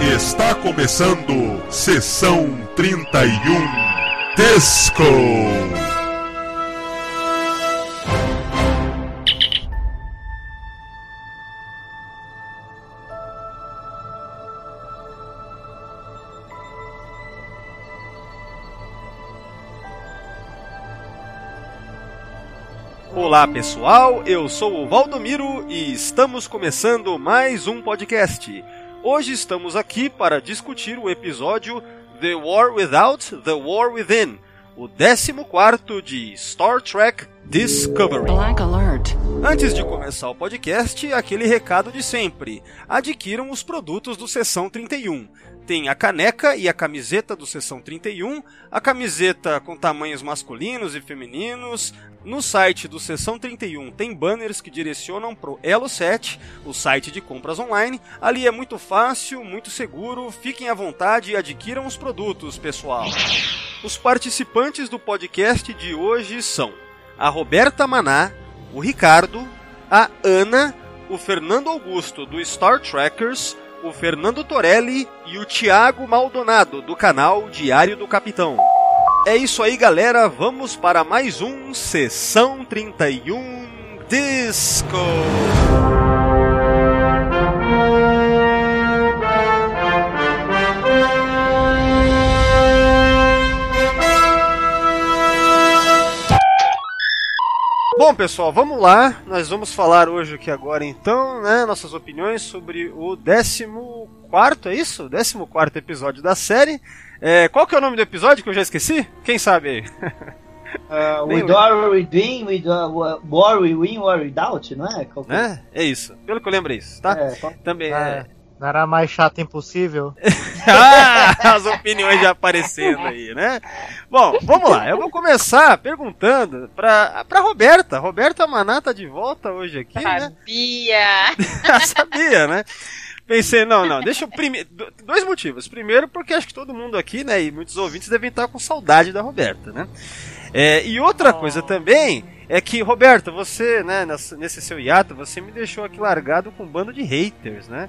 Está começando Sessão 31 Disco. Olá pessoal, eu sou o Valdomiro e estamos começando mais um podcast. Hoje estamos aqui para discutir o episódio The War Without, The War Within, o 14 de Star Trek Discovery. Black Alert. Antes de começar o podcast, aquele recado de sempre: adquiram os produtos do Sessão 31. Tem a caneca e a camiseta do Sessão 31, a camiseta com tamanhos masculinos e femininos. No site do Sessão 31 tem banners que direcionam pro Elo 7, o site de compras online. Ali é muito fácil, muito seguro. Fiquem à vontade e adquiram os produtos, pessoal. Os participantes do podcast de hoje são a Roberta Maná, o Ricardo, a Ana, o Fernando Augusto do Star Trekkers, o Fernando Torelli e o Thiago Maldonado do canal Diário do Capitão. É isso aí, galera. Vamos para mais um Sessão 31 Disco. Bom, pessoal, vamos lá. Nós vamos falar hoje aqui agora, então, né, nossas opiniões sobre o 14 é isso? 14 episódio da série. É, qual que é o nome do episódio que eu já esqueci? Quem sabe aí? Uh, Nem with or within, with uh, war we win, war without, não é? É? É isso. Pelo que eu lembro é isso, tá? É, Também é. Não era mais chato impossível? Ah, as opiniões já aparecendo aí, né? Bom, vamos lá. Eu vou começar perguntando pra, pra Roberta. Roberta Maná tá de volta hoje aqui, né? Sabia! Sabia, né? Pensei, não, não, deixa eu primeiro. Dois motivos. Primeiro, porque acho que todo mundo aqui, né, e muitos ouvintes devem estar com saudade da Roberta, né? É, e outra coisa também é que, Roberta, você, né, nesse seu hiato, você me deixou aqui largado com um bando de haters, né?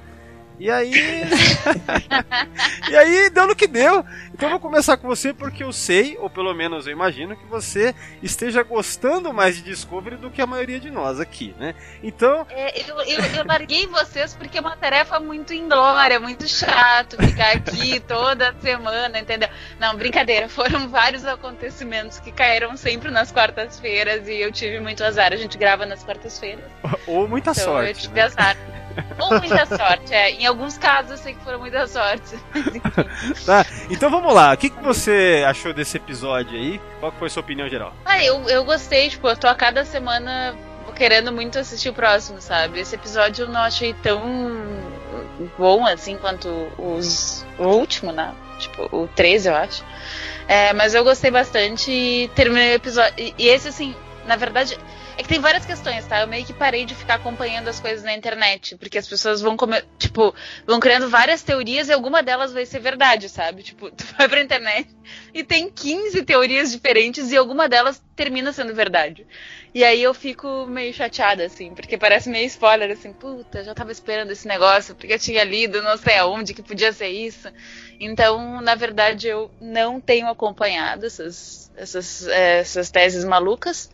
E aí. e aí deu no que deu. Então eu vou começar com você porque eu sei, ou pelo menos eu imagino, que você esteja gostando mais de Discovery do que a maioria de nós aqui, né? Então, É, eu, eu, eu larguei vocês porque é uma tarefa muito inglória, muito chato ficar aqui toda semana, entendeu? Não, brincadeira, foram vários acontecimentos que caíram sempre nas quartas-feiras e eu tive muito azar. A gente grava nas quartas-feiras. ou muita Então eu sorte. tive Né? azar. Ou muita sorte, é. Em alguns casos eu sei que foram muita sorte. Tá? Então vamos lá. O que, que você achou desse episódio aí? Qual foi a sua opinião geral? Ah, eu, eu gostei, tipo, eu tô a cada semana querendo muito assistir o próximo, sabe? Esse episódio eu não achei tão bom assim quanto os, o último, né? Tipo, o 13, eu acho. É, mas eu gostei bastante e terminei o episódio. E, e esse, assim, na verdade. É que tem várias questões, tá? Eu meio que parei de ficar acompanhando as coisas na internet, porque as pessoas vão come... tipo, vão criando várias teorias e alguma delas vai ser verdade, sabe? Tipo, tu vai pra internet e tem 15 teorias diferentes e alguma delas termina sendo verdade. E aí eu fico meio chateada, assim, porque parece meio spoiler, assim, puta, já tava esperando esse negócio, porque eu tinha lido não sei aonde que podia ser isso. Então, na verdade, eu não tenho acompanhado essas, essas, eh, essas teses malucas.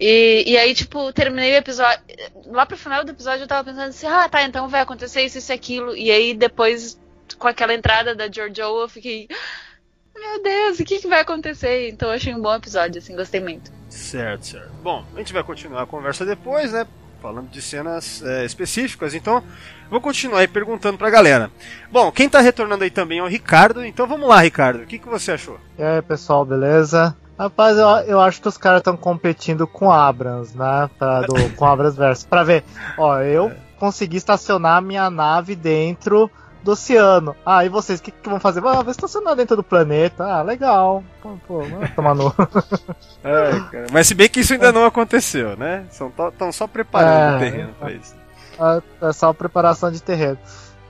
E, e aí, tipo, terminei o episódio. Lá pro final do episódio eu tava pensando assim, ah, tá, então vai acontecer isso, isso e aquilo. E aí depois, com aquela entrada da Giorgio, eu fiquei. Meu Deus, o que, que vai acontecer? Então eu achei um bom episódio, assim, gostei muito. Certo, certo. Bom, a gente vai continuar a conversa depois, né? Falando de cenas é, específicas, então vou continuar aí perguntando pra galera. Bom, quem tá retornando aí também é o Ricardo, então vamos lá, Ricardo, o que, que você achou? E aí, pessoal, beleza? Rapaz, eu, eu acho que os caras estão competindo com Abrams, né? Pra, do, com Abrams Verso. Pra ver, ó, eu consegui estacionar minha nave dentro do oceano. Ah, e vocês, o que, que vão fazer? Ah, vou estacionar dentro do planeta. Ah, legal. Pô, pô tomar no. É, Mas se bem que isso ainda não aconteceu, né? Estão só preparando É. o terreno pra isso. Ah, é só preparação de terreno.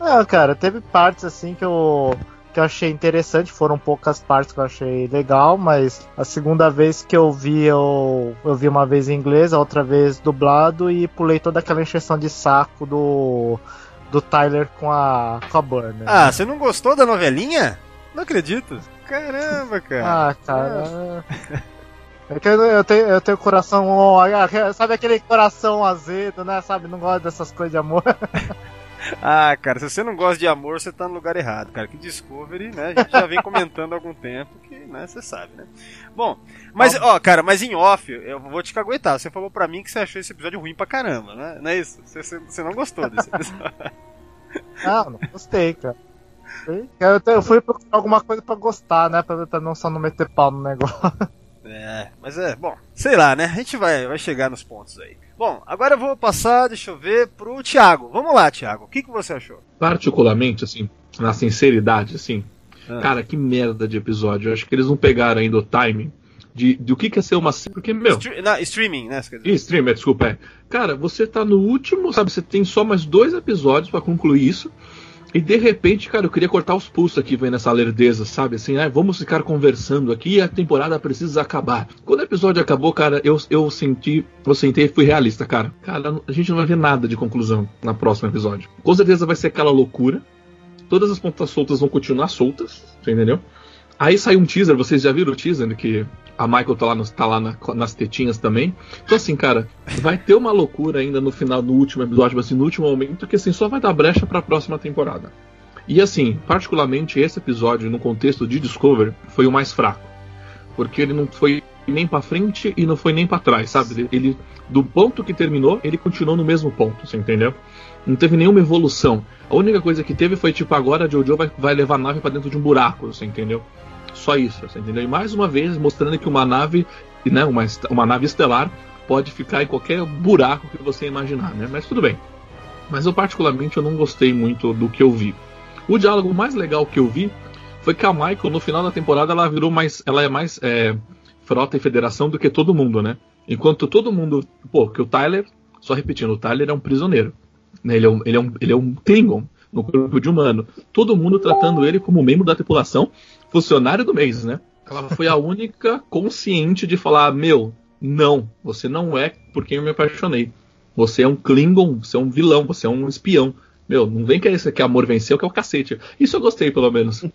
Não, cara, teve partes assim que eu que eu achei interessante, foram poucas partes que eu achei legal, mas a segunda vez que eu vi, eu, eu vi uma vez em inglês, a outra vez dublado e pulei toda aquela encheção de saco do do Tyler com a, com a Burner. Ah, você não gostou da novelinha? Não acredito. Caramba, cara. Ah, cara. É que eu, eu tenho, eu tenho coração. Sabe aquele coração azedo, né? Sabe? Não gosto dessas coisas de amor. Ah, cara, se você não gosta de amor, você tá no lugar errado, cara. Que Discovery, né? A gente já vem comentando há algum tempo que, né, você sabe, né? Bom, mas, ó, cara, mas em off, eu vou te caguetar. Você falou pra mim que você achou esse episódio ruim pra caramba, né? Não é isso? Você, você não gostou desse episódio. não, não gostei, cara. Eu, eu fui procurar alguma coisa pra gostar, né? Pra, pra não só não meter pau no negócio. É, mas é, bom, sei lá, né? A gente vai, vai chegar nos pontos aí. Bom, agora eu vou passar, deixa eu ver, pro Thiago. Vamos lá, Thiago. O que, que você achou? Particularmente, assim, na sinceridade, assim, ah. cara, que merda de episódio. Eu acho que eles não pegaram ainda o timing de, de o que, que é ser uma Porque, meu. na, streaming, né? Streaming, desculpa, é. Cara, você tá no último, sabe? Você tem só mais dois episódios para concluir isso. E de repente, cara, eu queria cortar os pulsos aqui vendo essa lerdeza, sabe? Assim, ah, vamos ficar conversando aqui e a temporada precisa acabar. Quando o episódio acabou, cara, eu, eu senti, eu sentei e fui realista, cara. Cara, a gente não vai ver nada de conclusão na próximo episódio. Com certeza vai ser aquela loucura. Todas as pontas soltas vão continuar soltas, entendeu? Aí saiu um teaser, vocês já viram o teaser que a Michael tá lá, tá lá na, nas tetinhas também. Então assim, cara, vai ter uma loucura ainda no final, no último episódio, assim, no último momento, que assim, só vai dar brecha para a próxima temporada. E assim, particularmente esse episódio, no contexto de Discovery, foi o mais fraco. Porque ele não foi nem para frente e não foi nem para trás, sabe? Ele, do ponto que terminou, ele continuou no mesmo ponto, você entendeu? Não teve nenhuma evolução. A única coisa que teve foi tipo, agora a Jojo vai, vai levar a nave para dentro de um buraco, você entendeu? Só isso, você entendeu? E mais uma vez mostrando que uma nave, né, uma, uma nave estelar pode ficar em qualquer buraco que você imaginar, né? Mas tudo bem. Mas eu particularmente eu não gostei muito do que eu vi. O diálogo mais legal que eu vi foi que a Michael no final da temporada ela virou mais, ela é mais é, frota e federação do que todo mundo, né? Enquanto todo mundo, pô, que o Tyler, só repetindo, o Tyler é um prisioneiro, né? Ele é um, ele é um, ele é um Klingon no corpo de humano. Todo mundo tratando ele como membro da tripulação funcionário do mês, né? Ela foi a única consciente de falar: Meu, não, você não é por quem eu me apaixonei. Você é um Klingon, você é um vilão, você é um espião. Meu, não vem que esse aqui amor venceu, que é o cacete. Isso eu gostei, pelo menos.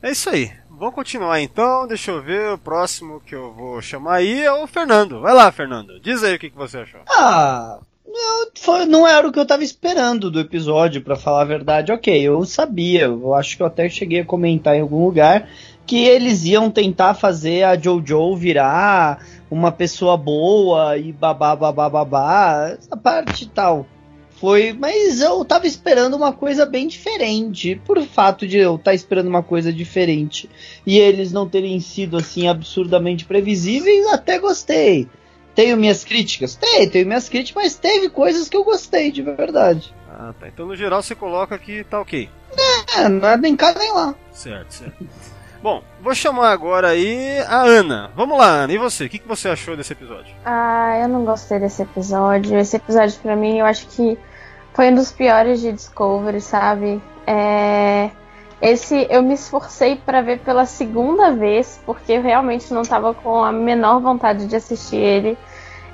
É isso aí. Vamos continuar então. Deixa eu ver. O próximo que eu vou chamar aí é o Fernando. Vai lá, Fernando. Diz aí o que, que você achou. Ah, não, foi, não era o que eu tava esperando do episódio, para falar a verdade. Ok, eu sabia, eu acho que eu até cheguei a comentar em algum lugar que eles iam tentar fazer a Jojo virar uma pessoa boa e babá, babá, babá, essa parte e tal. Foi, mas eu tava esperando uma coisa bem diferente. Por fato de eu estar tá esperando uma coisa diferente e eles não terem sido assim absurdamente previsíveis, até gostei. Tenho minhas críticas? Tem, tenho minhas críticas, mas teve coisas que eu gostei, de verdade. Ah, tá. Então no geral você coloca que tá ok. É, não é nem cá nem lá. Certo, certo. Bom, vou chamar agora aí a Ana. Vamos lá, Ana. E você? O que, que você achou desse episódio? Ah, eu não gostei desse episódio. Esse episódio, para mim, eu acho que foi um dos piores de Discovery, sabe? É... Esse eu me esforcei para ver pela segunda vez, porque eu realmente não tava com a menor vontade de assistir ele.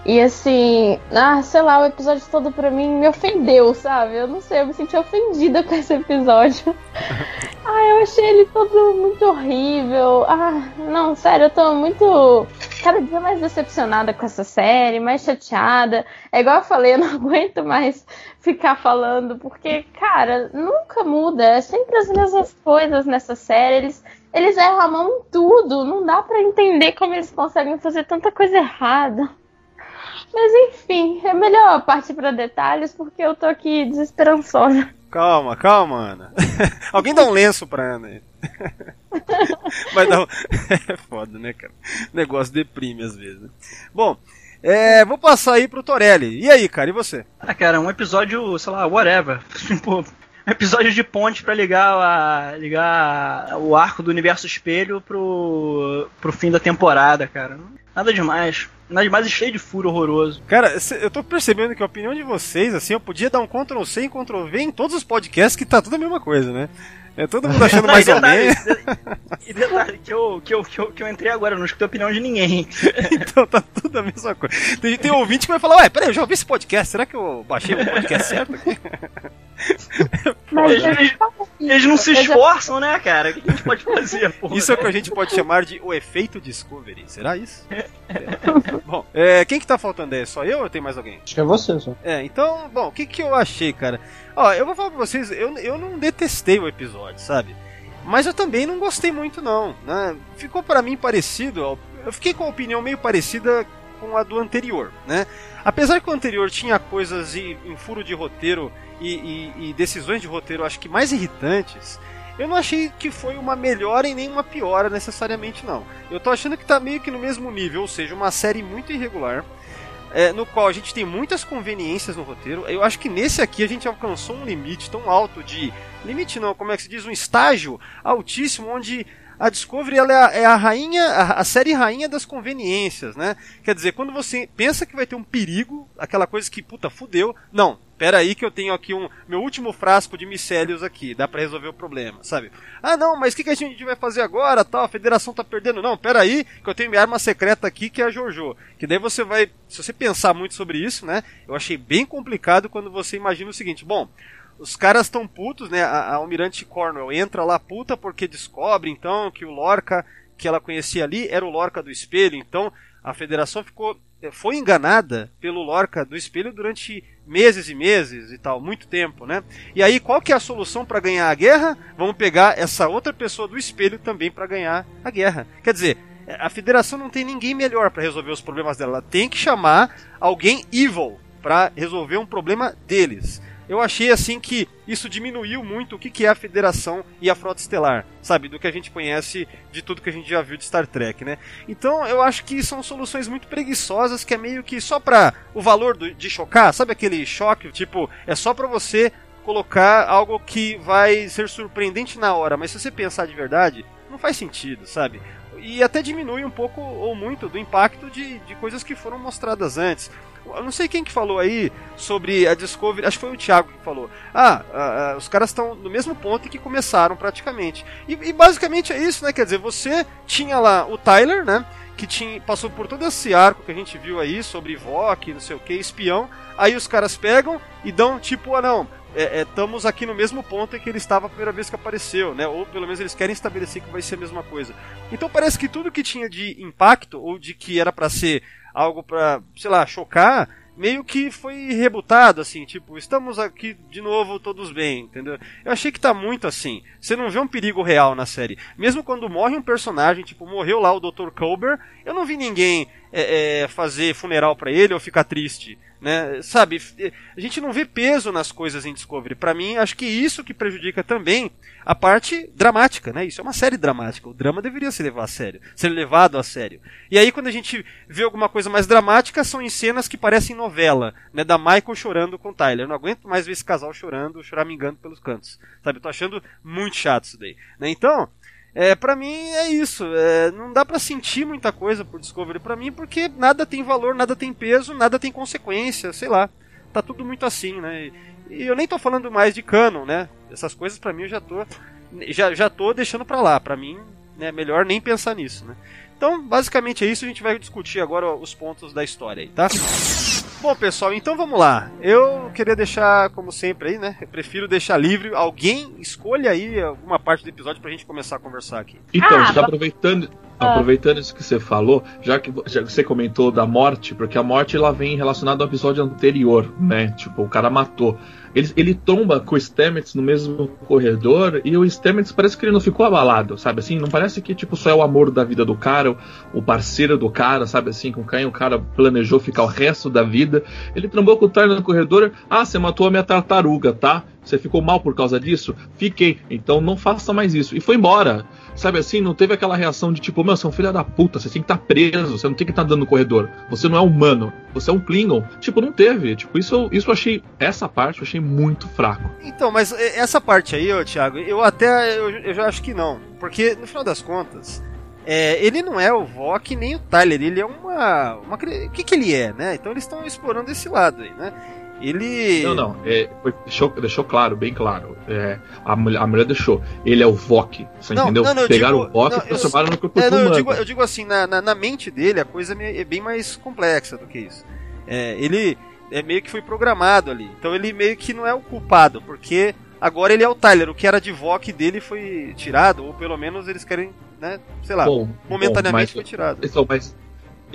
E assim, ah, sei lá, o episódio todo pra mim me ofendeu, sabe? Eu não sei, eu me senti ofendida com esse episódio. ah, eu achei ele todo muito horrível. Ah, não, sério, eu tô muito. Cada dia mais decepcionada com essa série, mais chateada. É igual eu falei, eu não aguento mais ficar falando, porque, cara, nunca muda. É sempre as mesmas coisas nessa série. Eles, eles erram a mão em tudo. Não dá para entender como eles conseguem fazer tanta coisa errada. Mas enfim, é melhor partir para detalhes porque eu tô aqui desesperançosa. Calma, calma, Ana. Alguém dá um lenço pra Ana aí. Vai dar um... É foda, né, cara? O negócio deprime às vezes. Né? Bom, é, vou passar aí pro Torelli. E aí, cara, e você? Ah, cara, um episódio, sei lá, whatever. Tipo, um episódio de ponte para ligar, a, ligar o arco do universo espelho pro, pro fim da temporada, cara. Nada demais. Nada demais e cheio de furo horroroso. Cara, eu tô percebendo que a opinião de vocês, assim, eu podia dar um Ctrl C e Ctrl V em todos os podcasts que tá tudo a mesma coisa, né? É todo mundo achando mais ou menos. E detalhe, que eu, que, eu, que, eu, que eu entrei agora, eu não escutei a opinião de ninguém. então tá tudo a mesma coisa. Tem, tem ouvinte que vai falar, ué, peraí, eu já ouvi esse podcast, será que eu baixei o podcast certo aqui? Mas Eles, eles- não se esforçam, né, cara? O que a gente pode fazer, porra? Isso é o que a gente pode chamar de o efeito Discovery. Será isso? Bom, é, quem que tá faltando aí? É Só eu ou tem mais alguém? Acho que é você, só. É, então, bom, o que que eu achei, cara? Ó, eu vou falar pra vocês, eu, eu não detestei o episódio, sabe? Mas eu também não gostei muito, não, né? Ficou pra mim parecido, ó, eu fiquei com a opinião meio parecida com a do anterior, né? Apesar que o anterior tinha coisas em, em furo de roteiro e, e- e decisões de roteiro, acho que mais irritantes, eu não achei que foi uma melhora e nem uma piora necessariamente, não. Eu tô achando que tá meio que no mesmo nível, ou seja, uma série muito irregular, é, no qual a gente tem muitas conveniências no roteiro. Eu acho que nesse aqui a gente alcançou um limite tão alto de. Limite não, como é que se diz? Um estágio altíssimo onde a Discovery ela é, a, é a rainha, a, a série rainha das conveniências, né? Quer dizer, quando você pensa que vai ter um perigo, aquela coisa que, puta, fudeu. Não, pera aí que eu tenho aqui um meu último frasco de micélios aqui, dá pra resolver o problema, sabe? Ah, não, mas o que, que a gente vai fazer agora, tal? A federação tá perdendo. Não, pera aí que eu tenho minha arma secreta aqui que é a Jojo. Que daí você vai, se você pensar muito sobre isso, né? Eu achei bem complicado quando você imagina o seguinte, bom, os caras estão putos, né? A, a Almirante Cornwell entra lá puta porque descobre então que o Lorca que ela conhecia ali era o Lorca do espelho. Então a federação ficou eh, foi enganada pelo Lorca do espelho durante meses e meses e tal, muito tempo, né? E aí qual que é a solução para ganhar a guerra? Vamos pegar essa outra pessoa do espelho também para ganhar a guerra. Quer dizer, a federação não tem ninguém melhor para resolver os problemas dela. Ela tem que chamar alguém evil para resolver um problema deles. Eu achei assim que isso diminuiu muito o que que é a Federação e a Frota Estelar, sabe? Do que a gente conhece de tudo que a gente já viu de Star Trek, né? Então eu acho que são soluções muito preguiçosas que é meio que só pra o valor do- de chocar, sabe aquele choque? Tipo, é só pra você colocar algo que vai ser surpreendente na hora, mas se você pensar de verdade, não faz sentido, sabe? E até diminui um pouco ou muito do impacto de, de coisas que foram mostradas antes. Eu não sei quem que falou aí sobre a Discovery, acho que foi o Thiago que falou. Ah, ah, ah, os caras estão no mesmo ponto que começaram praticamente. E, e basicamente é isso, né? Quer dizer, você tinha lá o Tyler, né? Que tinha, passou por todo esse arco que a gente viu aí sobre Vogue, não sei o que, espião. Aí os caras pegam e dão tipo, ah não, é, é, estamos aqui no mesmo ponto em que ele estava a primeira vez que apareceu, né? Ou pelo menos eles querem estabelecer que vai ser a mesma coisa. Então parece que tudo que tinha de impacto ou de que era pra ser algo pra, sei lá, chocar, meio que foi rebutado, assim, tipo, estamos aqui de novo todos bem, entendeu? Eu achei que tá muito assim. Você não vê um perigo real na série. Mesmo quando morre um personagem, tipo, morreu lá o Dr. Culber, eu não vi ninguém é, é, fazer funeral pra ele ou ficar triste. Né? Sabe, a gente não vê peso nas coisas em Discovery. Pra mim, acho que isso que prejudica também a parte dramática, né? Isso é uma série dramática. O drama deveria ser levado a sério, ser levado a sério. E aí quando a gente vê alguma coisa mais dramática, são em cenas que parecem novela, né? Da Michael chorando com Tyler. Eu não aguento mais ver esse casal chorando, choramingando pelos cantos. Sabe, eu tô achando muito chato isso daí. Né? Então, é, para mim é isso. É, não dá para sentir muita coisa por Discovery para mim, porque nada tem valor, nada tem peso, nada tem consequência, sei lá. Tá tudo muito assim, né? E, e eu nem tô falando mais de canon, né? Essas coisas para mim eu já tô já, já tô deixando pra lá. Para mim, é melhor nem pensar nisso, né? Então, basicamente é isso. A gente vai discutir agora os pontos da história aí, tá? Bom, pessoal, então vamos lá. Eu queria deixar, como sempre, aí, né? Eu prefiro deixar livre. Alguém escolha aí alguma parte do episódio pra gente começar a conversar aqui. Então, Ah, já va- aproveitando, aproveitando isso que você falou, já que, já que você comentou da morte, porque a morte ela vem relacionada ao episódio anterior, né? Tipo, o cara matou. Ele, ele tomba com o Stamets no mesmo corredor e o Stamets parece que ele não ficou abalado, sabe assim? Não parece que tipo só é o amor da vida do cara, o, parceiro do cara, sabe assim? Com quem o cara planejou ficar o resto da vida. Ele trombou com o Tyler no corredor. Ah, você matou a minha tartaruga, tá? Você ficou mal por causa disso? Fiquei. Então não faça mais isso. E foi embora. Sabe assim? Não teve aquela reação de tipo, meu, você é um filho da puta, você tem que estar preso, você não tem que estar andando no corredor. Você não é humano, você é um Klingon. Tipo, não teve. Tipo, isso, isso eu achei. Essa parte eu achei muito fraco. Então, mas essa parte aí, ô, Thiago, eu até eu, eu já acho que não. Porque, no final das contas, é, ele não é o Vok nem o Tyler, ele é uma. uma o que, que ele é, né? Então eles estão explorando esse lado aí, né? Ele. Não, não. É, deixou, deixou claro, bem claro. É, a, mulher, a mulher deixou. Ele é o Vok. Você Não, entendeu? não, não, eu Pegaram digo- o Vok e eu- transformaram no corpo É, não, eu humano. digo, eu digo assim, na, na, na mente dele a coisa é é bem mais complexa do que isso. É, ele é meio que foi programado ali. Então ele meio que não é o culpado, porque agora ele é o Tyler. O que era de Vok dele foi tirado, ou pelo menos eles querem, né? Sei lá, Bom, momentaneamente bom, mas- foi tirado. Então, mas.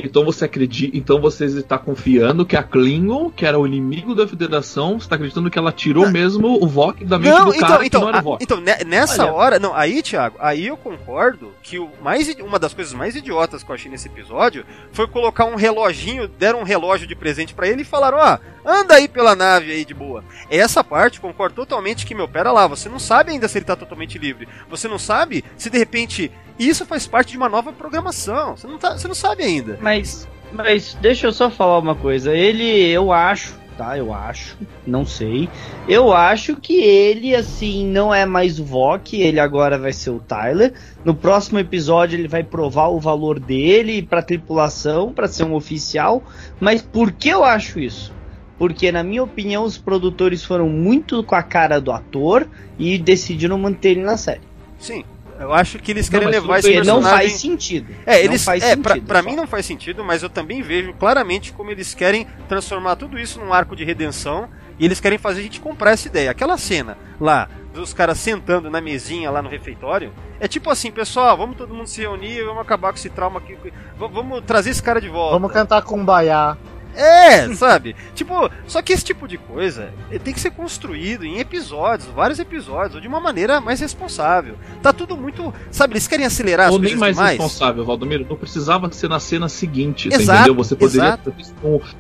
Então você acredita. Então você está confiando que a Klingon, que era o inimigo da Federação, você está acreditando que ela tirou mesmo o Vok da mente Não, do então, cara então, não era a- Vok. então ne- nessa Olha. hora, não, aí, Thiago, aí eu concordo que o mais, uma das coisas mais idiotas que eu achei nesse episódio foi colocar um reloginho, deram um relógio de presente pra ele e falaram, ó, anda aí pela nave aí de boa. Essa parte, concordo totalmente que, meu, pera lá, você não sabe ainda se ele tá totalmente livre. Você não sabe se de repente isso faz parte de uma nova programação. Você não, tá, você não sabe ainda. Mas, mas deixa eu só falar uma coisa. Ele, eu acho, tá? Eu acho, não sei. Eu acho que ele, assim, não é mais o Vok, ele agora vai ser o Tyler. No próximo episódio ele vai provar o valor dele pra tripulação, pra ser um oficial. Mas por que eu acho isso? Porque, na minha opinião, os produtores foram muito com a cara do ator e decidiram manter ele na série. Sim. Eu acho que eles Não, querem mas levar esse Porque não personagem... faz sentido. É, Não eles, faz é, pra, sentido, pra só. mim não faz sentido, mas eu também vejo claramente como eles querem transformar tudo isso num arco de redenção e eles querem fazer a gente comprar essa ideia. Aquela cena lá dos caras sentando na mesinha lá no refeitório é tipo assim, pessoal, vamos todo mundo se reunir, vamos acabar com esse trauma aqui, vamos trazer esse cara de volta. Vamos cantar com Baiá. É, sabe? Tipo, só que esse tipo de coisa eh, tem que ser construído em episódios, vários episódios, ou de uma maneira mais responsável. Tá tudo muito. Sabe, eles querem acelerar as Ou nem coisas mais demais. responsável, Valdomiro. Não precisava ser na cena seguinte, Exato, entendeu? Você poderia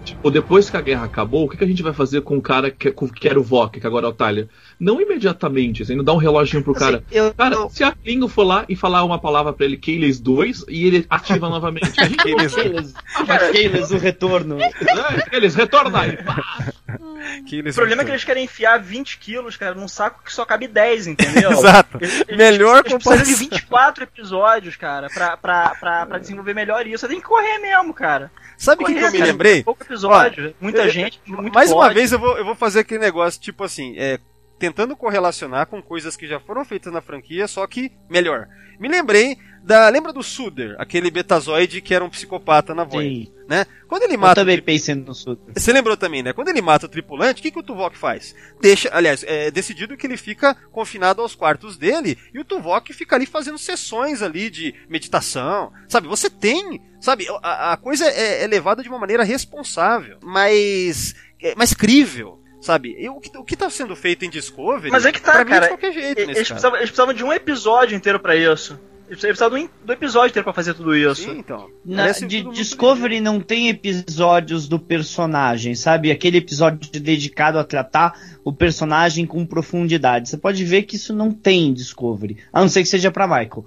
tipo, depois que a guerra acabou, o que, que a gente vai fazer com o cara que, com- que era o Vok, que agora é o Tyler? Não imediatamente, você ainda dá um reloginho pro cara. Assim, eu, Cara, eu- se a Klingon for lá e falar uma palavra pra ele, Keyles 2, e ele ativa novamente. Aqueles- Aqueles, aqueles, o retorno. Eles retorna aí. que O eles problema é que eles querem enfiar 20 quilos, cara, num saco que só cabe 10, entendeu? Exato. Eles- eles- Melhor eles precisam de comparação. 24 episódios, cara, pra, pra, pra, pra desenvolver melhor isso. Você tem que correr mesmo, cara. Sabe o que, que eu me cara, lembrei? Pouco episódio, muita eu- gente, muito Mais uma vez eu vou, eu vou fazer aquele negócio, tipo assim, é, tentando correlacionar com coisas que já foram feitas na franquia, só que melhor. Me lembrei da. Lembra do Suder, aquele betazoide que era um psicopata na voz, Sim. né? Quando ele Eu mata. o também pensei no sul. Você lembrou também, né? Quando ele mata o tripulante, o que, que o Tuvok faz? Deixa, aliás, é decidido que ele fica confinado aos quartos dele e o Tuvok fica ali fazendo sessões ali de meditação, sabe? Você tem, sabe? A, a coisa é, é levada de uma maneira responsável, mas é, mais crível, sabe? E o que, o que tá sendo feito em Discovery? Mas é que tá, pra mim, cara. de qualquer jeito, Eles precisavam, eles precisavam de um episódio inteiro pra isso. Eles precisavam do, do episódio inteiro pra fazer tudo isso. Sim, então. Na, de Discovery não tem episódios do personagem, sabe? Aquele episódio dedicado a tratar o personagem com profundidade. Você pode ver que isso não tem em Discovery. A não ser que seja pra Michael.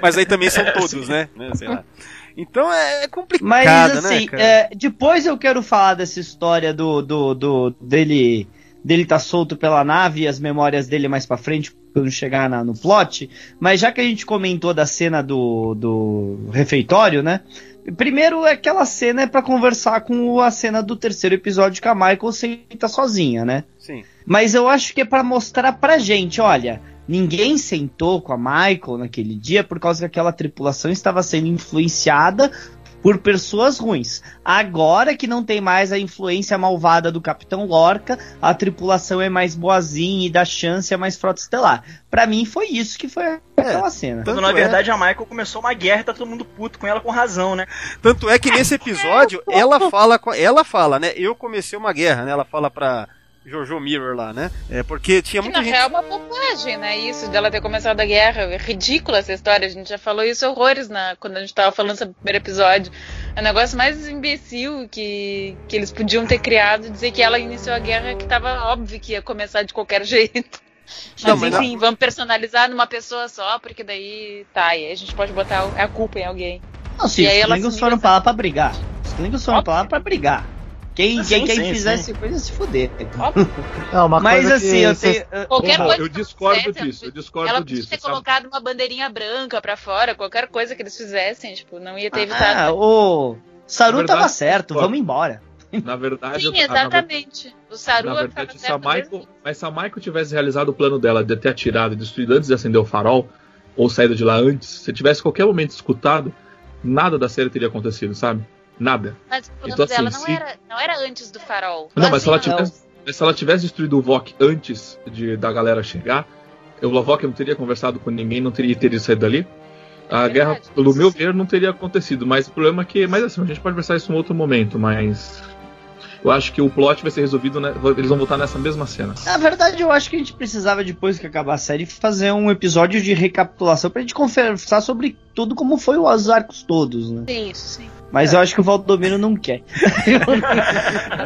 Mas aí também são todos, né? Né, Sei lá. Então é complicado, Mas né, assim, cara? é, depois eu quero falar dessa história do, do, do dele dele tá solto pela nave e as memórias dele mais pra frente quando chegar na- no plot. Mas já que a gente comentou da cena do, do refeitório, né? Primeiro, aquela cena é pra conversar com a cena do terceiro episódio que a Michael senta sozinha, né? Sim. Mas eu acho que é pra mostrar pra gente, olha, ninguém sentou com a Michael naquele dia por causa que aquela tripulação estava sendo influenciada por pessoas ruins. Agora que não tem mais a influência malvada do Capitão Lorca, a tripulação é mais boazinha e dá chance a mais frota estelar. Pra mim foi isso que foi aquela cena. Tanto Quando na é- verdade a Michael começou uma guerra e tá todo mundo puto com ela com razão, né? Tanto é que nesse episódio ela fala, com- ela fala, né? Eu comecei uma guerra, né? Ela fala pra Jojo Mirror lá, né? É porque tinha Que muita na gente. real é uma bobagem, né? Isso dela ter começado a guerra. É ridícula essa história. A gente já falou isso horrores na, quando a gente tava falando sobre o primeiro episódio. É o negócio mais imbecil que, que eles podiam ter criado dizer que ela iniciou a guerra que tava óbvio que ia começar de qualquer jeito. Mas, Não, mas enfim, vamos personalizar numa pessoa só, porque daí tá, e aí a gente pode botar a culpa em alguém. Não, sim, E aí os Klingons foram liga- pra lá pra brigar. Os Klingons foram Óbvio. pra lá pra brigar. Quem, Ah, quem, sim, quem sim, fizesse coisa se fuder. Não, uma Mas coisa assim, que eu tenho. Qualquer Bom, coisa eu que discordo fizessem, disso, eu discordo Ela podia disso. ter sabe? colocado uma bandeirinha branca pra fora, qualquer coisa que eles fizessem, tipo, não ia ter evitado. Ah, o Saru verdade, tava certo, vamos embora. Na verdade, Sim, eu- ah, na ver- exatamente. O Saru Na verdade, se a. Michael, mas se a Michael tivesse realizado o plano dela de ter atirado e destruído antes de acender o farol, ou saído de lá antes, se tivesse qualquer momento escutado, nada da série teria acontecido, sabe? Nada. Mas o plano Então, assim, dela não, se- era, não era antes do farol. Não, mas se ela Assim, tivesse, mas se ela tivesse destruído o Vok antes de, da galera chegar, o Vok não teria conversado com ninguém, não teria, teria saído dali. A Verdade, guerra, pelo meu sim. ver, não teria acontecido. Mas o problema é que. Mas assim, a gente pode conversar isso em outro momento, mas. Eu acho que o plot vai ser resolvido, né, eles vão voltar nessa mesma cena. Na verdade, eu acho que a gente precisava, depois que acabar a série, fazer um episódio de recapitulação pra gente conversar sobre tudo como foi os arcos todos, né? Sim, isso sim. Mas eu acho que o Valdomiro não quer.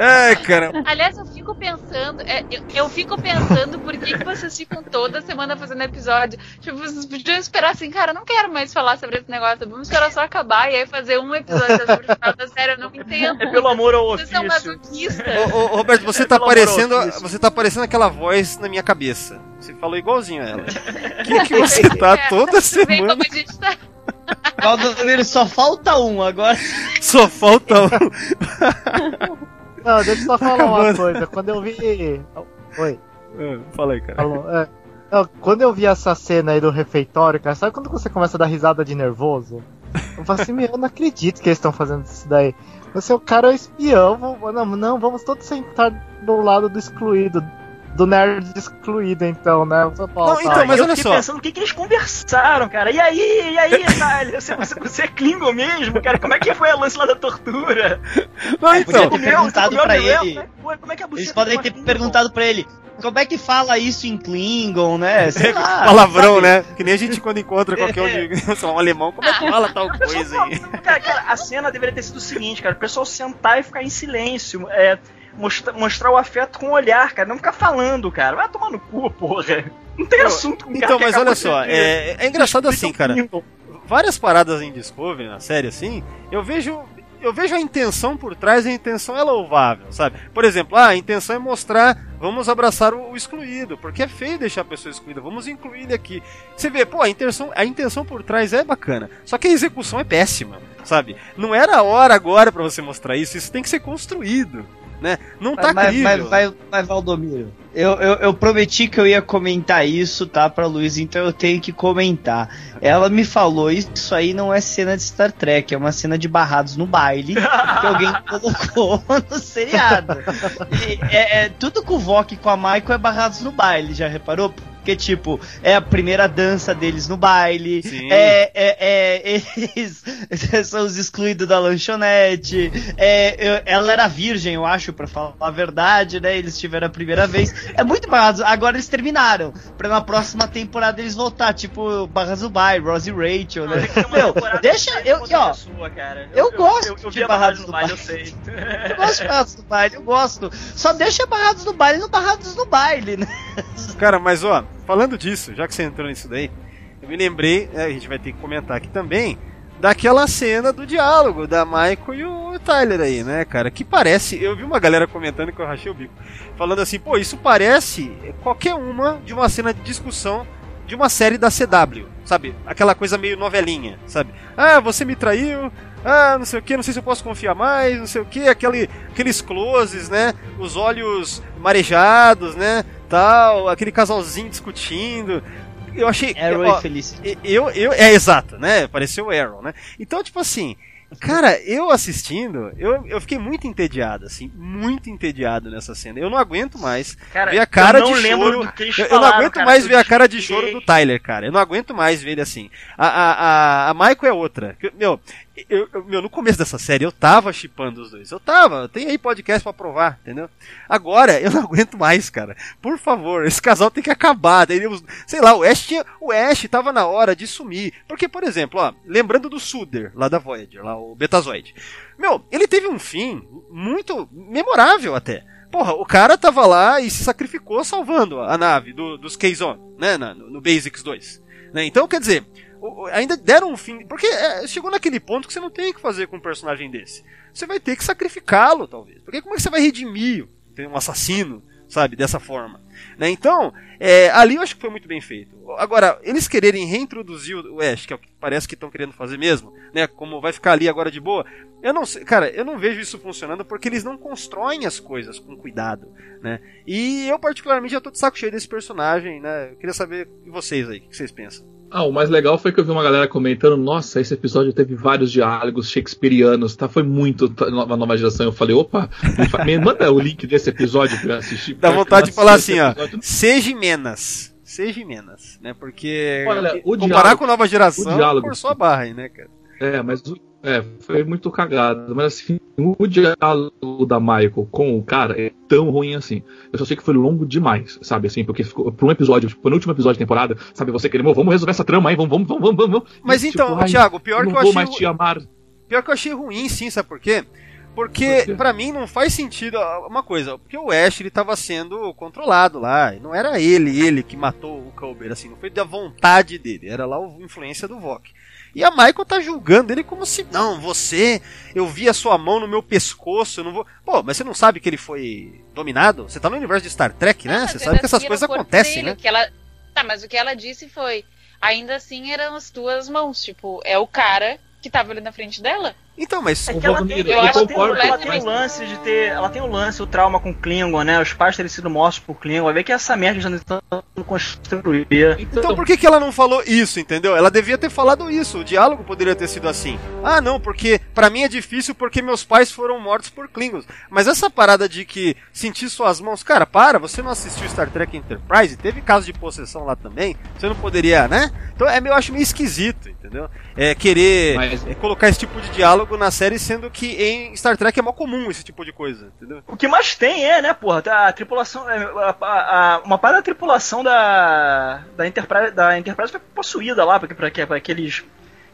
É, cara. Aliás, eu fico pensando, é, eu, eu fico pensando por que, que vocês ficam toda semana fazendo episódio. Tipo, vocês podiam esperar assim, cara, eu não quero mais falar sobre esse negócio, vamos esperar só acabar e aí fazer um episódio sobre o final da série, eu não entendo. É pelo amor ao Vocês são ofício. masoquistas. Ô, ô, Roberto, você É tá parecendo. Você tá parecendo aquela voz na minha cabeça. Você falou igualzinho a ela. Que que você tá É, toda semana? como a gente tá. Valdomiro só falta um agora. Só falta um. Não, deixa eu só falar uma coisa. Quando eu vi. Oi. Ah, Fala aí, cara. Falou, é. Não, quando eu vi essa cena aí do refeitório, cara, sabe quando você começa a dar risada de nervoso? Eu falo assim, meu, eu não acredito que eles estão fazendo isso daí. Você, o cara é espião, vamos- não, não, vamos todos sentar do lado do excluído, do nerd excluído, então, né? Você fala, Não, então, tá, mas eu olha fiquei só. pensando o que, que eles conversaram, cara. E aí, e aí? Você, você, você é Klingon mesmo, cara? Como é que foi a lance lá da tortura? Não, É, podia então. ter perguntado Você comeu pra Noel? ele. Como é- Como é, como é que a Eles podem ter Klingon? perguntado pra ele. Como é que fala isso em Klingon, né? Sei lá, Palavrão, sabe? né? Que nem a gente quando encontra qualquer um, de, sei lá, um alemão. Como é que fala tal Eu só coisa aí? Cara, cara, a cena deveria ter sido o seguinte, cara. O pessoal sentar e ficar em silêncio. É, mostra- mostrar o afeto com o olhar, cara. Não ficar falando, cara. Vai tomar no cu, porra. Não tem assunto com Então, mas olha só, é, é engraçado assim, cara. Várias paradas em Discovery, na série assim, eu vejo. Eu vejo a intenção por trás e a intenção é louvável, sabe? Por exemplo, ah, a intenção é mostrar, vamos abraçar o, o excluído, porque é feio deixar a pessoa excluída, vamos incluir ele aqui. Você vê, pô, a intenção, a intenção por trás é bacana, só que a execução é péssima, sabe? Não era a hora agora pra você mostrar isso, isso tem que ser construído, né? Não tá mas, crível. mas, mas, mas, Valdomiro, eu, eu, eu prometi que eu ia comentar isso, tá, pra Luiz, então eu tenho que comentar. Ela me falou, isso aí não é cena de Star Trek, é uma cena de barrados no baile que alguém colocou no seriado. E é, é- tudo com o Vok e com a Michael é barrados no baile, já reparou? Porque, tipo, é a primeira dança deles no baile, Sim. é, é, é, eles são os excluídos da lanchonete, é, eu- ela era virgem, eu acho, pra falar a verdade, né? Eles tiveram a primeira vez. É muito barrados. Agora eles terminaram. Pra na próxima temporada eles voltar, tipo, Barras do Baile, Rose e Rachel, né? uma Meu, deixa. Eu, ó, pessoa, cara. eu gosto Eu, eu, de vi a Barrados do Baile, eu sei. eu gosto de Barrados do Baile, eu gosto. Só deixa Barrados do Baile no Barrados do Baile, né? Cara, mas ó, falando disso, já que você entrou nisso daí, eu me lembrei, né, a gente vai ter que comentar aqui também, daquela cena do diálogo da Michael e o Tyler aí, né, cara? Que parece, eu vi uma galera comentando que eu rachei o bico, falando assim, pô, isso parece qualquer uma de uma cena de discussão de uma série da CW, sabe? Aquela coisa meio novelinha, sabe? Ah, você me traiu, ah, não sei o que, não sei se eu posso confiar mais, não sei o que, aquele, aqueles closes, né? Os olhos marejados, né? Tal, aquele casalzinho discutindo. Eu achei. Arrow ó, e Felicity. eu, eu, é exato, né? Pareceu o Arrow, né? Então, tipo assim, cara, eu assistindo, eu, eu fiquei muito entediado, assim, muito entediado nessa cena. Eu não aguento mais Cara, ver a cara eu não de choro. do que eles Eu, eu não aguento cara, mais ver a cara de choro do Tyler, cara. Eu não aguento mais ver ele assim. A, a, a, a Michael é outra. Meu, eu, eu- meu, no começo dessa série eu tava chipando os dois. Eu tava. Tem aí podcast pra provar, entendeu? Agora eu não aguento mais, cara. Por favor, esse casal tem que acabar. Daí Sei lá, o Ash, tinha, o Ash tava na hora de sumir. Porque, por exemplo, ó, lembrando do Suder, lá da Voyager, lá o Betazoid. Meu, ele teve um fim muito memorável até. Porra, o cara tava lá e se sacrificou salvando a nave do, dos Kazon, né, no, no Basics 2. né? Então, quer dizer, ainda deram um fim. Porque é, chegou naquele ponto que você não tem o que fazer com um personagem desse. Você vai ter que sacrificá-lo, talvez. Porque como é que você vai redimir um assassino? sabe? Dessa forma. Né? Então, é, ali eu acho que foi muito bem feito. Agora, eles quererem reintroduzir o Ash, que é o que parece que estão querendo fazer mesmo, né? Como vai ficar ali agora de boa, eu não sei, cara, eu não vejo isso funcionando porque eles não constroem as coisas com cuidado, né? E eu particularmente já tô de saco cheio desse personagem, né? Eu queria saber vocês aí, o que vocês pensam? Ah, o mais legal foi que eu vi uma galera comentando, nossa, esse episódio teve vários diálogos shakespearianos, tá? Foi muito uma nova geração. Eu falei, opa, me manda o link desse episódio pra eu assistir. Dá vontade de falar assim, ó, seja menos. Seja menos, né? Porque Olha, o comparar diálogo, com a nova geração, o diálogo. forçou a barra aí, né, cara? É, mas o- é, foi muito cagado. Mas assim, o diálogo da Michael com o cara é tão ruim assim. Eu só sei que foi longo demais, sabe? Assim, porque ficou por um episódio, tipo, no último episódio da temporada, sabe? Você querendo, vamos resolver essa trama aí, vamos, vamos, vamos, vamos, vamos. Mas E, então, tipo, ai, Thiago, pior que eu achei mais te amar. Pior que eu achei ruim, sim, sabe por quê? Porque, Por pra mim, não faz sentido ó, uma coisa, porque o Ash, ele tava sendo controlado lá, e não era ele, ele que matou o Culber, assim, não foi da vontade dele, era lá a influência do Vok. E a Michael tá julgando ele como se, não, você, eu vi a sua mão no meu pescoço, eu não vou... Pô, mas você não sabe que ele foi dominado? Você tá no universo de Star Trek, né? Mas Você sabe que essas assim coisas acontecem, dele, né? Que ela... Tá, mas o que ela disse foi: ainda assim eram as tuas mãos. Tipo, é o cara que tava ali na frente dela. Então, mas... É O que ela tem, eu ela tem o lance de ter. Ela tem o lance, o trauma com o Klingon, né? Os pais terem sido mortos por Klingon. Vai ver que essa merda já estão tentando construir. Então por que, que ela não falou isso, entendeu? Ela devia ter falado isso. O diálogo poderia ter sido assim. Ah, não, porque pra mim é difícil porque meus pais foram mortos por Klingons. Mas essa parada de que sentir suas mãos, cara, para, você não assistiu Star Trek Enterprise? Teve caso de possessão lá também? Você não poderia, né? Então é, eu acho meio esquisito, entendeu? É querer Mas- é, colocar esse tipo de diálogo na série, sendo que em Star Trek é mó comum esse tipo de coisa, entendeu? O que mais tem é, né, porra, a tripulação. é, a- a- a- uma parte da tripulação da. Da Enterprise, da Enterprise foi possuída lá, porque pra, pra aqueles.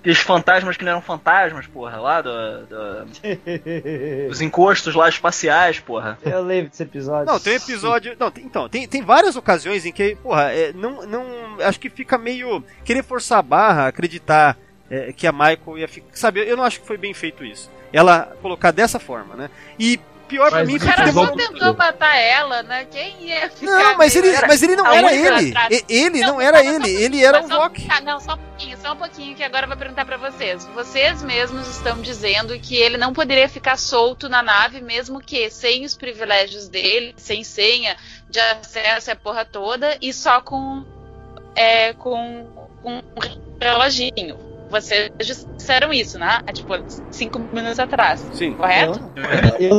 Aqueles fantasmas que não eram fantasmas, porra, lá do, do- dos encostos lá espaciais, porra. Eu lembro desse episódio. Não, tem episódio. Não, tem- então, tem, tem várias ocasiões em que, porra, é, não, não. Acho que fica meio. Querer forçar a barra, acreditar é, que a Michael ia ficar. Sabe, eu não acho que foi bem feito isso. Ela colocar dessa forma, né? E pior pra Mas mim O cara só tentou matar ela, né? Quem ia ficar. Não, mas ele, mas ele não era ele. Ele não era mas só- ele, ele era o mas tá, não, só um pouquinho, só um pouquinho, que agora eu vou perguntar pra vocês. Vocês mesmos estão dizendo que ele não poderia ficar solto na nave, mesmo que sem os privilégios dele, sem senha de acesso à porra toda, e só com, é, com, com um reloginho. Vocês disseram isso, né? Há, Tipo, cinco minutos atrás. Sim. Correto? Eu,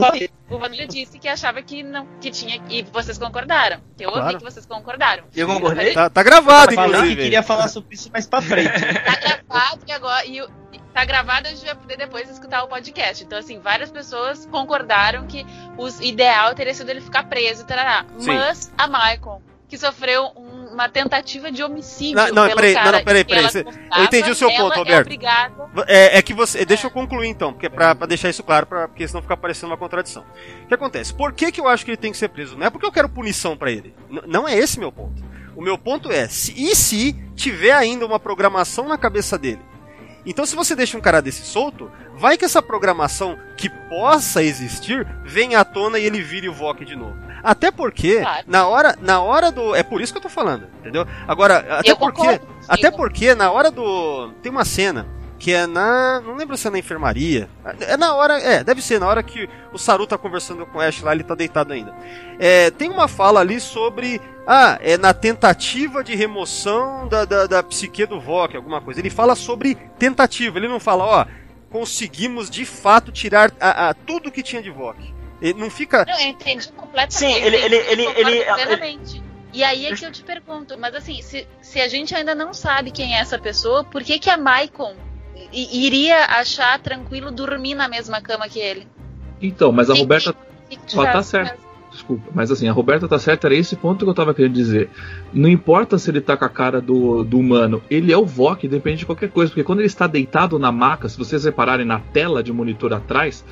O Vanilla disse que achava que não que tinha. E vocês concordaram. Eu ouvi Claro. que vocês concordaram. Eu concordei? Tá, tá gravado, eu falei que inclusive. queria falar sobre isso mais pra frente. Tá gravado e agora. E, tá gravado, a gente vai poder depois escutar o podcast. Então, assim, várias pessoas concordaram que o ideal teria sido ele ficar preso e tarará. Sim. Mas a Michael, que sofreu um- uma tentativa de homicídio. Não, não, peraí, não, não, peraí, peraí, cê- eu entendi o seu ponto, é Roberto. obrigada- É, é que você. Deixa eu concluir então, porque pra, pra deixar isso claro, pra, porque senão fica parecendo uma contradição. O que acontece? Por que, que eu acho que ele tem que ser preso? Não é porque eu quero punição pra ele. N- não é esse meu ponto. O meu ponto é, se, e se tiver ainda uma programação na cabeça dele? Então, se você deixa um cara desse solto, vai que essa programação que possa existir venha à tona e ele vire o Vok de novo. Até porque, Claro. na hora, na hora do. É por isso que eu tô falando, entendeu? Agora, até Eu porque. Até porque na hora do. Tem uma cena que é na. Não lembro se é na enfermaria. É na hora. É, deve ser na hora que o Saru tá conversando com o Ash lá, ele tá deitado ainda. É, tem uma fala ali sobre. Ah, é na tentativa de remoção da, da, da psique do Vok, alguma coisa. Ele fala sobre tentativa, ele não fala, ó, conseguimos de fato tirar a, a- tudo que tinha de Vok. Ele não fica. Não, eu entendi completamente. Sim, ele- ele- ele- ele- plenamente. E aí é que eu te pergunto, mas assim, se, se a gente ainda não sabe quem é essa pessoa, por que, que a Maicon iria achar tranquilo dormir na mesma cama que ele? Então, mas a. Roberta Que Ela tá certa. Desculpa, mas assim, a Roberta tá certa, era esse ponto que eu tava querendo dizer. Não importa se ele tá com a cara do, do humano, ele é o Vok, independente de qualquer coisa, porque quando ele está deitado na maca, se vocês repararem na tela de monitor atrás,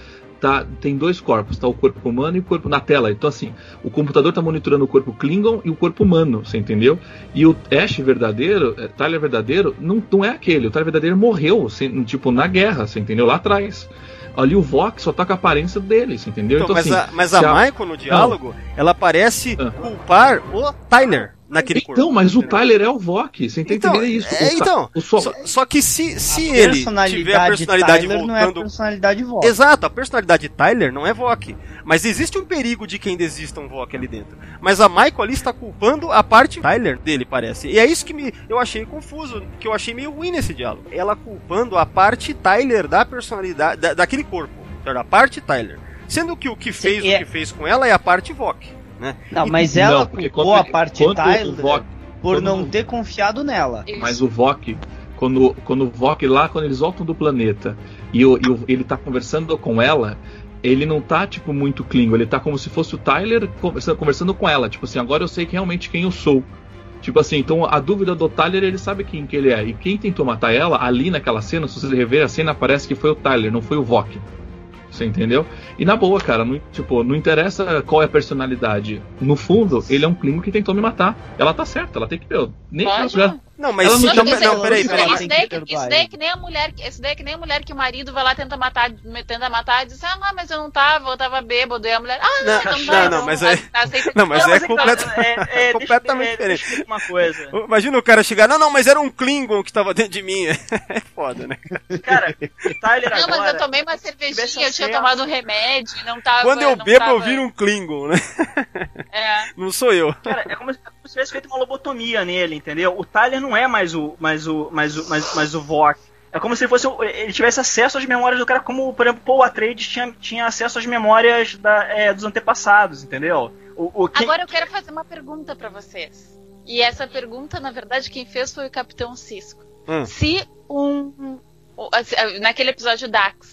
tá, tem dois corpos, tá o corpo humano e o corpo na tela. Então assim, o computador tá monitorando o corpo Klingon e o corpo humano, você entendeu? E o Ash verdadeiro, é, Tyler verdadeiro, não, não é aquele. O Tyler verdadeiro morreu, assim, tipo, na guerra, você entendeu? Lá atrás. Ali o Vox só tá com a aparência deles, entendeu? Então, mas, assim, a, mas a Michael no diálogo, ela parece Ah. culpar o Tyler naquele corpo. Então, mas o? Tyler é o Vox, você tem que Então, entender isso. é, então, o só- Só, que se, se a ele tiver a personalidade Tyler não é a voltando personalidade Vox. Exato, a personalidade de Tyler não é Vok. Mas existe um perigo de que ainda exista um Vok ali dentro. Mas a Michael ali está culpando a parte Tyler dele, parece. E é isso que me, eu achei confuso, que eu achei meio ruim nesse diálogo. Ela culpando a parte Tyler da personalidade, da, daquele corpo. A parte Tyler. Sendo que o que fez é- o que fez com ela é a parte Vok. Né? Não, mas ela Não, porque culpou quando- a parte o Tyler Vox- por quando- não ter confiado nela. Mas o Vok, quando, quando o Vok lá, quando eles voltam do planeta e, o, e o- ele tá conversando com ela, ele não tá, tipo, muito Klingon, ele tá como se fosse o Tyler conversando, conversando com ela. Tipo assim, agora eu sei que realmente quem eu sou. Tipo assim, então a dúvida do Tyler, ele sabe quem que ele é. E quem tentou matar ela, ali naquela cena, se você rever a cena, parece que foi o Tyler, não foi o Vok. Você entendeu? E na boa, cara, não, tipo, não interessa qual é a personalidade. No fundo, ele é um Klingon que tentou me matar. Ela tá certa, ela tem que. Eu, nem Pode, ela- Não, mas Ela não não, não, Isso- peraí, isso, peraí. isso daí, isso daí ele. que nem a mulher, isso daí que nem a mulher que o marido vai lá tentar matar, tenta matar e diz, ah, mas eu não tava, eu tava bêbado. E a mulher, ah, não, Não, então não, não, mas aceita- Não, mas Não, é, é é- é, completamente é, diferente. uma coisa. Imagina o cara chegar, não, não, mas era um Klingon que tava dentro de mim. É foda, né? Cara, o Tyler Não, mas eu tomei uma cervejinha, eu tinha acesso- tomado um remédio, não tava. Quando eu não bebo, tava- eu viro um Klingon, né? É. Não sou eu. Cara, é como se, é como se tivesse feito uma lobotomia nele, entendeu? O Tyler não é mais o, mais o, mais o, mais, mais o Vok. É como se fosse o- ele tivesse acesso às memórias do cara, como, por exemplo, Paul Atreides tinha, tinha acesso às memórias da, é, dos antepassados, entendeu? O, o quem- Agora eu quero fazer uma pergunta pra vocês. E essa pergunta, na verdade, quem fez foi o Capitão Cisco. Hum. Se um. assim, Naquele episódio Dax.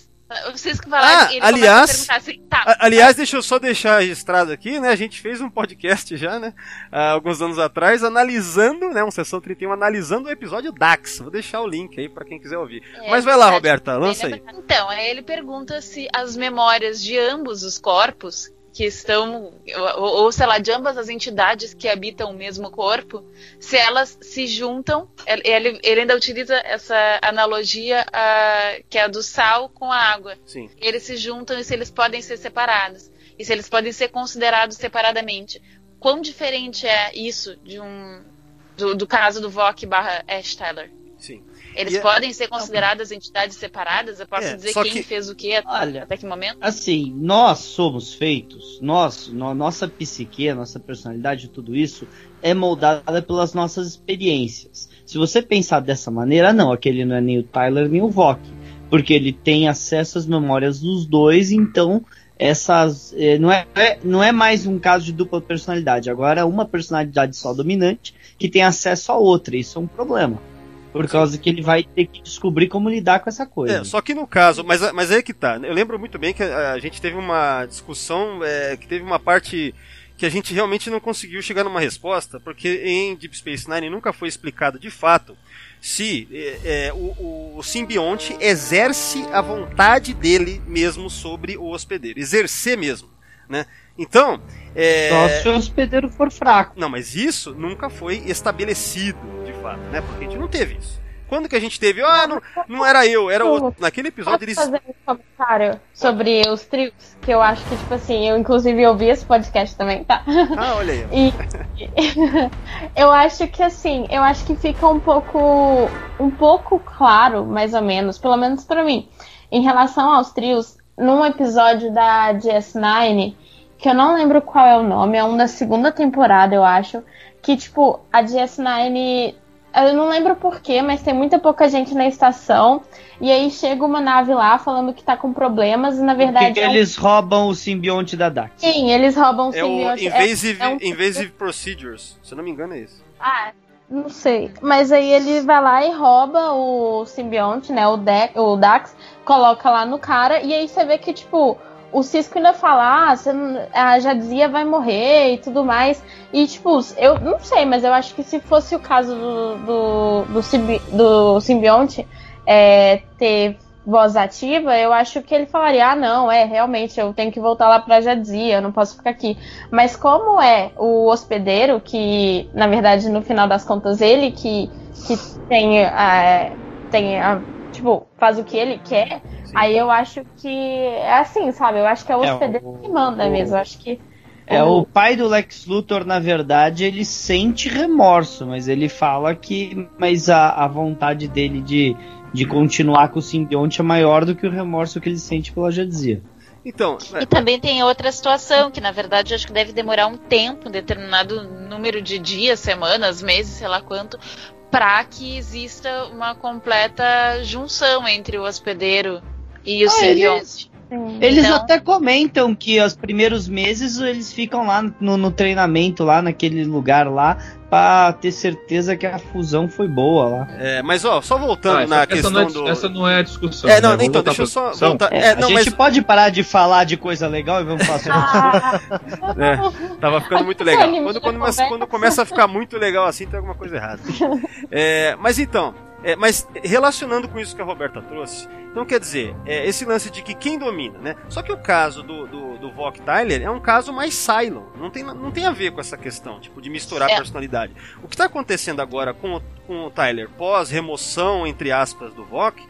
O Cisco vai Ah, aliás- assim, tá, A- Aliás, deixa eu só deixar registrado aqui, né? A gente fez um podcast já, né? Há alguns anos atrás, analisando, né? Um sessão 31, analisando o episódio Dax. Vou deixar o link aí pra quem quiser ouvir. É, Mas vai lá. Roberta, lança aí. Então, aí ele pergunta se as memórias de ambos os corpos que estão, ou, ou sei lá, de ambas as entidades que habitam o mesmo corpo, se elas se juntam, ele, ele ainda utiliza essa analogia ah, que é a do sal com a água. Sim. Eles se juntam e se eles podem ser separados. E se eles podem ser considerados separadamente. Quão diferente é isso de um. do, do caso do Vok barra Ash Tyler? Sim. Eles E é- podem ser consideradas entidades separadas? Eu posso É, dizer quem que- fez o que até, Olha, até que momento? Assim, nós somos feitos, nós, no- nossa psique, nossa personalidade, tudo isso é moldada pelas nossas experiências. Se você pensar dessa maneira, não, aquele não é nem o Tyler nem o Vok, porque ele tem acesso às memórias dos dois, então essas eh, não é, é- não é mais um caso de dupla personalidade, agora é uma personalidade só dominante que tem acesso a outra, isso é um problema. Por causa que ele vai ter que descobrir como lidar com essa coisa. É, só que no caso, mas, mas aí que tá. Eu lembro muito bem que a, a gente teve uma discussão, é, que teve uma parte que a gente realmente não conseguiu chegar numa resposta, porque em Deep Space Nine nunca foi explicado de fato se é, é, o, o simbionte exerce a vontade dele mesmo sobre o hospedeiro. Exercer mesmo, né? Então, é... Só se o hospedeiro for fraco. Não, mas isso nunca foi estabelecido, de fato, né? Porque a gente não teve isso. Quando que a gente teve? Ah, não, não era eu, era outro. Naquele episódio Posso eles. fazer um comentário sobre os trios? Que eu acho que, tipo assim, eu inclusive ouvi esse podcast também, tá? Ah, olha aí. E eu acho que assim, eu acho que fica um pouco um pouco claro, mais ou menos, pelo menos pra mim, em relação aos trios, num episódio da DS9, que eu não lembro qual é o nome, é um da segunda temporada, eu acho, que tipo, a DS9 eu não lembro porquê, mas tem muita pouca gente na estação. E aí chega uma nave lá falando que tá com problemas e na verdade. Porque é um- eles roubam o simbionte da Dax. Sim, eles roubam o É o simbionte. Invasive, é um- invasive Procedures. Se eu não me engano, é isso. Ah, não sei. Mas aí ele vai lá e rouba o simbionte, né? O, De o Dax, coloca lá no cara, e aí você vê que, tipo, o Cisco ainda fala, ah, você não- a Jadzia vai morrer e tudo mais. E, tipo, eu não sei, mas eu acho que se fosse o caso do, do, do, do simbionte é, ter voz ativa, eu acho que ele falaria, ah, não, é, realmente, eu tenho que voltar lá pra Jadzia, eu não posso ficar aqui. Mas como é o hospedeiro, que, na verdade, no final das contas, ele que, que tem, a, tem a, tipo, faz o que ele quer, Sim. aí eu acho que é assim, sabe? Eu acho que é o É, hospedeiro o- que manda o- mesmo. Eu acho que. É, o pai do Lex Luthor, na verdade, ele sente remorso, mas ele fala que. Mas a, a vontade dele de, de continuar com o simbionte é maior do que o remorso que ele sente pela Jadzia. Então, E também tem outra situação, que na verdade eu acho que deve demorar um tempo, um determinado número de dias, semanas, meses, sei lá quanto, para que exista uma completa junção entre o hospedeiro e o Ah, simbionte. Sim. Eles Então- até comentam que os primeiros meses eles ficam lá no, no treinamento, lá naquele lugar lá, pra ter certeza que a fusão foi boa lá. é, mas ó, só voltando Ah, essa, na essa questão não é, do. essa não é a discussão. É, né? não, Vamos então, deixa eu só discussão. voltar. É, É, não, a mas gente pode parar de falar de coisa legal e vamos falar sobre Ah, É, tava ficando muito legal. Quando, de quando, conversa. quando começa a ficar muito legal assim, tem alguma coisa errada. É, mas então, é, mas relacionando com isso que a Roberta trouxe, então quer dizer, é, esse lance de que quem domina, né? Só que o caso do, do, do Vok Tyler é um caso mais Cylon. Não tem, não tem a ver com essa questão, tipo, de misturar É. personalidade. O que está acontecendo agora com o, com o Tyler pós remoção, entre aspas, do Vok,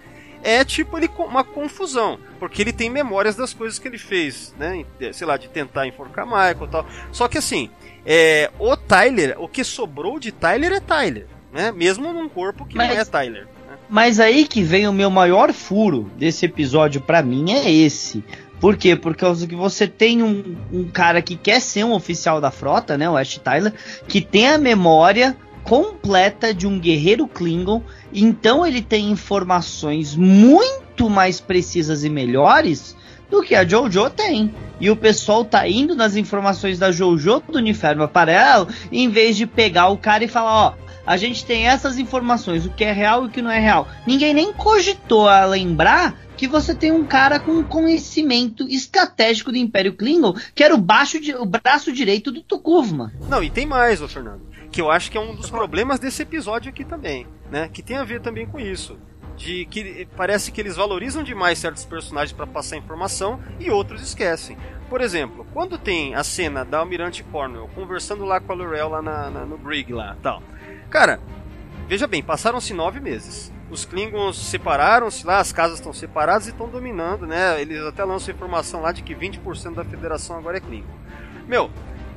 é tipo ele uma confusão, porque ele tem memórias das coisas que ele fez, né? Sei lá, de tentar enforcar Michael e tal. Só que assim, é, o Tyler, o que sobrou de Tyler é Tyler, né? Mesmo num corpo que não Mas- é Tyler. Mas aí que vem o meu maior furo desse episódio pra mim é esse. Por quê? Por causa que você tem um, um cara que quer ser um oficial da frota, né? O Ash Tyler, que tem a memória completa de um guerreiro Klingon. Então ele tem informações muito mais precisas e melhores do que a Jojo tem. E o pessoal tá indo nas informações da Jojo do Uniforme Paralelo, em vez de pegar o cara e falar, ó, a gente tem essas informações, o que é real e o que não é real. Ninguém nem cogitou a lembrar que você tem um cara com conhecimento estratégico do Império Klingon, que era o, baixo di- o braço direito do Tukuvma. Não, e tem mais, ô Fernando, que eu acho que é um dos problemas desse episódio aqui também, né? Que tem a ver também com isso. De que parece que eles valorizam demais certos personagens para passar informação e outros esquecem. Por exemplo, quando tem a cena da Almirante Cornwell conversando lá com a Lorel lá na, na- no Brig lá tal. Cara, veja bem, passaram-se nove meses. Os Klingons separaram-se lá, as casas estão separadas e estão dominando, né? Eles até lançam informação lá de que 20% da federação agora é Klingon. Meu,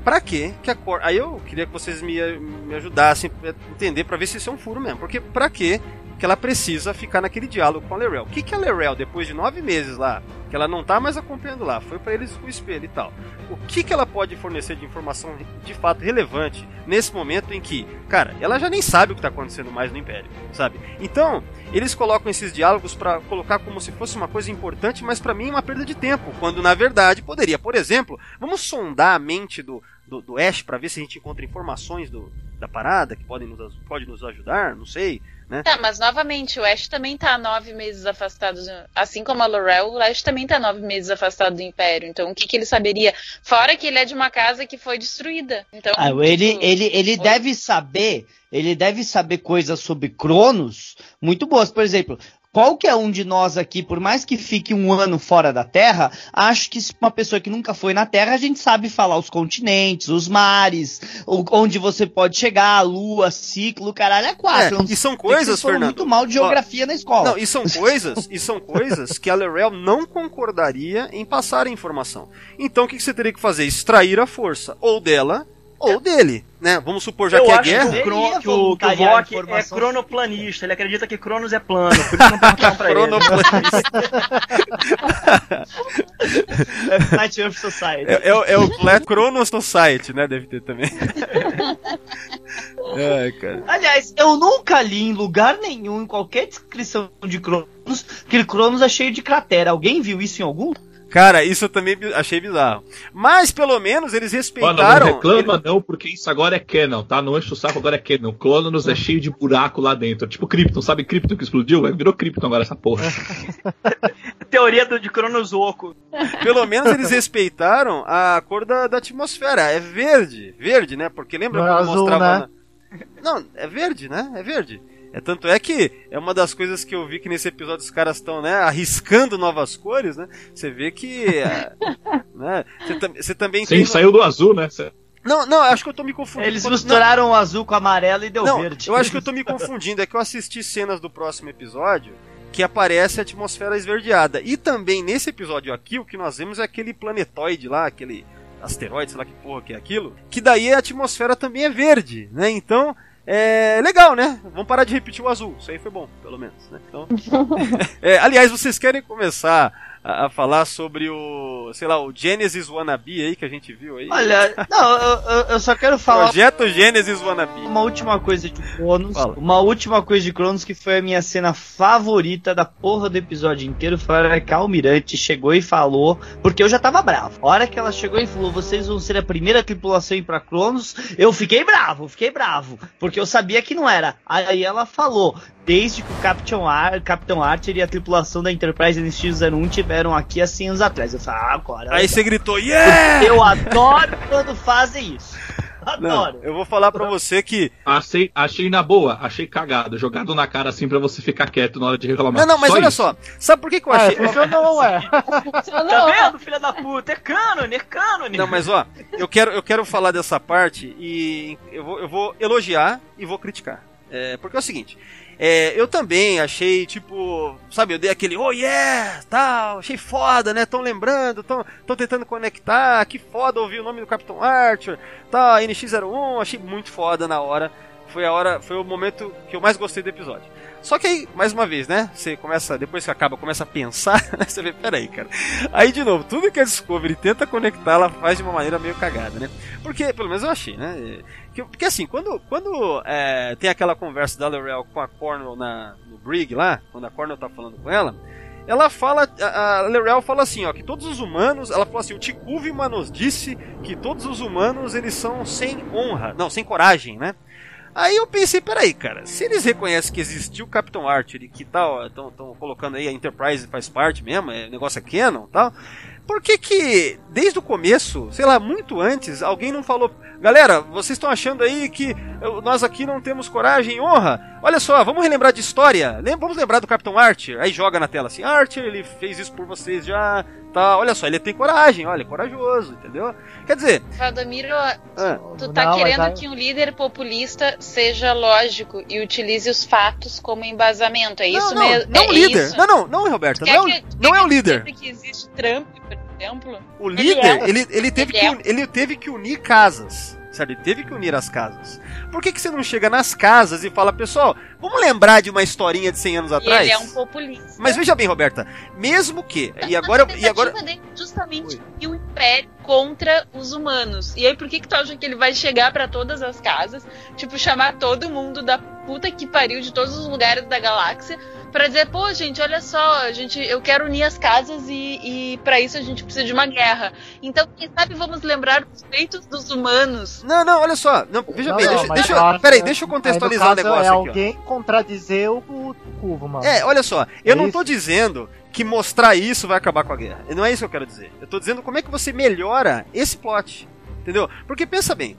pra quê que a Cor... Aí eu queria que vocês me, me ajudassem a entender pra ver se isso é um furo mesmo. Porque pra quê que ela precisa ficar naquele diálogo com a Lerel? O que, que a Lerel, depois de nove meses lá, que ela não tá mais acompanhando lá, foi pra eles o espelho e tal. O que, que ela pode fornecer de informação de fato relevante nesse momento em que, cara, ela já nem sabe o que tá acontecendo mais no Império, sabe? Então, eles colocam esses diálogos pra colocar como se fosse uma coisa importante, mas pra mim é uma perda de tempo, quando na verdade poderia, por exemplo, vamos sondar a mente do, do, do Ash pra ver se a gente encontra informações do, da parada que podem nos, pode nos ajudar, não sei, né? Tá, mas novamente, o Ash também tá nove meses afastado, do- assim como a Laurel, o Ash também tá nove meses afastado do Império. Então, o que, que ele saberia? Fora que ele é de uma casa que foi destruída. Então, Ah, ele, tipo, ele, ele deve saber, ele deve saber coisas sobre Cronos muito boas. Por exemplo, qualquer um de nós aqui, por mais que fique um ano fora da Terra, acho que uma pessoa que nunca foi na Terra, a gente sabe falar os continentes, os mares, onde você pode chegar, a lua, ciclo, caralho, é quatro. É, e são vocês coisas, Fernando. muito mal de geografia na escola. Não, e são coisas, e são coisas que a Lerel não concordaria em passar a informação. Então o que que você teria que fazer? Extrair a força, ou dela, ou dele, né? Vamos supor, já eu que é guerra. que o, Cron- que o, que Vok é cronoplanista. Ele acredita que Cronos é plano. Por isso não perguntaram pra ele. Cronoplanista. Night Earth Society. É, é o- é o Flat Chronos Society, né? Deve ter também. Ai, cara. Aliás, eu nunca li em lugar nenhum, em qualquer descrição de Cronos, que Cronos é cheio de cratera. Alguém viu isso em algum? Cara, isso eu também achei bizarro. Mas pelo menos eles Mano, respeitaram. não reclama não, porque isso agora é canon, tá? Não enche o saco, agora é canon. Clonos é cheio de buraco lá dentro. Tipo Krypton, sabe Krypton que explodiu? É, Virou Krypton agora essa porra. Teoria do, de Cronos Oco. Pelo menos eles respeitaram a cor da, da atmosfera. É verde. Verde, né? Porque lembra Não é quando azul, mostrava. né? na- Não, é verde, né? É verde. É tanto é que é uma das coisas que eu vi que nesse episódio os caras estão, né, arriscando novas cores, né? Você vê que. é, né, você, tam- você também Sim, tem. saiu do azul, né? Cê- Não, não, acho que eu tô me confundindo. Eles misturaram o azul com o amarelo e deu Não, verde. eu acho que eu tô me confundindo. É que eu assisti cenas do próximo episódio que aparece a atmosfera esverdeada. E também nesse episódio aqui, o que nós vemos é aquele planetoide lá, aquele asteroide, sei lá que porra que é aquilo, que daí a atmosfera também é verde, né? Então, é legal, né? Vamos parar de repetir o azul. Isso aí foi bom, pelo menos, né? Então, é, aliás, vocês querem começar a, a, falar sobre o, sei lá, o Genesis Wannabe aí que a gente viu aí? Olha, não, eu, eu só quero falar. Projeto Genesis Wannabe. Uma última coisa de Cronos. Fala. Uma última coisa de Cronos que foi a minha cena favorita da porra do episódio inteiro. Foi a hora que a Almirante chegou e falou. Porque eu já tava bravo. A hora que ela chegou e falou: vocês vão ser a primeira tripulação a ir pra Cronos. Eu fiquei bravo, fiquei bravo. Porque eu sabia que não era. Aí ela falou: desde que o Capitão, Ar Capitão Archer e a tripulação da Enterprise NX-01 tiveram aqui há 100 anos atrás. Eu falei, ah, agora. Aí você gritou, yeah! Eu adoro quando fazem isso. Adoro. Não, eu vou falar pra você que. Achei, achei na boa, achei cagado, jogado na cara assim pra você ficar quieto na hora de reclamar. Não, não, mas só olha isso. só. Sabe por que, que eu achei. É, funcionou, ué. Tá vendo, filha da puta? É cânone, é cânone. Não, mas ó, eu quero, eu quero falar dessa parte e eu vou, eu vou elogiar e vou criticar. É, porque é o seguinte. É, eu também achei, tipo, sabe, eu dei aquele oh yeah, tal, achei foda, né? Tão lembrando, tão, tão tentando conectar, que foda ouvir o nome do Capitão Archer, tal, NX01, achei muito foda na hora. Foi a hora, foi o momento que eu mais gostei do episódio. Só que aí, mais uma vez, né? Você começa, depois que acaba, começa a pensar, né? Você vê, peraí, cara. Aí, de novo, tudo que a Discovery tenta conectar, ela faz de uma maneira meio cagada, né? Porque, pelo menos eu achei, né? Porque assim, quando, quando é, tem aquela conversa da L'Oreal com a Cornell na, no Brig lá, quando a Cornell tá falando com ela, ela fala, a, a L'Oreal fala assim, ó, que todos os humanos, ela fala assim, o Tikuvima nos disse que todos os humanos eles são sem honra, não, sem coragem, né? Aí eu pensei, peraí, cara, se eles reconhecem que existiu o Capitão Archer e que tal, estão colocando aí a Enterprise faz parte mesmo, é, o negócio é canon tal, por que que, desde o começo, sei lá, muito antes, alguém não falou, galera, vocês estão achando aí que nós aqui não temos coragem e honra? Olha só, vamos relembrar de história, vamos lembrar do Capitão Archer, aí joga na tela assim, Archer, ele fez isso por vocês já, tá, olha só, ele tem coragem, olha, é corajoso, entendeu? Quer dizer... Valdomiro, ah, tu tá não, querendo aí... que um líder populista seja lógico e utilize os fatos como embasamento, é isso não, mesmo? Não, é líder, isso? não, não, não, Roberta, não, é que, não é o líder. que existe Trump exemplo. O líder, ele, é. ele, ele teve, ele, que, é. ele teve que unir casas. Sabe? Ele teve que unir as casas. Por que, que você não chega nas casas e fala, pessoal, vamos lembrar de uma historinha de 100 anos atrás? ele é um populista. Mas veja bem, Roberta, mesmo que. e agora. E agora... justamente Oi. o Império contra os humanos. E aí, por que, que tu acha que ele vai chegar para todas as casas, tipo, chamar todo mundo da puta que pariu de todos os lugares da galáxia? Para dizer, pô, gente, olha só, a gente, eu quero unir as casas e, e para isso a gente precisa de uma guerra. Então, quem sabe vamos lembrar os feitos dos humanos. Não, não, olha só. Não, veja não, bem, não, deixa, deixa, peraí, deixa eu contextualizar o negócio é aqui. alguém ó. contradizer o Cubo, mano. É, olha só, eu é não isso? tô dizendo que mostrar isso vai acabar com a guerra. Não é isso que eu quero dizer. Eu tô dizendo como é que você melhora esse plot. Entendeu? Porque pensa bem,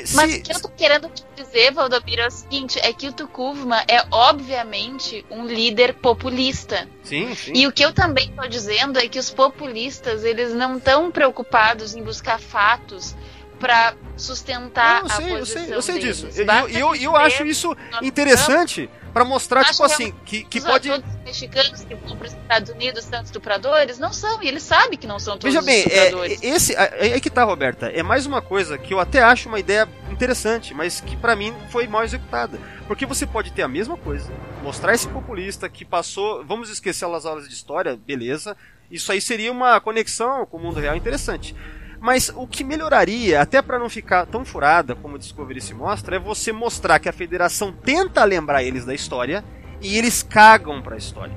se... Mas o que eu tô querendo te dizer, Valdomiro, é o seguinte: é que o Tukuvma é obviamente um líder populista. Sim, sim. E o que eu também tô dizendo é que os populistas eles não estão preocupados em buscar fatos para sustentar eu sei, a posição eu sei, eu sei disso. E eu, eu, eu, acho isso interessante para mostrar, tipo assim, que, que pode. Todos os mexicanos que vão para os Estados Unidos são estupradores? Não são, e ele sabe que não são todos Veja bem, estupradores. É, esse, é, é que tá, Roberta. É mais uma coisa que eu até acho uma ideia interessante, mas que para mim foi mal executada. Porque você pode ter a mesma coisa, mostrar esse populista que passou. Vamos esquecer as aulas de história, beleza. Isso aí seria uma conexão com o mundo real interessante. Mas o que melhoraria, até para não ficar tão furada como o Discovery se mostra, é você mostrar que a Federação tenta lembrar eles da história e eles cagam para a história.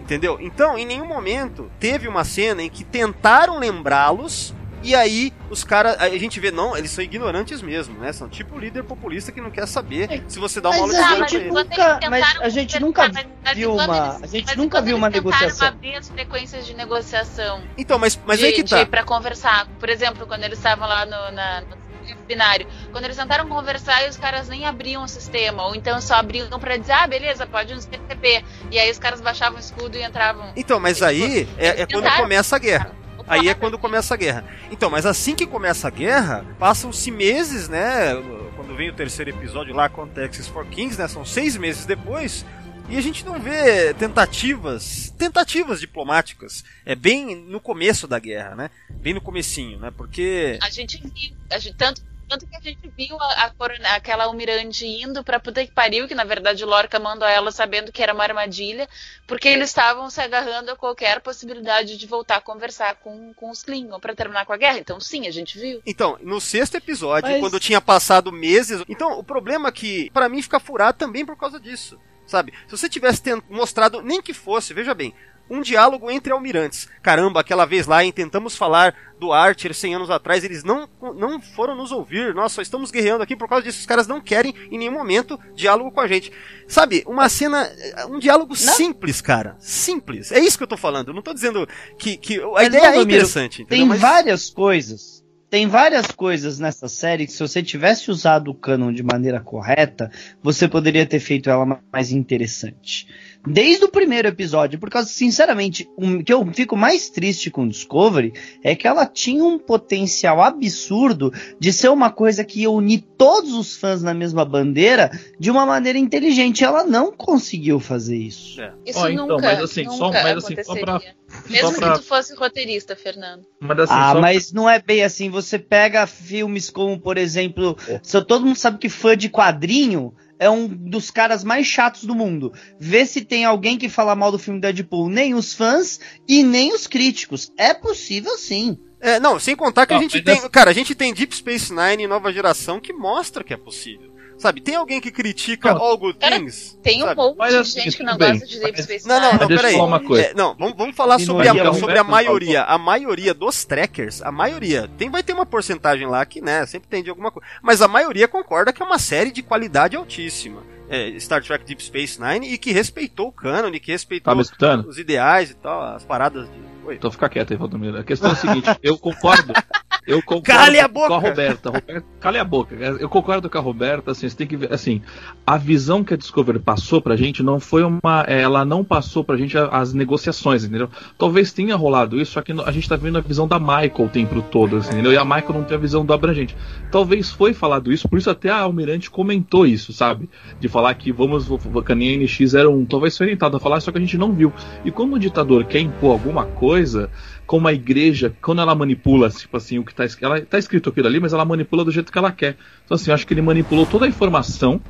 Entendeu? Então, em nenhum momento teve uma cena em que tentaram lembrá-los e aí os caras, a gente vê, não, eles são ignorantes mesmo, né? São tipo líder populista que não quer saber se você dá uma mas aula de nunca, Mas a gente nunca viu uma, a gente nunca viu uma negociação. abrir as frequências de negociação. Então, mas, mas de, aí que tá. para conversar. Por exemplo, quando eles estavam lá no, na, no binário. Quando eles tentaram conversar, os caras nem abriam o sistema, ou então só abriam para dizer, ah, beleza, pode nos PTP. E aí os cares baixavam o escudo e entravam. Então, mas aí é, é quando começa a guerra. Aí é quando começa a guerra. Então, mas assim que começa a guerra, passam-se meses, né? Quando vem o terceiro episódio lá com Texas for Kings, né? São seis meses depois. E a gente não vê tentativas, tentativas diplomáticas. É bem no começo da guerra, né? Bem no comecinho, né? Porque A gente a gente, tanto, tanto que a gente viu a, a corone- aquela almirante indo pra puta que pariu, que na verdade o Lorca mandou ela sabendo que era uma armadilha, porque eles estavam se agarrando a qualquer possibilidade de voltar a conversar com, com os Klingon pra terminar com a guerra. Então sim, a gente viu. Então, no sexto episódio, Mas- quando tinha passado meses. Então, o problema é que, pra mim, fica furado também por causa disso. Sabe? Se você tivesse mostrado, nem que fosse, veja bem, um diálogo entre almirantes. Caramba, aquela vez lá em tentamos falar do Archer 100 anos atrás, eles não, não foram nos ouvir. Nós só estamos guerreando aqui por causa disso. Os caras não querem em nenhum momento diálogo com a gente. Sabe? Uma cena, um diálogo simples, cara. Simples. É isso que eu tô falando. Eu não tô dizendo que, que a ideia não, é interessante. Tem Mas- várias coisas. Tem várias coisas nessa série que se você tivesse usado o canon de maneira correta, você poderia ter feito ela ma- mais interessante. Desde o primeiro episódio, por causa, sinceramente, o que eu fico mais triste com Discovery é que ela tinha um potencial absurdo de ser uma coisa que ia unir todos os fãs na mesma bandeira de uma maneira inteligente. Ela não conseguiu fazer isso. É. Isso então, nunca, mas assim, nunca só- mas assim, só pra- aconteceria. Mesmo só pra- que tu fosse roteirista, Fernando. Mas assim, ah, só- mas não é bem assim. Você pega filmes como, por exemplo, se todo mundo sabe que fã de quadrinho é um dos caras mais chatos do mundo. Vê se tem alguém que fala mal do filme Deadpool, nem os fãs e nem os críticos. É possível sim. É, não, sem contar que a Não, gente mas tem. Cara, a gente tem Deep Space Nine nova geração que mostra que é possível. Sabe, tem alguém que critica Não. All Good Cara, Things? Tem um sabe? monte Mas de assim, gente que não bem, gosta de Deep Space Não, não, Nine. não, deixa eu peraí. uma coisa. É, não, vamos, vamos falar E sobre a, não sobre a maioria. A maioria dos trackers, a maioria, tem, vai ter uma porcentagem lá que, né, sempre tem de alguma coisa. Mas a maioria concorda que é uma série de qualidade altíssima. É, Star Trek Deep Space Nine e que respeitou o canon, que respeitou Tá os ideais e tal, as paradas de. Oi. Então fica quieto aí, Valdomiro. A questão é a seguinte, eu concordo. Eu concordo Cale a boca! com a Roberta. Roberta. Cale a boca. Eu concordo com a Roberta, assim, você tem que ver, assim, a visão que a Discovery passou pra gente não foi uma, é, ela não passou pra gente as negociações, entendeu? Talvez tenha rolado isso, só que a gente tá vendo a visão da Michael o tempo todo, assim, entendeu? E a Michael não tem a visão do abrangente. Talvez foi falado isso, por isso até a Almirante comentou isso, sabe? De falar que vamos, Caninha NX01, talvez foi orientado a falar, só que a gente não viu. E como o ditador quer impor alguma coisa, como a igreja, quando ela manipula, tipo assim, o que tá, es- ela, tá escrito aquilo ali, mas ela manipula do jeito que ela quer. Então, assim, eu acho que ele manipulou toda a informação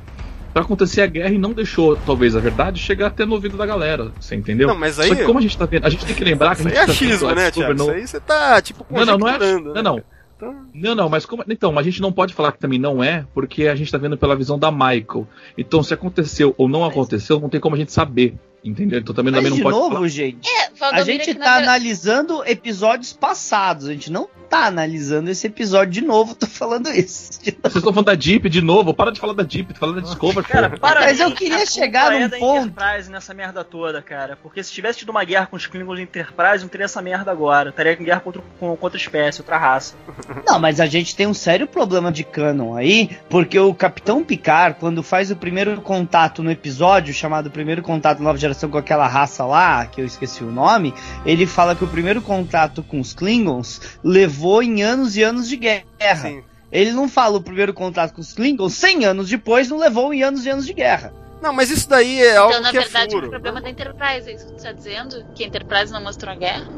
pra acontecer a guerra e não deixou, talvez, a verdade chegar até no ouvido da galera. Você entendeu? Não, mas aí- Só que como a gente tá vendo, a gente tem que lembrar que a gente é tá achismo, a né, Thiago? não- Isso aí você tá, tipo, Não, não, não é. conjecturando, Não, né, não. cara? Então, Não, não, mas como. Então, a gente não pode falar que também não é, porque a gente tá vendo pela visão da Michael. Então, se aconteceu ou não aconteceu, não tem como a gente saber. Entendeu? Então também, Mas também de não pode novo, falar. gente, É, a gente é na tá verdade- analisando episódios passados. A gente não tá analisando esse episódio de novo. Tô falando isso. Vocês estão falando da Deep de novo, para de falar da Deep, fala da Discovery. Cara, para Mas eu queria chegar é num da ponto. Enterprise nessa merda toda, cara. Porque se tivesse tido uma guerra com os Klingons de Enterprise, não teria essa merda agora. Estaria em guerra contra, com, com outra espécie, outra raça. Não, mas a gente tem um sério problema de canon aí, porque o Capitão Picard, quando faz o primeiro contato no episódio, chamado Primeiro Contato Nova Geração com aquela raça lá, que eu esqueci o nome, ele fala que o primeiro contato com os Klingons levou em anos e anos de guerra. sim. Ele não fala o primeiro contato com os Klingons 100 anos depois, não levou em anos e anos de guerra. Não, mas isso daí é algo Então, na que é verdade, é furo. o problema da Enterprise, é isso que tu tá dizendo? Que a Enterprise não mostrou a guerra?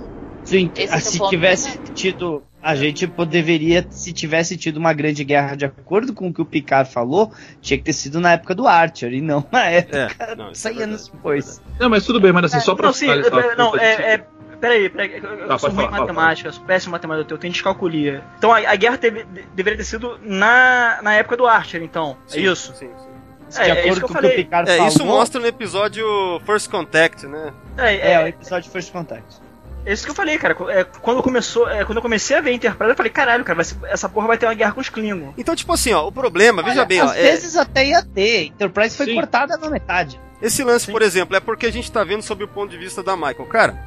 Sim, Esse é se tivesse né? tido. A gente deveria, se tivesse tido uma grande guerra de acordo com o que o Picard falou, tinha que ter sido na época do Archer, e não na época, É, não, isso é 100 anos depois. Não, mas tudo bem, mas assim, só pra não, sim, é, não, é, é, Peraí, peraí, eu, Tá, sou ruim em fala, matemática, eu sou péssimo em matemática, eu tenho descalculia. Então a, a guerra teve- de- deveria ter sido na, na época do Archer, então. é Sim, isso? Sim, sim. De É, é acordo isso que eu com o que o falei. Picard É, falou. isso mostra no episódio First Contact, né? É, É, é, o episódio First Contact. É isso que eu falei, cara. É, quando, começou, é, quando eu comecei a ver Enterprise, eu falei, caralho, cara, ser- essa porra vai ter uma guerra com os Klingons. Então, tipo assim, ó, o problema, veja bem, ó, Às é, vezes até ia ter. Enterprise foi Sim. cortada na metade. esse lance, Sim. por exemplo, é porque a gente tá vendo sob o ponto de vista da Michael. Cara,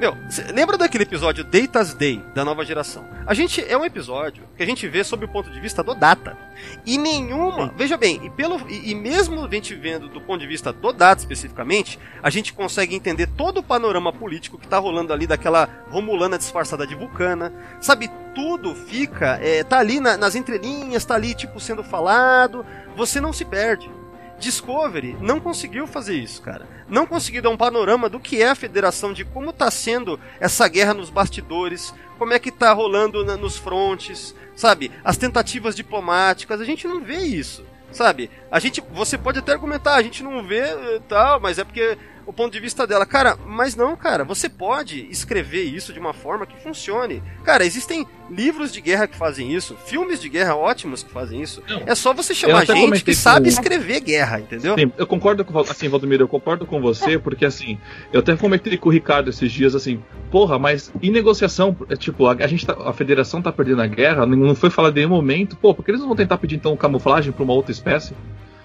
meu, lembra daquele episódio Data's Day, da nova geração? A gente, é um episódio que a gente vê sob o ponto de vista do Data. E nenhuma, veja bem, e, pelo, e, e mesmo a gente vendo do ponto de vista do Data especificamente, a gente consegue entender todo o panorama político que tá rolando ali daquela Romulana disfarçada de Vulcana. Sabe, tudo fica, é, tá ali na- nas entrelinhas, tá ali, tipo, sendo falado, você não se perde. Discovery não conseguiu fazer isso, cara. Não conseguiu dar um panorama do que é a federação, de como tá sendo essa guerra nos bastidores, como é que tá rolando na, nos frontes, sabe? As tentativas diplomáticas, a gente não vê isso. Sabe? A gente, você pode até argumentar, a gente não vê eh, tal, mas é porque o ponto de vista dela. Cara, mas não, cara, você pode escrever isso de uma forma que funcione. Cara, existem livros de guerra que fazem isso, filmes de guerra ótimos que fazem isso. Não, é só você chamar gente que sabe com... escrever guerra, entendeu? Sim, eu concordo com assim, Valdomiro, eu concordo com você, porque assim, eu até comentei com o Ricardo esses dias assim, porra, mas em negociação, é, tipo, a, a gente tá, a federação tá perdendo a guerra, não foi falado em nenhum momento, pô, porque eles não vão tentar pedir então camuflagem para uma outra espécie?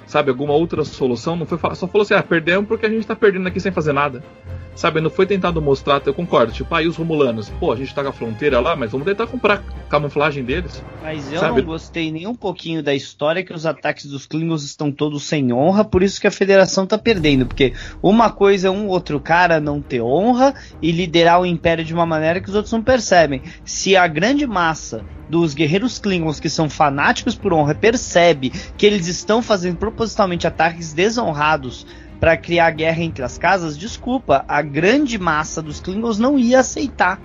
Sabe, alguma outra solução, não foi falar, só falou assim, ah, perdemos porque a gente tá perdendo aqui sem fazer nada. Sabe, não foi tentado mostrar, eu concordo, tipo, aí ah, os romulanos, pô, a gente tá com a fronteira lá, mas vamos tentar comprar camuflagem deles. Mas eu sabe? não gostei nem um pouquinho da história que os ataques dos Klingons estão todos sem honra, por isso que a federação tá perdendo, porque uma coisa é um outro cara não ter honra e liderar o império de uma maneira que os outros não percebem. Se a grande massa dos guerreiros Klingons que são fanáticos por honra percebe que eles estão fazendo propositalmente ataques desonrados para criar guerra entre as casas, desculpa, a grande massa dos Klingons não ia aceitar.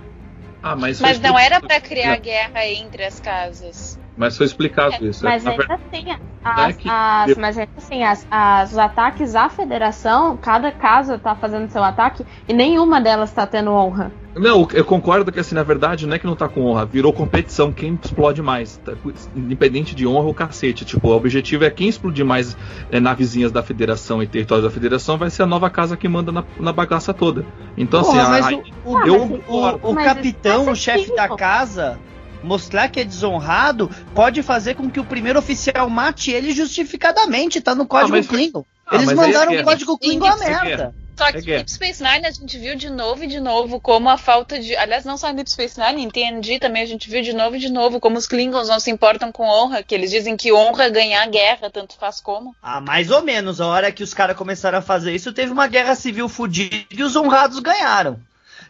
Ah, mas, mas não era para criar guerra entre as casas. Mas foi explicado é, isso. Mas ainda assim, as, que... as, mas ainda assim, as, as, os ataques à federação, cada casa tá fazendo seu ataque e nenhuma delas tá tendo honra. Não, eu concordo que assim, na verdade, não é que não tá com honra, virou competição, quem explode mais. Tá, independente de honra ou cacete. Tipo, o objetivo é quem explodir mais é, navezinhas da federação e territórios da federação vai ser a nova casa que manda na, na bagaça toda. Então, Porra, assim, a, o, o, eu, o, o capitão, o chefe da casa mostrar que é desonrado pode fazer com que o primeiro oficial mate ele justificadamente, tá no código ah, Klingon. Ah, Eles mandaram o código Klingon a merda. Só que é Deep Space Nine a gente viu de novo e de novo como a falta de. Aliás, não só em Deep Space Nine, em TNG também a gente viu de novo e de novo como os Klingons não se importam com honra, que eles dizem que honra é ganhar guerra, tanto faz como. Ah, mais ou menos. A hora que os caras começaram a fazer isso, teve uma guerra civil fodida e os honrados ganharam.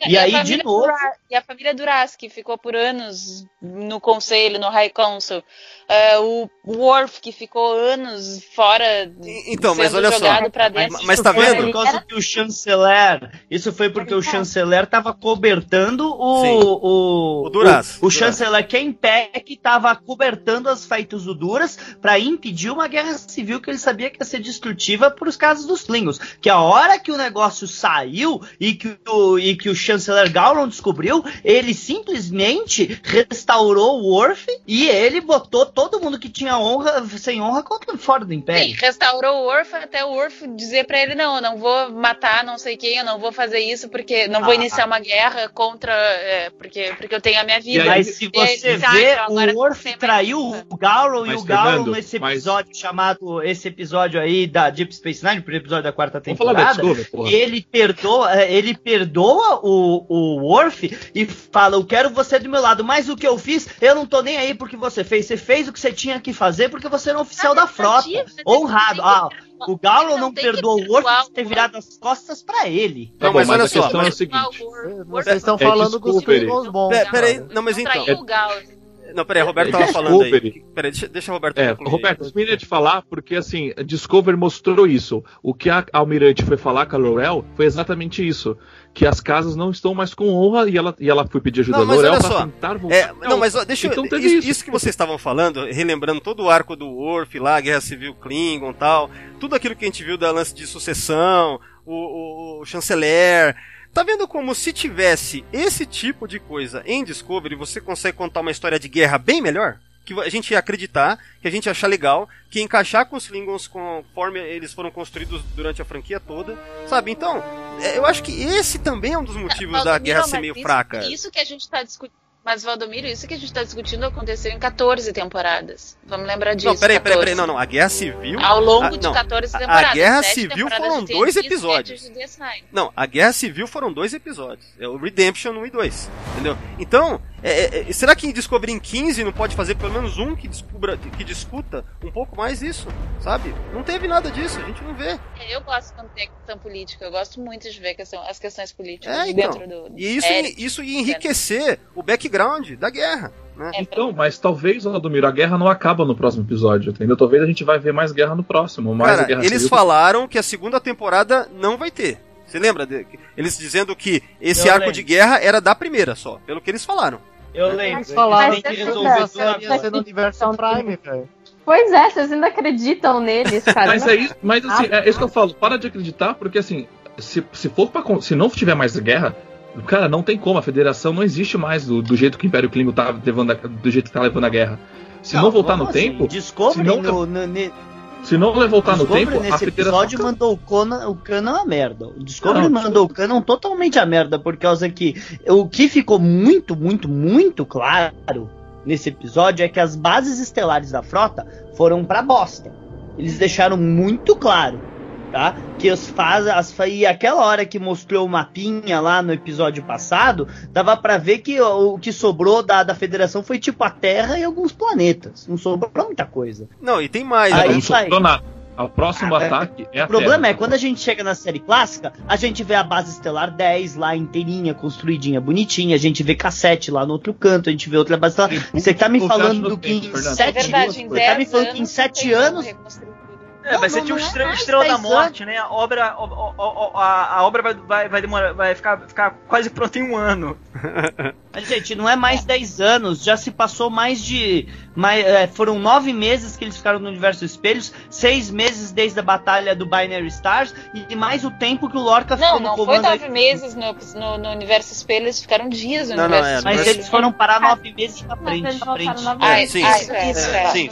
E, e aí, de novo. Dura, e a família Duraski ficou por anos no conselho, no High Council. Uh, o Worf, que ficou anos fora. Então, mas olha só. Mas, mas tá vendo? Por causa que o chanceler. Isso foi porque o chanceler tava cobertando o. Sim. O, o Duras. O, o chanceler Ken Peck tava cobertando as feitos do Duras para impedir uma guerra civil que ele sabia que ia ser destrutiva por os casos dos Klingons. Que a hora que o negócio saiu e que o, e que o chanceler Gowron descobriu, ele simplesmente restaurou o Worf e ele botou todo mundo que tinha honra, sem honra, contra fora do Império. Sim, restaurou o Worf até o Worf dizer para ele: não, eu não vou matar não sei quem, eu não vou fazer isso porque não vou ah, iniciar uma guerra contra. É, porque, porque eu tenho a minha vida. Mas se você vê, o Worf traiu o Gowron e o Gowron nesse episódio mas... chamado. Esse episódio aí da Deep Space Nine, o episódio da quarta temporada. ele perdoa, é, ele perdoa o, o Worf e fala: Eu quero você do meu lado, mas o que eu fiz, eu não tô nem aí porque você fez. Você fez o que você tinha que fazer porque você era um oficial da frota. Honrado. Ah, o Galo não, perdoou o Worf de ter virado as costas para ele. Não, mas, olha só. Mas... É o seguinte. Vocês estão falando dos Klingons bons. Peraí, não, mas então. Não, peraí, Roberto é, tava falando aí. Peraí, deixa, deixa o Roberto é, Roberto, eu queria te falar, porque assim, Discovery mostrou isso. O que a Almirante foi falar com a Laurel foi exatamente isso. Que as casas não estão mais com honra e ela, e ela foi pedir ajuda não, a Laurel pra tentar voltar. É, não, mas ó, deixa então, eu. Isso, isso. isso, que vocês estavam falando, relembrando todo o arco do Worf lá, Guerra Civil Klingon tal, tudo aquilo que a gente viu da lance de sucessão, o, o, o chanceler. Tá vendo como se tivesse esse tipo de coisa em Discovery, você consegue contar uma história de guerra bem melhor? Que a gente ia acreditar, que a gente achar legal, que encaixar com os Klingons conforme eles foram construídos durante a franquia toda, sabe? Então, é, eu acho que esse também é um dos motivos da guerra ser meio isso, fraca. Isso que a gente tá discutindo mas, Valdomiro, isso que a gente está discutindo aconteceu em 14 temporadas. Vamos lembrar disso. Não, peraí, peraí, peraí. Não, não. A Guerra Civil. Ao longo a, de não, 14 temporadas. A Guerra Civil foram dois episódios. Não, a Guerra Civil foram dois episódios. É o Redemption 1 e 2. Entendeu? Então, é, é, é, será que em Discovery em 15 não pode fazer pelo menos um que, descubra, que discuta um pouco mais isso? Sabe? Não teve nada disso, a gente não vê. É, eu gosto quando tem questão política, eu gosto muito de ver questão, as questões políticas é, então, dentro do. E isso, isso ia enriquecer o background da guerra. né? É, Então, mas talvez, Valdomiro, a guerra não acaba no próximo episódio, entendeu? Talvez a gente vai ver mais guerra no próximo. Mais Cara, guerra eles civil. falaram que a segunda temporada não vai ter. Você lembra? de- eles dizendo que esse Eu arco lembro. de guerra era da primeira só, pelo que eles falaram. Eu lembro. Mas falaram que resolver tudo Ia agora. ser no universo Prime, velho. Pois é, vocês ainda acreditam neles, cara. Mas é isso, mas assim, é isso que eu falo. Para de acreditar, porque assim, se, se for con- se não tiver mais guerra, cara, não tem como. A federação não existe mais do, do jeito que o Império Klingon tá levando, a- do jeito que tá levando a guerra. Se não, voltar no assim, tempo, se não- no, no, se não voltar no tempo, a nesse federação. episódio mandou o Conan, o Canon a merda. O Discovery Não, mandou o Canon totalmente a merda, por causa que o que ficou muito, muito, muito claro nesse episódio é que as bases estelares da frota foram pra bosta. Eles deixaram muito claro, tá? Que as faz, as e aquela hora que mostrou o mapinha lá no episódio passado, dava pra ver que o, o que sobrou da, da Federação foi tipo a Terra e alguns planetas. Não sobrou muita coisa. Não, e tem mais. Aí né? não sobrou nada. O próximo Ah, é. ataque é a O problema Terra. é quando a gente chega na série clássica, a gente vê a base estelar 10 lá inteirinha, construidinha, bonitinha, a gente vê cassete lá no outro canto, a gente vê outra base estelar. Você tá me falando que em Fernando. É 7 verdade, em Você tá me 10 falando que em anos 7 tem como anos. É, Não, vai ser não, tipo é Estrela, Estrela da 10 Morte, né? A obra, a- a obra vai, vai, vai demorar, vai ficar, ficar quase pronta em um ano. Mas, gente, não é mais 10 anos, já se passou mais de. Mais, é, foram 9 meses que eles ficaram no universo espelhos, 6 meses desde a batalha do Binary Stars, e mais o tempo que o Lorca Não, ficou no não foi comando. nove meses no, no, no universo espelho, eles ficaram dias no Não, não, universo é, espelho. Mas eles foram parar 9 meses pra Mas frente. frente. nove Ah, sim, ah, sim. isso é, isso É, é, sim.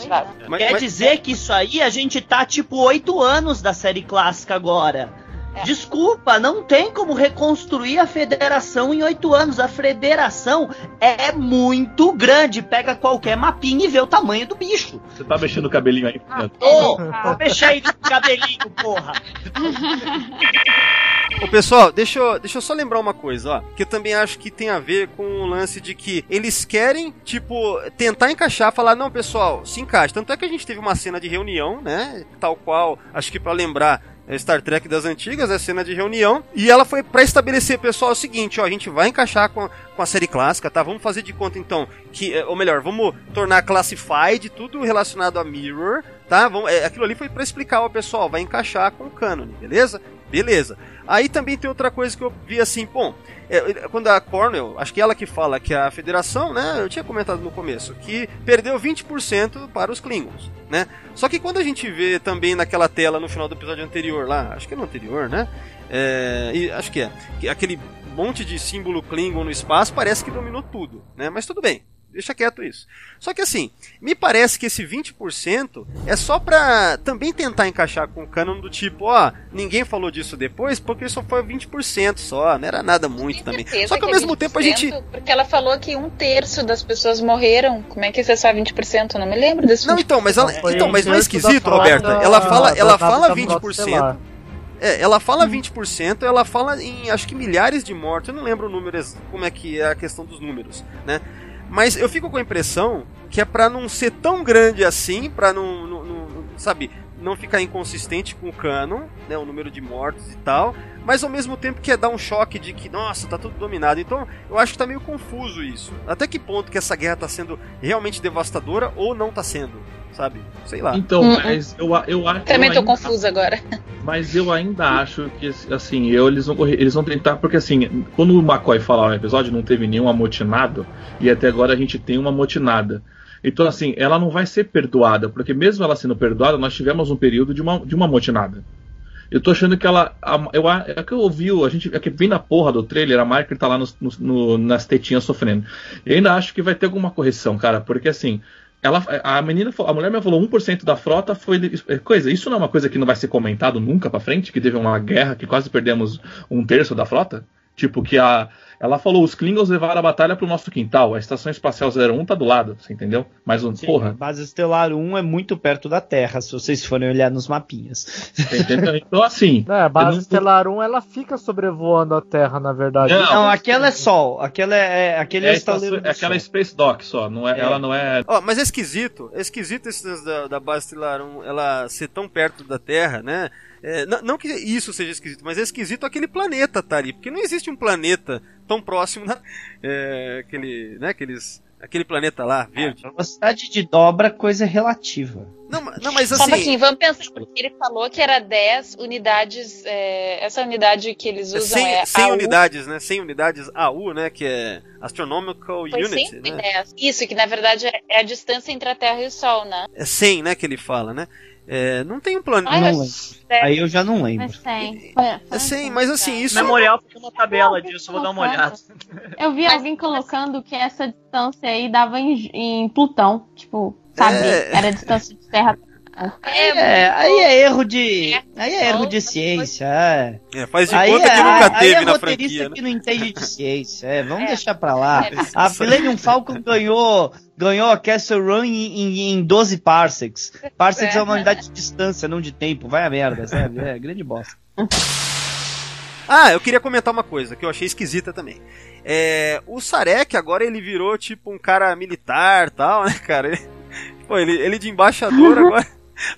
Mas- Quer mas- dizer que isso aí a gente tá tipo 8 anos da série clássica agora. É. Desculpa, não tem como reconstruir a federação em 8 anos. A federação é muito grande. Pega qualquer mapinha e vê o tamanho do bicho. Você tá mexendo o cabelinho aí, Ah. oh, mexei no cabelinho, porra. Ô pessoal, deixa eu, deixa eu só lembrar uma coisa, ó. Que eu também acho que tem a ver com o lance de que eles querem, tipo, tentar encaixar, falar, não, pessoal, se encaixa. Tanto é que a gente teve uma cena de reunião, né? Tal qual, acho que pra lembrar. É, Star Trek das antigas, é cena de reunião, e ela foi pra estabelecer, pessoal, é o seguinte, ó, a gente vai encaixar com a, com a série clássica, tá? Vamos fazer de conta então que, ou melhor, vamos tornar classified tudo relacionado a Mirror, tá? Vamos, é, aquilo ali foi pra explicar, ó, pessoal, vai encaixar com o canon, beleza? Beleza. Aí também tem outra coisa que eu vi assim, bom, é, quando a Cornell, acho que ela que fala que a federação, né, eu tinha comentado no começo, que perdeu 20% para os Klingons, né? Só que quando a gente vê também naquela tela no final do episódio anterior lá, acho que é no anterior, né? É, e acho que é, que aquele monte de símbolo Klingon no espaço parece que dominou tudo, né? Mas tudo bem. Deixa quieto isso. Só que assim, me parece que esse 20% é só pra também tentar encaixar com o canon do tipo, ó, ninguém falou disso depois porque só foi 20% só, não era nada muito também. Só que ao é mesmo tempo a gente 20%, Porque ela falou que um terço das pessoas morreram. Como é que isso é só 20%? Eu não me lembro desse Não, 20%. então, mas ela, então, mas não é esquisito, Roberta? da- Ela fala, ela fala da frota 20%. estelar. É, ela fala 20%, ela fala em acho que milhares de mortos. Eu não lembro o número, como é que é a questão dos números, né? Mas eu fico com a impressão que é pra não ser tão grande assim, pra não, não- não- sabe, não ficar inconsistente com o canon, né, o número de mortos e tal, mas ao mesmo tempo que é dar um choque de que, nossa, tá tudo dominado. Então, eu acho que tá meio confuso isso. Até que ponto que essa guerra tá sendo realmente devastadora ou não tá sendo, sabe? Sei lá. Então, Hum, mas eu, eu acho. Também eu tô ainda- confusa agora. Mas eu ainda acho que, assim, eu, eles, vão, correr- eles vão tentar, porque assim, quando o McCoy falar no episódio, não teve nenhum amotinado, e até agora a gente tem uma amotinada. Então, assim, ela não vai ser perdoada, porque mesmo ela sendo perdoada, nós tivemos um período de uma, de uma amotinada. Eu tô achando que ela. a- eu, a- é que eu ouvi, a gente, é que vem na porra do trailer, a Marker tá lá nos- no- nas tetinhas sofrendo. Eu ainda acho que vai ter alguma correção, cara, porque assim. Ela, a menina, a mulher me falou 1% da frota foi é coisa. Isso não é uma coisa que não vai ser comentado nunca pra frente, que teve uma guerra que quase perdemos um terço da frota? Tipo que a ela falou os Klingons levaram a batalha pro nosso quintal, a estação espacial 01 tá do lado, você entendeu? Mas um, Sim, a porra, base estelar 1 é muito perto da Terra, se vocês forem olhar nos mapinhas. entendeu? Então assim, É, a base não- Estelar 1 ela fica sobrevoando a Terra, na verdade. Não, Não, aquela é Sol, aquela é, é- aquele é, é, a estação- é do aquela Sol. Space Dock só, não é, É. ela não é Ó, mas é esquisito, é esquisito esse da, da base estelar 1, ela ser tão perto da Terra, né? É, n- não que isso seja esquisito, mas é esquisito aquele planeta tá ali, porque não existe um planeta tão próximo, da, é, aquele, né, aqueles Aquele planeta lá, verde. Velocidade de dobra, coisa relativa. Não, não mas assim. pouquinho, vamos pensar, porque ele falou que era 10 unidades. é, essa unidade que eles usam 100, é 100 AU, unidades, né? 100 unidades AU, né? Que é Astronomical Foi Unit, 110. né? Isso, que na verdade é- é a distância entre a Terra e o Sol, né? É 100, né? Que ele fala, né? É, não tem um plano. Ah, não. É. Aí eu já não lembro. Mas tem. Foi- foi 100, assim. mas assim, isso. Memorial fica uma tabela disso, eu vou dar uma olhada. Eu vi alguém colocando que essa distância aí dava em, em Plutão. Tipo, sabe? É. Era a distância de Terra. É, aí é erro de. Aí é erro de ciência. É. É, faz de Aí, conta é, que nunca aí teve é na roteirista franquia, né? que não entende de ciência. É, vamos É. deixar pra lá. É. A Millennium Falcon ganhou, ganhou a Castle Run em, em, em 12 parsecs. Parsecs é. É. uma unidade de distância, não de tempo. Vai a merda, sabe? É, grande bosta. Ah, eu queria comentar uma coisa que eu achei esquisita também. É, o Sarek agora ele virou tipo um cara militar tal, né, cara? Ele, pô, ele, ele de embaixador agora.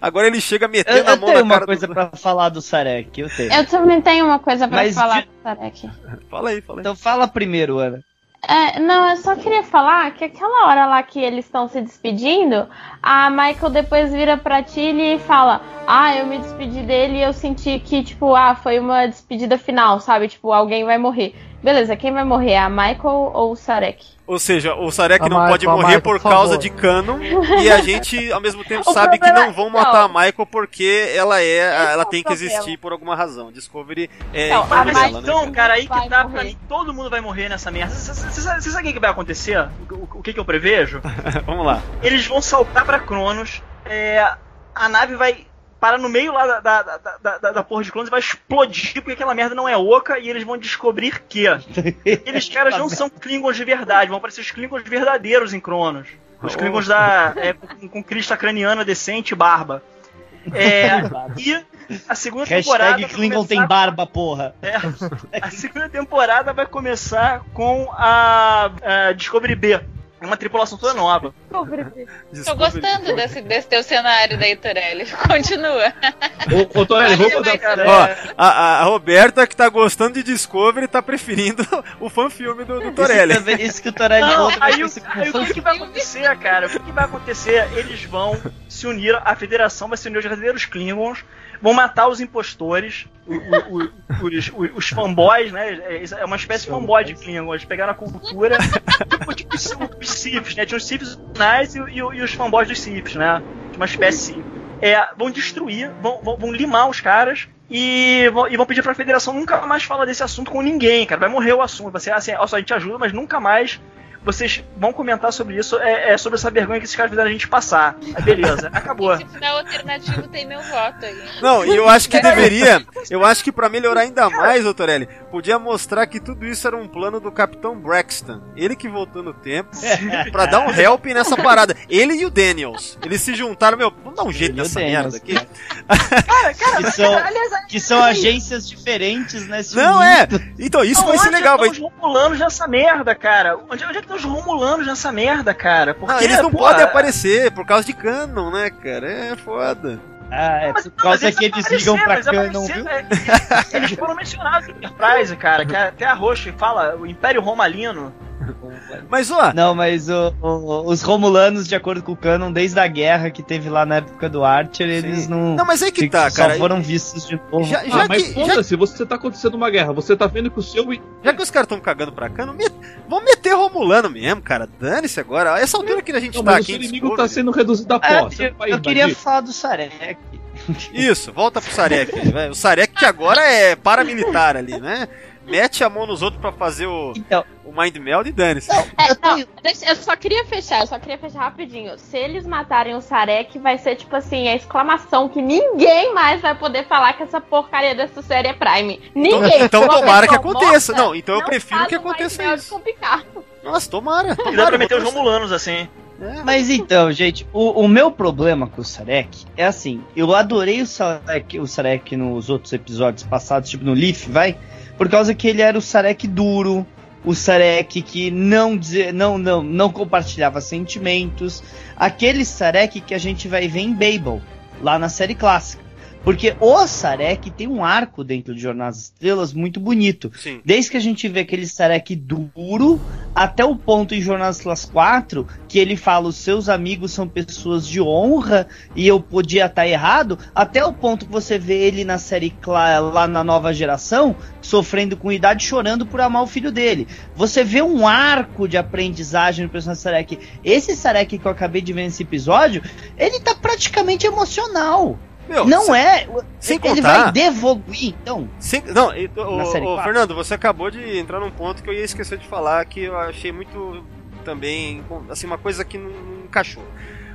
Agora ele chega Eu, metendo a eu mão tenho na uma cara coisa do... pra falar do Sarek, eu tenho. Eu também tenho uma coisa pra Mas falar de- do Sarek. Fala aí, fala aí. Então fala primeiro, Ana. É, não, eu só queria falar que aquela hora lá que eles estão se despedindo, a Michael depois vira pra Tilly e fala: Ah, eu me despedi dele e eu senti que, tipo, ah, foi uma despedida final, sabe? Tipo, alguém vai morrer. Beleza, quem vai morrer? A Michael ou o Sarek? Ou seja, o Sarek A não Michael, pode morrer Michael, por por causa de canon e a gente ao mesmo tempo O sabe que não vão matar não. a Michael porque ela é, é ela tem que problema. existir por alguma razão. Discovery é Não, a Mas dela, né? então, cara, aí que tá, morrer. pra mim, todo mundo vai morrer nessa merda. Você sabe o que, vai acontecer? O, que, que eu prevejo? Vamos lá. Eles vão saltar pra Cronos, é, a nave vai parar no meio lá da, da, da, da, da- porra de Cronos e vai explodir porque aquela merda não é oca e eles vão descobrir que aqueles caras não são Klingons de verdade, vão parecer os Klingons verdadeiros em Cronos. Os. Klingons da, é, com, com crista craniana decente e barba. É, e a segunda temporada. Hashtag vai Klingon começar tem barba, porra. é, a segunda temporada vai começar com a, a Discovery B. Uma tripulação toda nova. Tô gostando desse, desse teu cenário daí, Torelli. Continua. Ô, ô Torelli, vamos dar. cara, Ó, a, a Roberta que tá gostando de Discovery tá preferindo o fanfilme do, do Torelli. Isso, também- isso que o Torelli Não, também aí, como aí o que, que vai acontecer, cara? O que, que vai acontecer? Eles vão se unir, a federação vai se unir aos verdadeiros Klingons, vão matar os impostores, os, os, os fanboys, né? É é uma espécie de fanboy de Klingon. Eles pegaram a cultura, tipo, tipo os, os Siths, né? Tinha os Siths originais e, e- e os fanboys dos Siths, né? Uma espécie. É, vão destruir, vão, vão, vão limar os caras. E vão, e vão pedir pra federação nunca mais falar desse assunto com ninguém, cara. Vai morrer o assunto. Vai ser assim, ó, só a gente ajuda, mas nunca mais vocês vão comentar sobre isso, é, é sobre essa vergonha que esses caras fizeram a gente passar. Aí, beleza, acabou. Esse final alternativo tem meu voto aí. Não, e eu acho que deveria. Eu acho que pra melhorar ainda mais, ô Torelli, podia mostrar que tudo isso era um plano do Capitão Braxton. Ele que voltou no tempo pra dar um help nessa parada. Ele e o Daniels. Eles se juntaram, meu, vamos dar um jeito nessa Daniels. merda aqui. Cara, cara, Que são, aliás, que são agências diferentes, né? Não, é. Então, isso vai ser legal. estão Vai... os romulanos nessa merda, cara? Onde, onde é que estão os romulanos nessa merda, cara? Porque, Não, eles não pô, podem aparecer por causa de canon, né, cara? É foda. Ah, é Mas- por causa eles que eles ligam pra Canon, viu? é, eles- foram mencionados no Enterprise, cara, que até a Roche fala, o Império Romalino. Mas, ó, Não, mas o- o- os Romulanos, de acordo com o Canon, desde a guerra que teve lá na época do Archer, eles não. não, mas aí que tá, só cara. foram vistos de novo. Já, Ah, já mas que, já, foda-se, você tá acontecendo uma guerra, você tá vendo que o seu. já que os caras estão cagando pra cano, met... vamos meter Romulano mesmo, cara. Dane-se agora. Essa altura que a gente Não, tá mas o aqui em inimigo tá Discovery- sendo reduzido a É, pó. Você eu, eu queria falar do Sarek. Isso, volta pro Sarek. O Sarek que agora é paramilitar ali, né? Mete a mão nos outros pra fazer o, Então, o Mind Meld e dane-se. É, Eu não, só queria fechar, eu só queria fechar rapidinho. Se eles matarem o Sarek, vai ser tipo assim, a exclamação que ninguém mais vai poder falar que essa porcaria dessa série é Prime. Ninguém. então Uma tomara que aconteça. morta Não, então eu prefiro que aconteça Mind isso. Com. Nossa, tomara. E dá tomara pra meter os. Romulanos assim. É. Mas então, gente, o, o meu problema com o Sarek é assim, eu adorei o Sarek, o Sarek nos outros episódios passados, tipo no Leaf, vai, por causa que ele era o Sarek duro, o Sarek que não, não, não, não compartilhava sentimentos, aquele Sarek que a gente vai ver em Babel, lá na série clássica. Porque o Sarek tem um arco dentro de Jornada das Estrelas muito bonito. Sim. Desde que a gente vê aquele Sarek duro, até o ponto em Jornada das Estrelas 4, que ele fala os seus amigos são pessoas de honra e eu podia estar errado, até o ponto que você vê ele na série lá na nova geração, sofrendo com idade, chorando por amar o filho dele. Você vê um arco de aprendizagem no personagem Sarek. Esse Sarek que eu acabei de ver nesse episódio, ele tá praticamente emocional. Meu, não sem- é. sem ele contar- vai devoluir, então. sem- não, ô, quatro. Fernando, você acabou de entrar num ponto que eu ia esquecer de falar, que eu achei muito também, assim, uma coisa que não, não encaixou.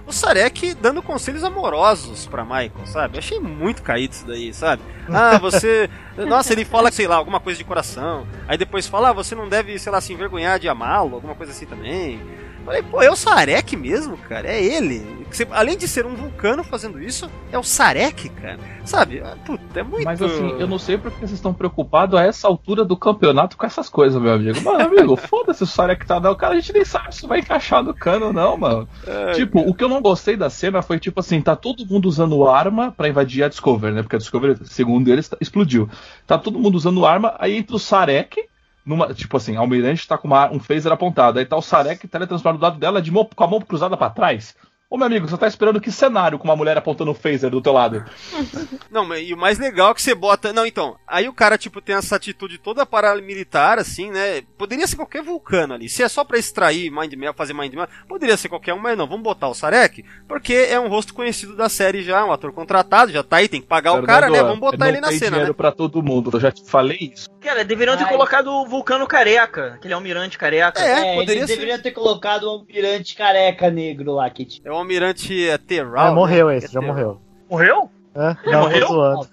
O Sarek dando conselhos amorosos pra Michael, sabe? Eu achei muito caído isso daí, sabe? Ah, você. Nossa, ele fala, sei lá, alguma coisa de coração. Aí depois fala, ah, você não deve, sei lá, se envergonhar de amá-lo, alguma coisa assim também. Falei, pô, é o Sarek mesmo, cara? É ele. Além de ser um vulcano fazendo isso, é o Sarek, cara. Sabe? Ah, Puta, é muito. Mas assim, eu não sei porque vocês estão preocupados a essa altura do campeonato com essas coisas, meu amigo. Mano, amigo, foda-se o Sarek tá não. Cara, a gente nem sabe se vai encaixar no cano, não, mano. Ai, tipo, o que eu não gostei da cena foi, tipo assim, tá todo mundo usando arma pra invadir a Discovery, né? Porque a Discovery, segundo eles, explodiu. Tá todo mundo usando arma, aí entra o Sarek, numa, tipo assim, a Almirante tá com uma- um phaser apontado, aí tá o Sarek teletransportado do lado dela de mão- com a mão cruzada pra trás. Ô, meu amigo, você tá esperando que cenário com uma mulher apontando um phaser do teu lado? Não, mas- e o mais legal é que você bota. Não, então. Aí o cara, tipo, tem essa atitude toda paramilitar, assim, né? Poderia ser qualquer vulcano ali. Se é só pra extrair Mind Mel, fazer Mind Mel, poderia ser qualquer um, mas não. Vamos botar o Sarek, porque é um rosto conhecido da série já, um ator contratado, já tá aí, tem que pagar o cara, né? Fernando, Vamos botar não ele na tem cena, dinheiro né? pra todo mundo. Eu já te falei isso. Cara, deveriam ter Ai. colocado o vulcano careca, aquele almirante careca. É, É, poderia eles ser. deveriam ter colocado o almirante careca negro lá que. É o Almirante é, Terral. É, morreu né? esse, já É Terral. morreu. Morreu? É? Ele Não, morreu?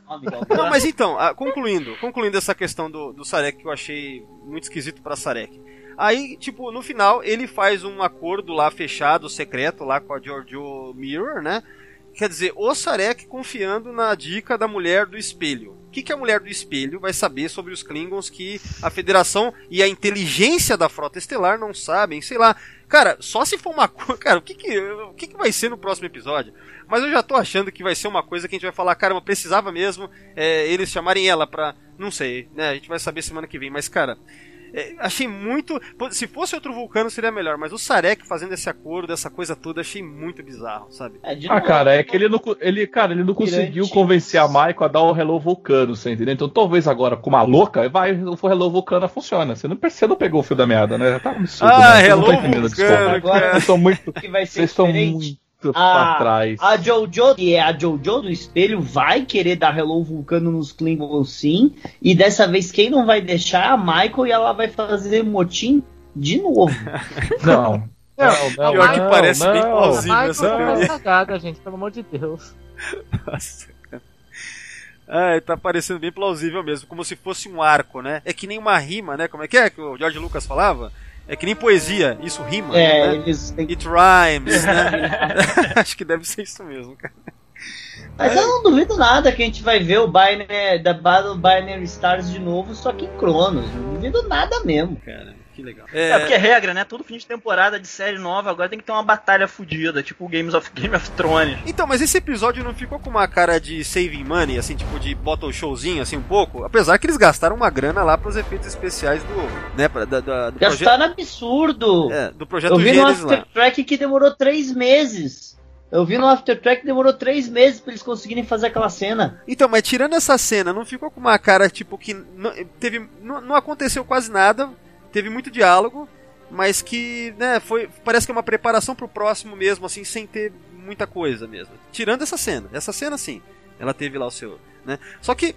Não, mas então, ah, concluindo, concluindo essa questão do, do Sarek que eu achei muito esquisito pra Sarek. Aí, tipo, no final, ele faz um acordo lá fechado, secreto, lá com a Giorgio Mirror, né? Quer dizer, o Sarek confiando na dica da mulher do espelho. O que, que a mulher do espelho vai saber sobre os Klingons que a Federação e a inteligência da Frota Estelar não sabem? Sei lá. Cara, só se for uma coisa. Cara, o que que, o que que vai ser no próximo episódio? Mas eu já tô achando que vai ser uma coisa que a gente vai falar, caramba, precisava mesmo é, eles chamarem ela pra. Não sei, né? A gente vai saber semana que vem. Mas, cara, achei muito. Se fosse outro vulcano seria melhor, mas o Sarek fazendo esse acordo, essa coisa toda, achei muito bizarro, sabe? É, de Ah, novo, cara, é que ele não, ele, cara, ele não conseguiu convencer a Michael a dar o Hello Vulcano, você entendeu? Então talvez agora, com uma louca, vai, o Hello Vulcano funciona. Você não, você não pegou o fio da meada, né? Tá um absurdo, Ah, né? Não Hello entendendo a Vulcano, desculpa. Agora- Vocês estão muito, que vai ser vocês estão muito pra trás. A Jojo, que é a Jojo do espelho, vai querer dar Hello Vulcano nos Klingons sim. E dessa vez quem não vai deixar é a Michael e ela vai fazer motim de novo. Não. Não, não, Pior que não, parece bem não. plausível Michael essa tá teoria. cagada, gente, pelo amor de Deus. Nossa, cara. Ah, tá parecendo bem plausível mesmo, como se fosse um arco, né? É que nem uma rima, né? Como é que é que o George Lucas falava? É que nem poesia, isso rima, É, né? eles têm It rhymes, né? Acho que deve ser isso mesmo, cara. Mas eu não duvido nada que a gente vai ver o Binary, da Battle Binary Stars de novo, só que em Cronos. Não duvido nada mesmo. Cara, que legal. É, porque é regra, né? Todo fim de temporada de série nova agora tem que ter uma batalha fodida, tipo o Games of Game of Thrones. Então, mas esse episódio não ficou com uma cara de saving money, assim, tipo de bottle showzinho, assim, um pouco? Apesar que eles gastaram uma grana lá pros efeitos especiais do, né, pra- da, da- do, projeto, Gastaram absurdo. é, do projeto Eu vi no Gênesis lá. After Track que demorou três meses. Eu vi no After Track que demorou três meses pra eles conseguirem fazer aquela cena. Então, mas tirando essa cena, não ficou com uma cara, tipo, que não, teve, não, não aconteceu quase nada, teve muito diálogo, mas que, né, foi, parece que é uma preparação pro próximo mesmo, assim, sem ter muita coisa mesmo. Tirando essa cena, essa cena sim, ela teve lá o seu, né. Só que,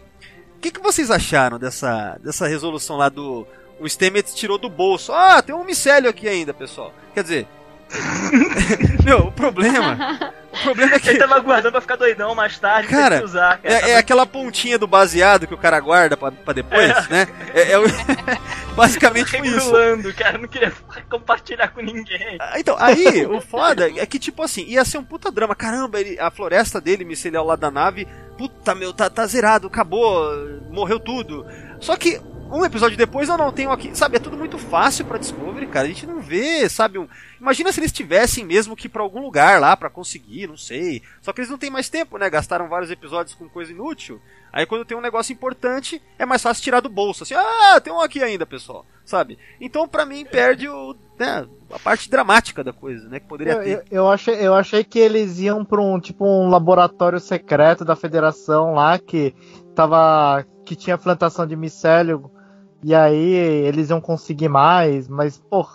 o que, que vocês acharam dessa, dessa resolução lá do... O Stamets tirou do bolso. Ah, tem um micélio aqui ainda, pessoal. Quer dizer... Meu, o problema... O problema é que... Ele tava guardando pra ficar doidão mais tarde, Cara, usar, cara. É, é aquela pontinha do baseado que o cara guarda pra, pra depois, né? É, é o- basicamente foi isso. regulando, cara. Não queria compartilhar com ninguém. Ah, Então, aí, o foda é que, tipo assim, ia ser um puta drama. Caramba, ele, a floresta dele, micelial lá da nave, puta, meu, tá, tá zerado, acabou, morreu tudo. Só que um episódio depois eu não tenho aqui. Sabe, é tudo muito fácil pra Discovery, cara. A gente não vê, sabe? Um... Imagina se eles tivessem mesmo que ir pra algum lugar lá pra conseguir, não sei. Só que eles não têm mais tempo, né? Gastaram vários episódios com coisa inútil. Aí quando tem um negócio importante, é mais fácil tirar do bolso. Assim, ah, tem um aqui ainda, pessoal. Sabe? Então, pra mim, perde o, né, a parte dramática da coisa, né? Que poderia Eu, ter. eu, eu achei, eu achei que eles iam pra um tipo um laboratório secreto da federação lá que tava. que tinha plantação de micélio. E aí eles iam conseguir mais, mas, pô,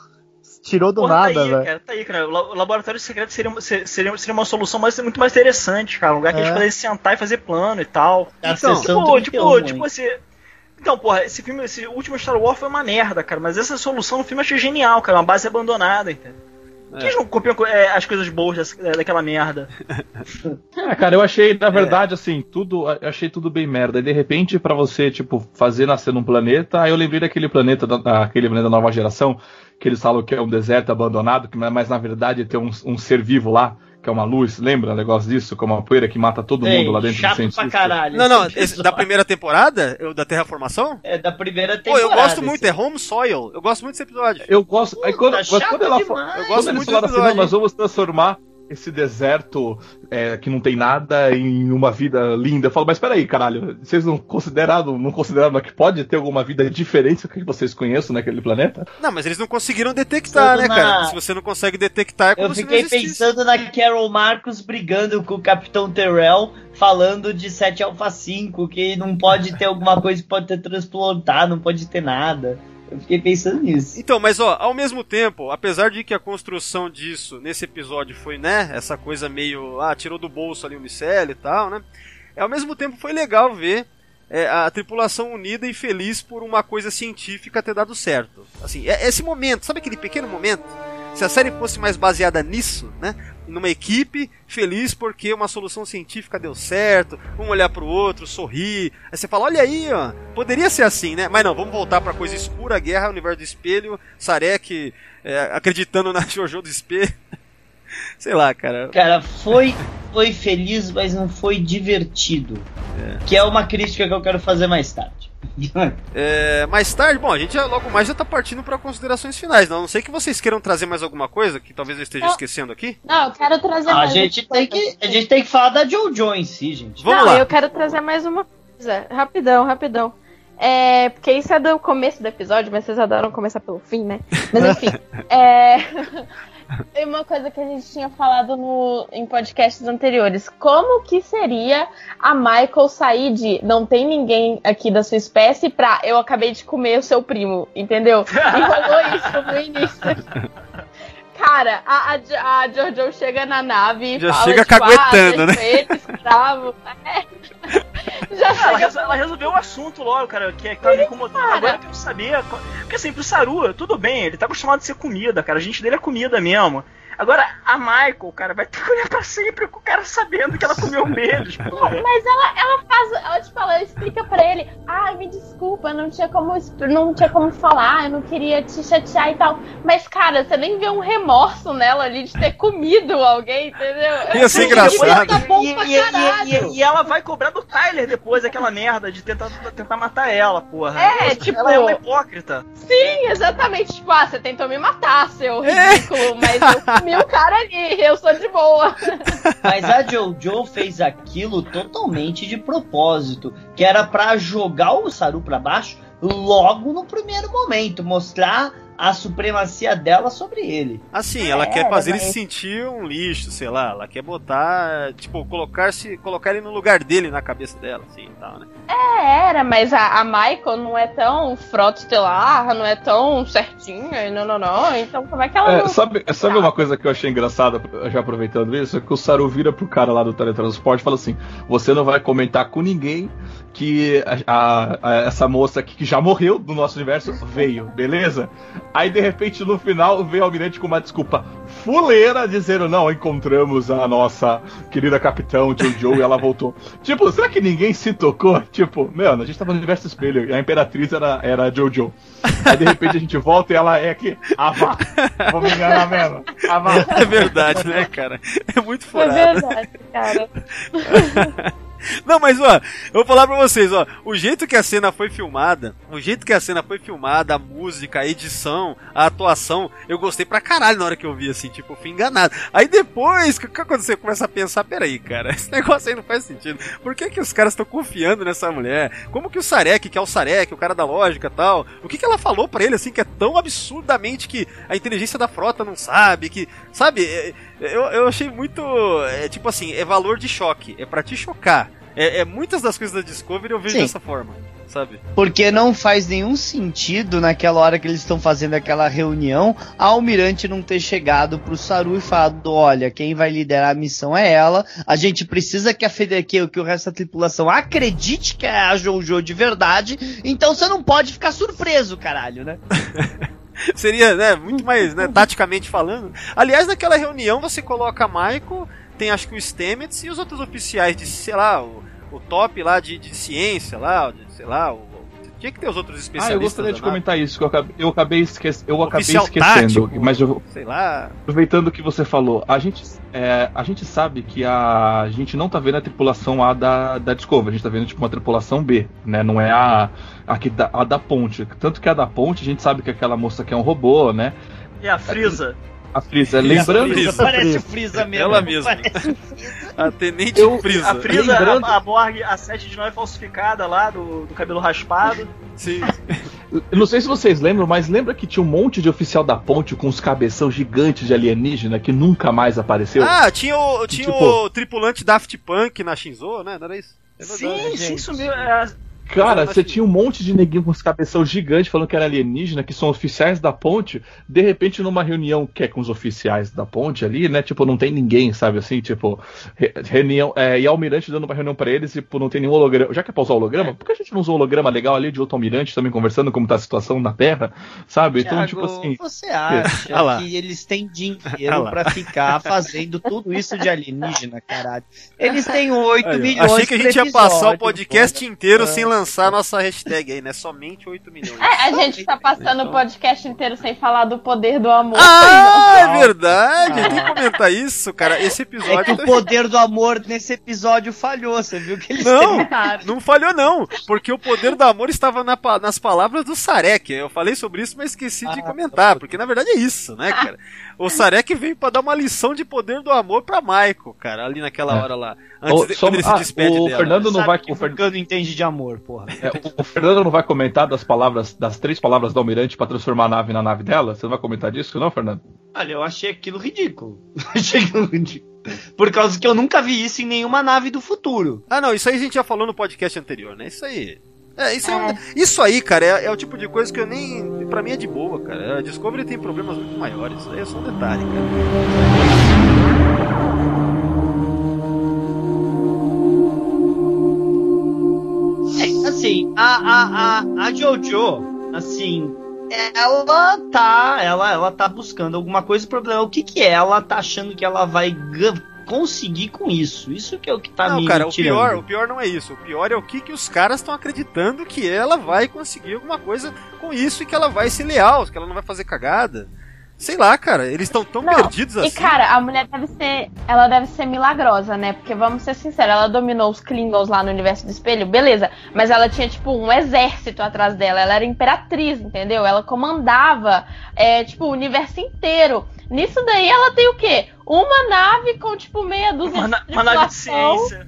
tirou do Porra, nada, tá aí, velho. cara, tá aí, cara. O la- o laboratório secreto seria, seria, seria uma solução mais, muito mais interessante, cara. Um lugar que É. eles pudessem sentar e fazer plano e tal. A Então, sessão tipo, 31, tipo, tipo hein? esse. Então, porra, esse filme, esse último Star Wars foi uma merda, cara. Mas essa solução no filme eu achei genial, cara. Uma base abandonada, entendeu? Por que eles não copiam é, as coisas boas das- daquela merda? É, cara, eu achei, na verdade, assim, tudo. Eu achei tudo bem merda. E de repente, pra você, tipo, fazer nascer num planeta, aí eu lembrei daquele planeta, da, daquele planeta da nova geração, que eles falam que é um deserto abandonado, que mas na verdade tem um, um ser vivo lá, que é uma luz, lembra um negócio disso? Com uma poeira que mata todo Ei, mundo lá dentro do chato pra cientista. caralho. Não, não, esse da primeira temporada, eu, da Terraformação? É da primeira Pô, temporada. eu gosto muito, esse. é Home Soil. Eu gosto muito desse episódio. Eu gosto. aí quando, Puta, mas chato quando ela demais. Eu quando gosto eles muito falaram do assim, nós vamos transformar esse deserto é, que não tem nada em uma vida linda. Eu falo, mas peraí, caralho, vocês não consideraram, não consideraram que pode ter alguma vida diferente do que vocês conhecem naquele planeta? Não, mas eles não conseguiram detectar, né, Pensando cara? na- Se você não consegue detectar, é como Eu se não fiquei pensando na Carol Marcos brigando com o Capitão Terrell, falando de 7 Alpha 5, que não pode ter alguma coisa que pode ter transplantar, não pode ter nada. Eu fiquei pensando nisso. Então, mas ó, ao mesmo tempo, apesar de que a construção disso nesse episódio foi, né, essa coisa meio, ah, tirou do bolso ali o micélio e tal, né? Ao mesmo tempo foi legal ver é, a tripulação unida e feliz por uma coisa científica ter dado certo. Assim, é- esse momento, sabe aquele pequeno momento? Se a série fosse mais baseada nisso, né? Numa equipe feliz porque uma solução científica deu certo, um olhar pro outro, sorrir. Aí você fala, olha aí, ó, poderia ser assim, né? Mas não, vamos voltar pra coisa escura, guerra, universo do espelho, Sarek é, acreditando na Jojo do espelho. Sei lá, cara. Cara, foi, foi feliz, mas não foi divertido. Que é uma crítica que eu quero fazer mais tarde. É, mais tarde, bom, a gente já, logo mais já tá partindo pra considerações finais. Não, a não sei que vocês queiram trazer mais alguma coisa que talvez eu esteja Não. esquecendo aqui. Não, eu quero trazer a, mais gente uma tem coisa. que, a gente tem que falar da Jojo em si, gente. Vamos Não, lá. eu quero trazer mais uma coisa. Rapidão, rapidão. É, porque isso é do começo do episódio, mas vocês adoram começar pelo fim, né? Mas enfim. é... Tem uma coisa que a gente tinha falado no, em podcasts anteriores. Como que seria a Michael sair de não tem ninguém aqui da sua espécie pra eu acabei de comer o seu primo, entendeu? E rolou isso no início. Cara, a, a, a Jojo chega na nave e Já fala, chega tipo, caguetando, ah, né? escravo. É. Já Ah, ela, chega resol- ela resolveu o assunto logo, cara, que, que tava me incomodando. cara. Agora eu quero saber. Porque assim, pro Saru, tudo bem, ele tá acostumado a ser comida, cara. A gente dele é comida mesmo. Agora, a Michael, cara, vai ter que olhar pra sempre com o cara sabendo que ela comeu porra. Mas ela, ela faz, ela tipo, ela explica pra ele, ai, me desculpa, não tinha como não tinha como falar, eu não queria te chatear e tal. Mas, cara, você nem vê um remorso nela ali de ter comido alguém, entendeu? Ia ser Sim, engraçado. Tá bom E, pra e- e- e- e ela vai cobrar do Tyler depois aquela merda de tentar, tentar matar ela, porra. É, Ela- tipo- Ela é uma hipócrita. Sim, exatamente. Tipo, ah, você tentou me matar, seu ridículo, mas eu comi o cara ali, eu sou de boa. Mas a Jojo fez aquilo totalmente de propósito, que era pra jogar o Saru pra baixo logo no primeiro momento, mostrar a supremacia dela sobre ele. Assim, ela É, quer fazer ele se sentir um lixo, sei lá. Ela quer botar, tipo, colocar-se, colocar ele no lugar dele na cabeça dela, assim e tal, né? É, era, mas a, a Michael não é tão frota estelar, não é tão certinha, e não, não, não. Então como é que ela É, não... sabe, sabe uma coisa que eu achei engraçada, já aproveitando isso, é que o Saru vira pro cara lá do teletransporte e fala assim: você não vai comentar com ninguém que a- a- a- essa moça aqui que já morreu do nosso universo veio, beleza? Aí de repente no final veio o Almirante com uma desculpa fuleira dizendo: não, encontramos a nossa querida capitão Jojo e ela voltou. Tipo, será que ninguém se tocou? Tipo, meu, a gente tava no universo espelho e a imperatriz era, era a Jojo. Aí de repente a gente volta e ela é aqui, Ava. Vou me enganar mesmo. Ava. É verdade, né, cara? É muito Foi furado. verdade, cara. Não, mas ó, eu vou falar pra vocês, ó, o jeito que a cena foi filmada, o jeito que a cena foi filmada, a música, a edição, a atuação, eu gostei pra caralho na hora que eu vi, assim, tipo, eu fui enganado. Aí depois, que- que quando você começa a pensar, peraí, cara, esse negócio aí não faz sentido. Por que que os caras estão confiando nessa mulher? Como que o Sarek, que é o Sarek, o cara da lógica tal, o que que ela falou pra ele, assim, que é tão absurdamente que a inteligência da frota não sabe, que, sabe, é- eu, eu achei muito, é, tipo assim, é valor de choque, é pra te chocar. É, é, muitas das coisas da Discovery eu vejo Sim. dessa forma, sabe? Porque não faz nenhum sentido naquela hora que eles estão fazendo aquela reunião, a Almirante não ter chegado pro Saru e falado: olha, quem vai liderar a missão é ela. A gente precisa que a Fede- que, que o resto da tripulação acredite que é a Jojo de verdade. Então você não pode ficar surpreso, caralho, né? Seria, né, muito mais, né, taticamente falando. Aliás, naquela reunião você coloca Michael, tem acho que o Stamets e os outros oficiais de, sei lá, o, o top lá de, de ciência lá, de, sei lá, o, tinha que ter os outros Ah, especialistas. eu gostaria de comentar isso, que eu acabei, eu acabei, esque- eu acabei esquecendo. tático. Mas eu, Sei lá. aproveitando o que você falou, a gente, é, a gente sabe que a, a gente não tá vendo a tripulação A da, da Discovery, a gente tá vendo tipo uma tripulação B, né? Não é a, a, que da, a da ponte. Tanto que a da ponte, a gente sabe que aquela moça que é um robô, né? E a Frieza? A Freeza, lembrando. Freeza. Parece o Freeza mesmo. Ela mesma. A Tenente Eu- Frieza. A Frieza, Lembrando- a, a Borg, a 7 de 9 falsificada lá, do, do cabelo raspado. Sim. Eu não sei se vocês lembram, mas lembra que tinha um monte de oficial da ponte com os cabeção gigantes de alienígena que nunca mais apareceu? Ah, tinha o, tinha Tipo- o tripulante Daft Punk na Shinzo, né? Não era isso? É verdade. Sim, sim, gente. isso mesmo. É, Cara, você que- tinha um monte de neguinho com os cabeção gigantes falando que era alienígena, que são oficiais da ponte. De repente, numa reunião que é com os oficiais da ponte ali, né? Tipo, não tem ninguém, sabe assim? Tipo, re- reunião. É, e almirante dando uma reunião pra eles, tipo, não tem nenhum holograma. Já que é pra usar holograma, por que a gente não usou holograma legal ali de outro almirante também conversando como tá a situação na Terra? Sabe? Então, tipo Thiago, assim. Você acha Ah que eles têm Ah dinheiro lá. pra ficar fazendo tudo isso de alienígena, caralho? Eles têm 8 Aí, ó. milhões Achei que a gente ia passar o podcast inteiro Ah. sem lançar a nossa hashtag aí, né? Somente 8 milhões. É, a gente tá passando o podcast inteiro sem falar do poder do amor. Ah, é verdade! Ah. Tem que comentar isso, cara. Esse É que episódio. o poder do amor nesse episódio falhou, você viu que eles Não, terminaram. não falhou não, porque o poder do amor estava na nas palavras do Sarek. Eu falei sobre isso, mas esqueci de Ah, comentar, porque na verdade é isso, né, cara? O Sarek veio pra dar uma lição de poder do amor pra Michael, cara, ali naquela É. hora lá. Antes Ô, de, quando ele se ah, despede o dela. Fernando não vai. O, Fer- Vulcano entende de amor, porra. é, o- o Fernando não vai comentar das palavras, das três palavras do Almirante pra transformar a nave na nave dela? Você não vai comentar disso, não, Fernando? Olha, eu achei aquilo ridículo. achei aquilo ridículo. Por causa que eu nunca vi isso em nenhuma nave do futuro. Ah, não, isso aí a gente já falou no podcast anterior, né? Isso aí. É, isso, é. isso aí, cara, é, é o tipo de coisa que eu nem. Pra mim é de boa, cara. A Discovery tem problemas muito maiores. Isso aí é só um detalhe, cara. É, assim, a, a, a, a Jojo, assim, ela tá. Ela, ela tá buscando alguma coisa. O problema é o que, que ela tá achando que ela vai conseguir com isso. Isso que é o que tá não, me cara, o tirando. pior, o pior não é isso. O pior é o que, que os caras estão acreditando que ela vai conseguir alguma coisa com isso e que ela vai ser leal, que ela não vai fazer cagada. Sei lá, cara, eles estão tão Não, perdidos assim. E cara, a mulher deve ser. Ela deve ser milagrosa, né? Porque vamos ser sinceros, ela dominou os Klingons lá no universo do espelho, beleza. Mas ela tinha, tipo, um exército atrás dela. Ela era imperatriz, entendeu? Ela comandava, é, tipo, o universo inteiro. Nisso daí ela tem o quê? Uma nave com, tipo, meia dúzia uma, na- de uma nave de tripulação. ciência.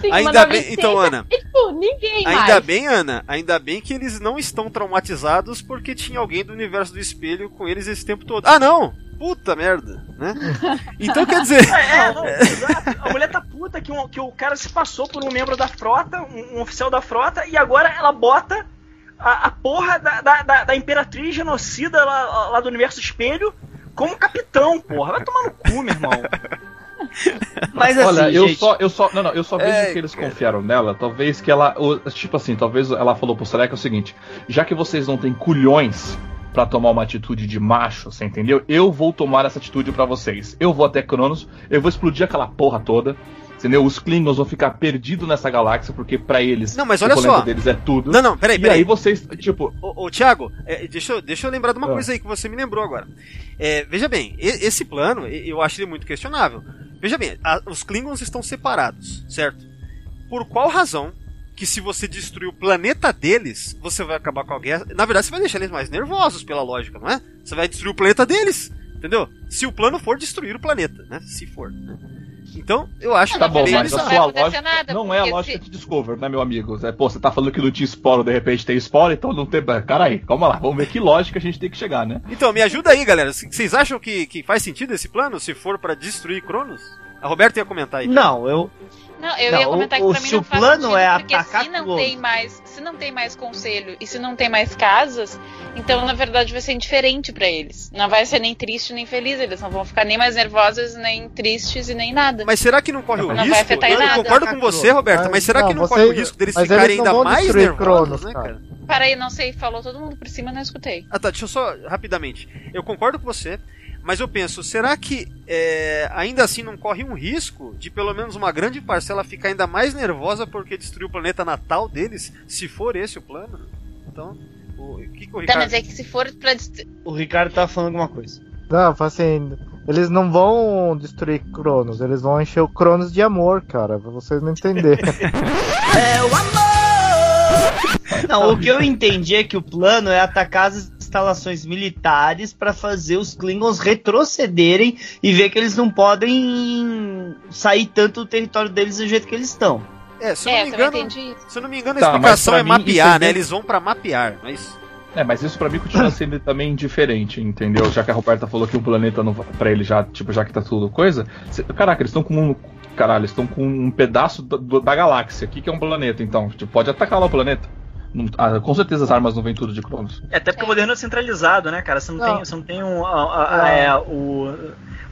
Sim, Ainda bem, então, Ana, E, tipo, ninguém ainda mais. bem, Ana, ainda bem que eles não estão traumatizados porque tinha alguém do universo do espelho com eles esse tempo todo. Ah, não! Puta merda, né? Então quer dizer. É, é, não. A mulher tá puta que, um- que o cara se passou por um membro da frota, um, um oficial da frota, e agora ela bota a, a porra da, da, da- da imperatriz genocida lá, lá do universo espelho como capitão, porra. Vai tomar no cu, meu irmão. Mas assim, Olha, eu gente, só, eu só, não, não, eu só vejo É, que eles cara. confiaram nela. Talvez que ela, tipo assim, talvez ela falou pro Sarek o seguinte: já que vocês não têm culhões pra tomar uma atitude de macho, você entendeu? Eu vou tomar essa atitude pra vocês. Eu vou até Cronos, eu vou explodir aquela porra toda. Entendeu? Os Klingons vão ficar perdidos nessa galáxia, porque pra eles Não, mas o olha planeta só. deles é tudo. Não, não, peraí, e peraí. aí vocês, tipo, Ô, ô Thiago, é, deixa, eu, deixa eu lembrar de uma Ah. coisa aí que você me lembrou agora. É, veja bem, e- esse plano, e- eu acho ele muito questionável. Veja bem, a- os Klingons estão separados, certo? por qual razão que se você destruir o planeta deles, você vai acabar com a guerra. Na verdade, você vai deixar eles mais nervosos, pela lógica, não é? Você vai destruir o planeta deles, entendeu? Se o plano for destruir o planeta, né? Se for, né? Então, eu acho Tá que bom, mas a sua lógica nada, não é a lógica se- de Discover, né, meu amigo? É, pô, você tá falando que não tinha esporo, de repente tem esporo, então não tem. Cara aí, calma lá, vamos ver que lógica a gente tem que chegar, né? Então, me ajuda aí, galera. Vocês acham que, que faz sentido esse plano, se for pra destruir Cronos? A Roberta ia comentar aí. Não, eu. Não, eu Não, ia comentar que o- pra mim se não o faz plano sentido, é porque atacar se não tem mais, se não tem mais conselho e se não tem mais casas, então na verdade vai ser indiferente pra eles. Não vai ser nem triste nem feliz, eles não vão ficar nem mais nervosos, nem tristes e nem nada. Mas será que não corre o Não vai risco? afetar em eu nada. concordo com você, Roberta, mas, Mas será que não, você- corre o risco deles ficarem ainda mais nervosos, Cronos, né, cara. cara? Para aí, não sei, falou todo mundo por cima, não escutei. Ah tá, deixa eu só rapidamente. Eu concordo com você, mas eu penso, será que é, ainda assim não corre um risco de pelo menos uma grande parcela ficar ainda mais nervosa porque destruiu o planeta natal deles, se for esse o plano? Então, o o que, que o Tá, Ricardo... mas é que se for pra dest- O Ricardo tava falando alguma coisa. Não, assim, eles não vão destruir Cronos, eles vão encher o Cronos de amor, cara, pra vocês não entenderem. Não, o que eu entendi é que o plano é atacar as instalações militares pra fazer os Klingons retrocederem e ver que eles não podem sair tanto do território deles do jeito que eles estão. É, se eu É, não eu me engano, se eu não me engano a Tá, mas explicação é mim mapear, isso é né? bem- Eles vão pra mapear, mas É, mas isso pra mim continua sendo também diferente, entendeu? Já que a Roberta falou que o planeta não vai pra ele já, tipo, já que tá tudo coisa. cê- caraca, eles estão com um. Caralho, estão com um pedaço do- da galáxia. O que, que é um planeta, então? Tipo, pode atacar lá o planeta. Ah, com certeza as armas não vêm tudo de Cronos. É, até porque o governo é centralizado, né, cara? Você não, Não. tem, você não tem um. a- a- a- é, o,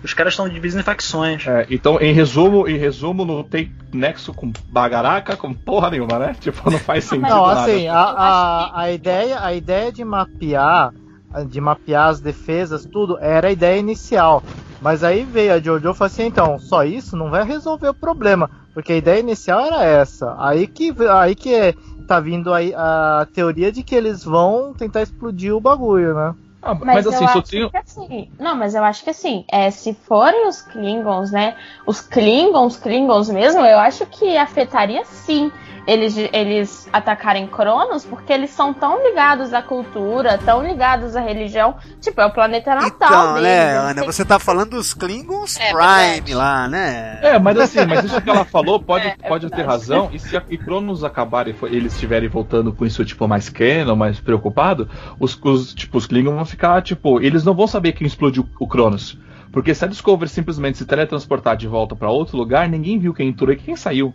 os caras estão divididos em facções. É, então, em resumo, em resumo, não tem nexo com bagaraca, com porra nenhuma, né? Tipo, não faz sentido Não, nada. assim, a, a, a, ideia, a ideia de mapear, de mapear as defesas, tudo, era a ideia inicial. Mas aí veio a Jojo e falou assim, então, só isso não vai resolver o problema. Porque a ideia inicial era essa. Aí que, aí que é, tá vindo aí a teoria de que eles vão tentar explodir o bagulho, né? Ah, mas, Mas, assim, eu só acho tenho. que assim. Não, mas eu acho que assim, é, se forem os Klingons, né? Os Klingons, Klingons mesmo, eu acho que afetaria sim eles, eles atacarem Cronos, porque eles são tão ligados à cultura, tão ligados à religião. Tipo, é o planeta natal. Então, deles, né, Ana, você tá falando dos Klingons É Prime verdade. lá, né? É, mas assim, mas isso que ela falou pode, É, é pode ter verdade. razão. E se a e Cronos acabarem, e eles estiverem voltando com isso, tipo, mais canon, mais preocupado, os, os, tipo, os Klingons vão ficar, tipo, eles não vão saber quem explodiu o Cronos. Porque se a Discovery simplesmente se teletransportar de volta pra outro lugar, ninguém viu quem entrou e quem saiu.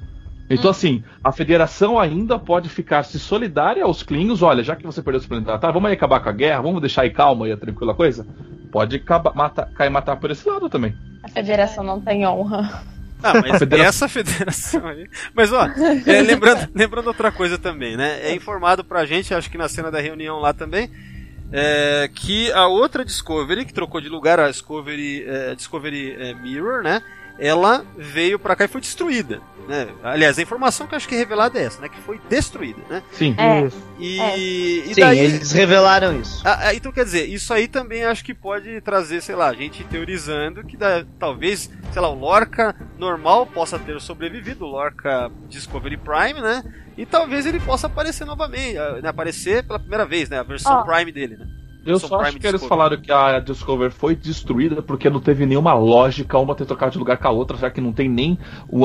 Então, assim, a federação ainda pode ficar se solidária aos Klingons. Olha, já que você perdeu esse planeta, tá, vamos aí acabar com a guerra, vamos deixar aí calma e a tranquila coisa? Pode acabar, matar, cair matar por esse lado também. A federação não tem honra. Ah, mas Federação- essa federação aí. Mas ó, é, lembrando, lembrando outra coisa também, né? É informado pra gente, acho que na cena da reunião lá também, é, que a outra Discovery, que trocou de lugar, a Discovery, é, Discovery é, Mirror, né? Ela veio pra cá e foi destruída. Né? Aliás, a informação que eu acho que é revelada é essa, né? Que foi destruída, né? Sim. É. Isso. E, É. e Sim, daí. eles revelaram isso. Ah, ah, então quer dizer, isso aí também acho que pode trazer, sei lá, gente teorizando que dá- talvez, sei lá, o Lorca normal possa ter sobrevivido, o Lorca Discovery Prime, né? E talvez ele possa aparecer novamente, ah, né, aparecer pela primeira vez, né? A versão Ó. Prime dele, né? Eu só acho que eles Discovery. falaram que a Discover foi destruída porque não teve nenhuma lógica uma ter trocado de lugar com a outra, já que não tem nem.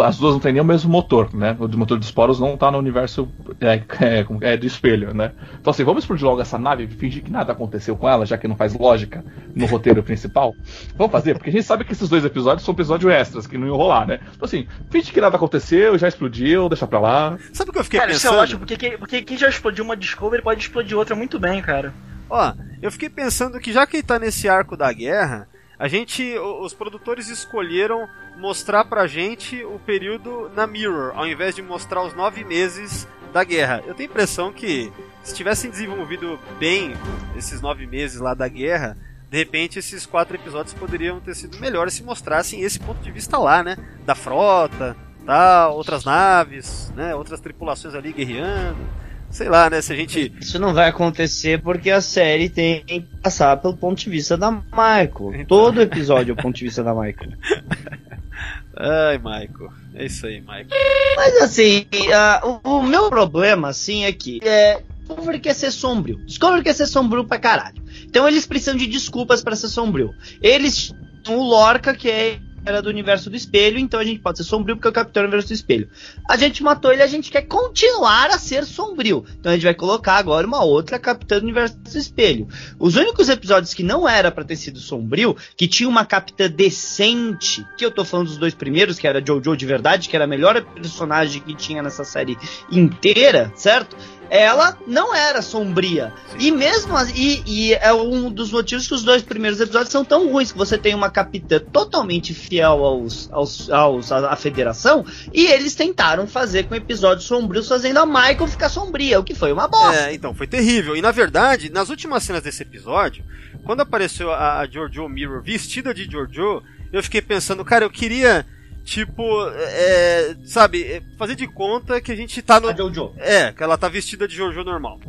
as duas não tem nem o mesmo motor, né? O motor de esporos não tá no universo é, é, é, do espelho, né? Então assim, vamos explodir logo essa nave e fingir que nada aconteceu com ela, já que não faz lógica no roteiro principal. Vamos fazer, porque a gente sabe que esses dois episódios são episódios extras, que não iam rolar, né? Então assim, finge que nada aconteceu, já explodiu, deixa pra lá. Sabe o que eu fiquei Cara, isso é pensando? ótimo, porque, que- porque quem já explodiu uma Discovery pode explodir outra muito bem, cara. Ó, eu fiquei pensando que já que tá nesse arco da guerra, a gente, os produtores escolheram mostrar pra gente o período na Mirror, ao invés de mostrar os nove meses da guerra. Eu tenho a impressão que se tivessem desenvolvido bem esses nove meses lá da guerra, de repente esses quatro episódios poderiam ter sido melhores se mostrassem esse ponto de vista lá, né? Da frota, tal, outras naves, né? Outras tripulações ali guerreando. Sei lá, né? Se a gente Isso não vai acontecer porque a série tem que passar pelo ponto de vista da Michael. Então. Todo episódio é o ponto de vista da Michael. Ai, Michael. É isso aí, Mike. Mas assim, uh, o, o, meu problema, assim, é que é, Discovery quer ser sombrio. Discovery quer ser sombrio pra caralho. Então eles precisam de desculpas para ser sombrio. Eles o Lorca, que é era do universo do espelho, então a gente pode ser sombrio porque é o Capitão Universo do Espelho. A gente matou ele, a gente quer continuar a ser sombrio. Então a gente vai colocar agora uma outra Capitã do Universo do Espelho. Os únicos episódios que não era para ter sido sombrio, que tinha uma Capitã decente, que eu tô falando dos dois primeiros, que era Jojo de verdade, que era a melhor personagem que tinha nessa série inteira, certo? Ela não era sombria. E mesmo e, e, é um dos motivos que os dois primeiros episódios são tão ruins que você tem uma capitã totalmente fiel aos, aos, aos à, federação e eles tentaram fazer com episódios sombrios fazendo a Michael ficar sombria, o que foi uma bosta. É, então foi terrível. E na verdade, nas últimas cenas desse episódio, quando apareceu a, a Giorgio Mirror vestida de Giorgio, eu fiquei pensando, cara, eu queria Tipo, é, sabe, é, fazer de conta que a gente tá no. A Jojo. É, que ela tá vestida de Jojo normal.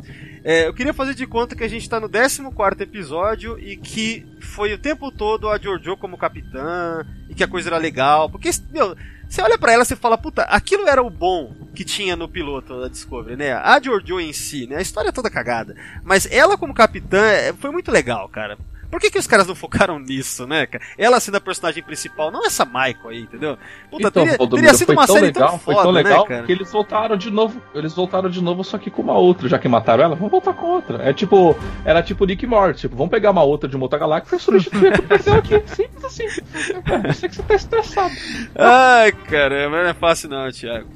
É, eu queria fazer de conta que a gente tá no 14 episódio e que foi o tempo todo a Jojo como capitã e que a coisa era legal. Porque, meu, você olha para ela e fala, puta, aquilo era o bom que tinha no piloto da Discovery, né? A Jojo em si, né? A história é toda cagada. Mas ela como capitã é, foi muito legal, cara. Por que, que os caras não focaram nisso, né, cara? Ela sendo a personagem principal, não essa Michael aí, entendeu? Puta, então, teria, teria sido uma série legal, tão foda, Foi tão né, legal né, que eles voltaram de novo. Eles voltaram de novo, só que com uma outra. Já que mataram ela, vamos voltar com outra. É tipo, era tipo Nick Morty, tipo, vamos pegar uma outra de uma outra galáxia e substituir a que apareceu aqui. Simples assim. Eu sei que você tá estressado. Ai, caramba, não é fácil não, Thiago.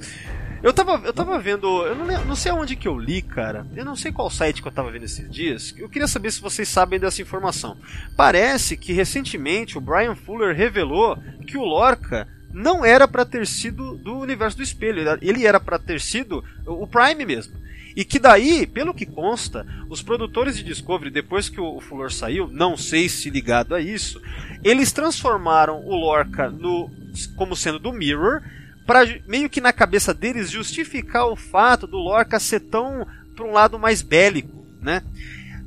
Eu tava, eu tava vendo. Eu não, não sei aonde que eu li, cara. Eu não sei qual site que eu tava vendo esses dias. Eu queria saber se vocês sabem dessa informação. Parece que recentemente o Brian Fuller revelou que o Lorca não era para ter sido do universo do espelho. Ele era para ter sido o Prime mesmo. E que daí, pelo que consta, os produtores de Discovery, depois que o Fuller saiu, não sei se ligado a isso, eles transformaram o Lorca no, como sendo do Mirror para meio que na cabeça deles justificar o fato do Lorca ser tão para um lado mais bélico, né?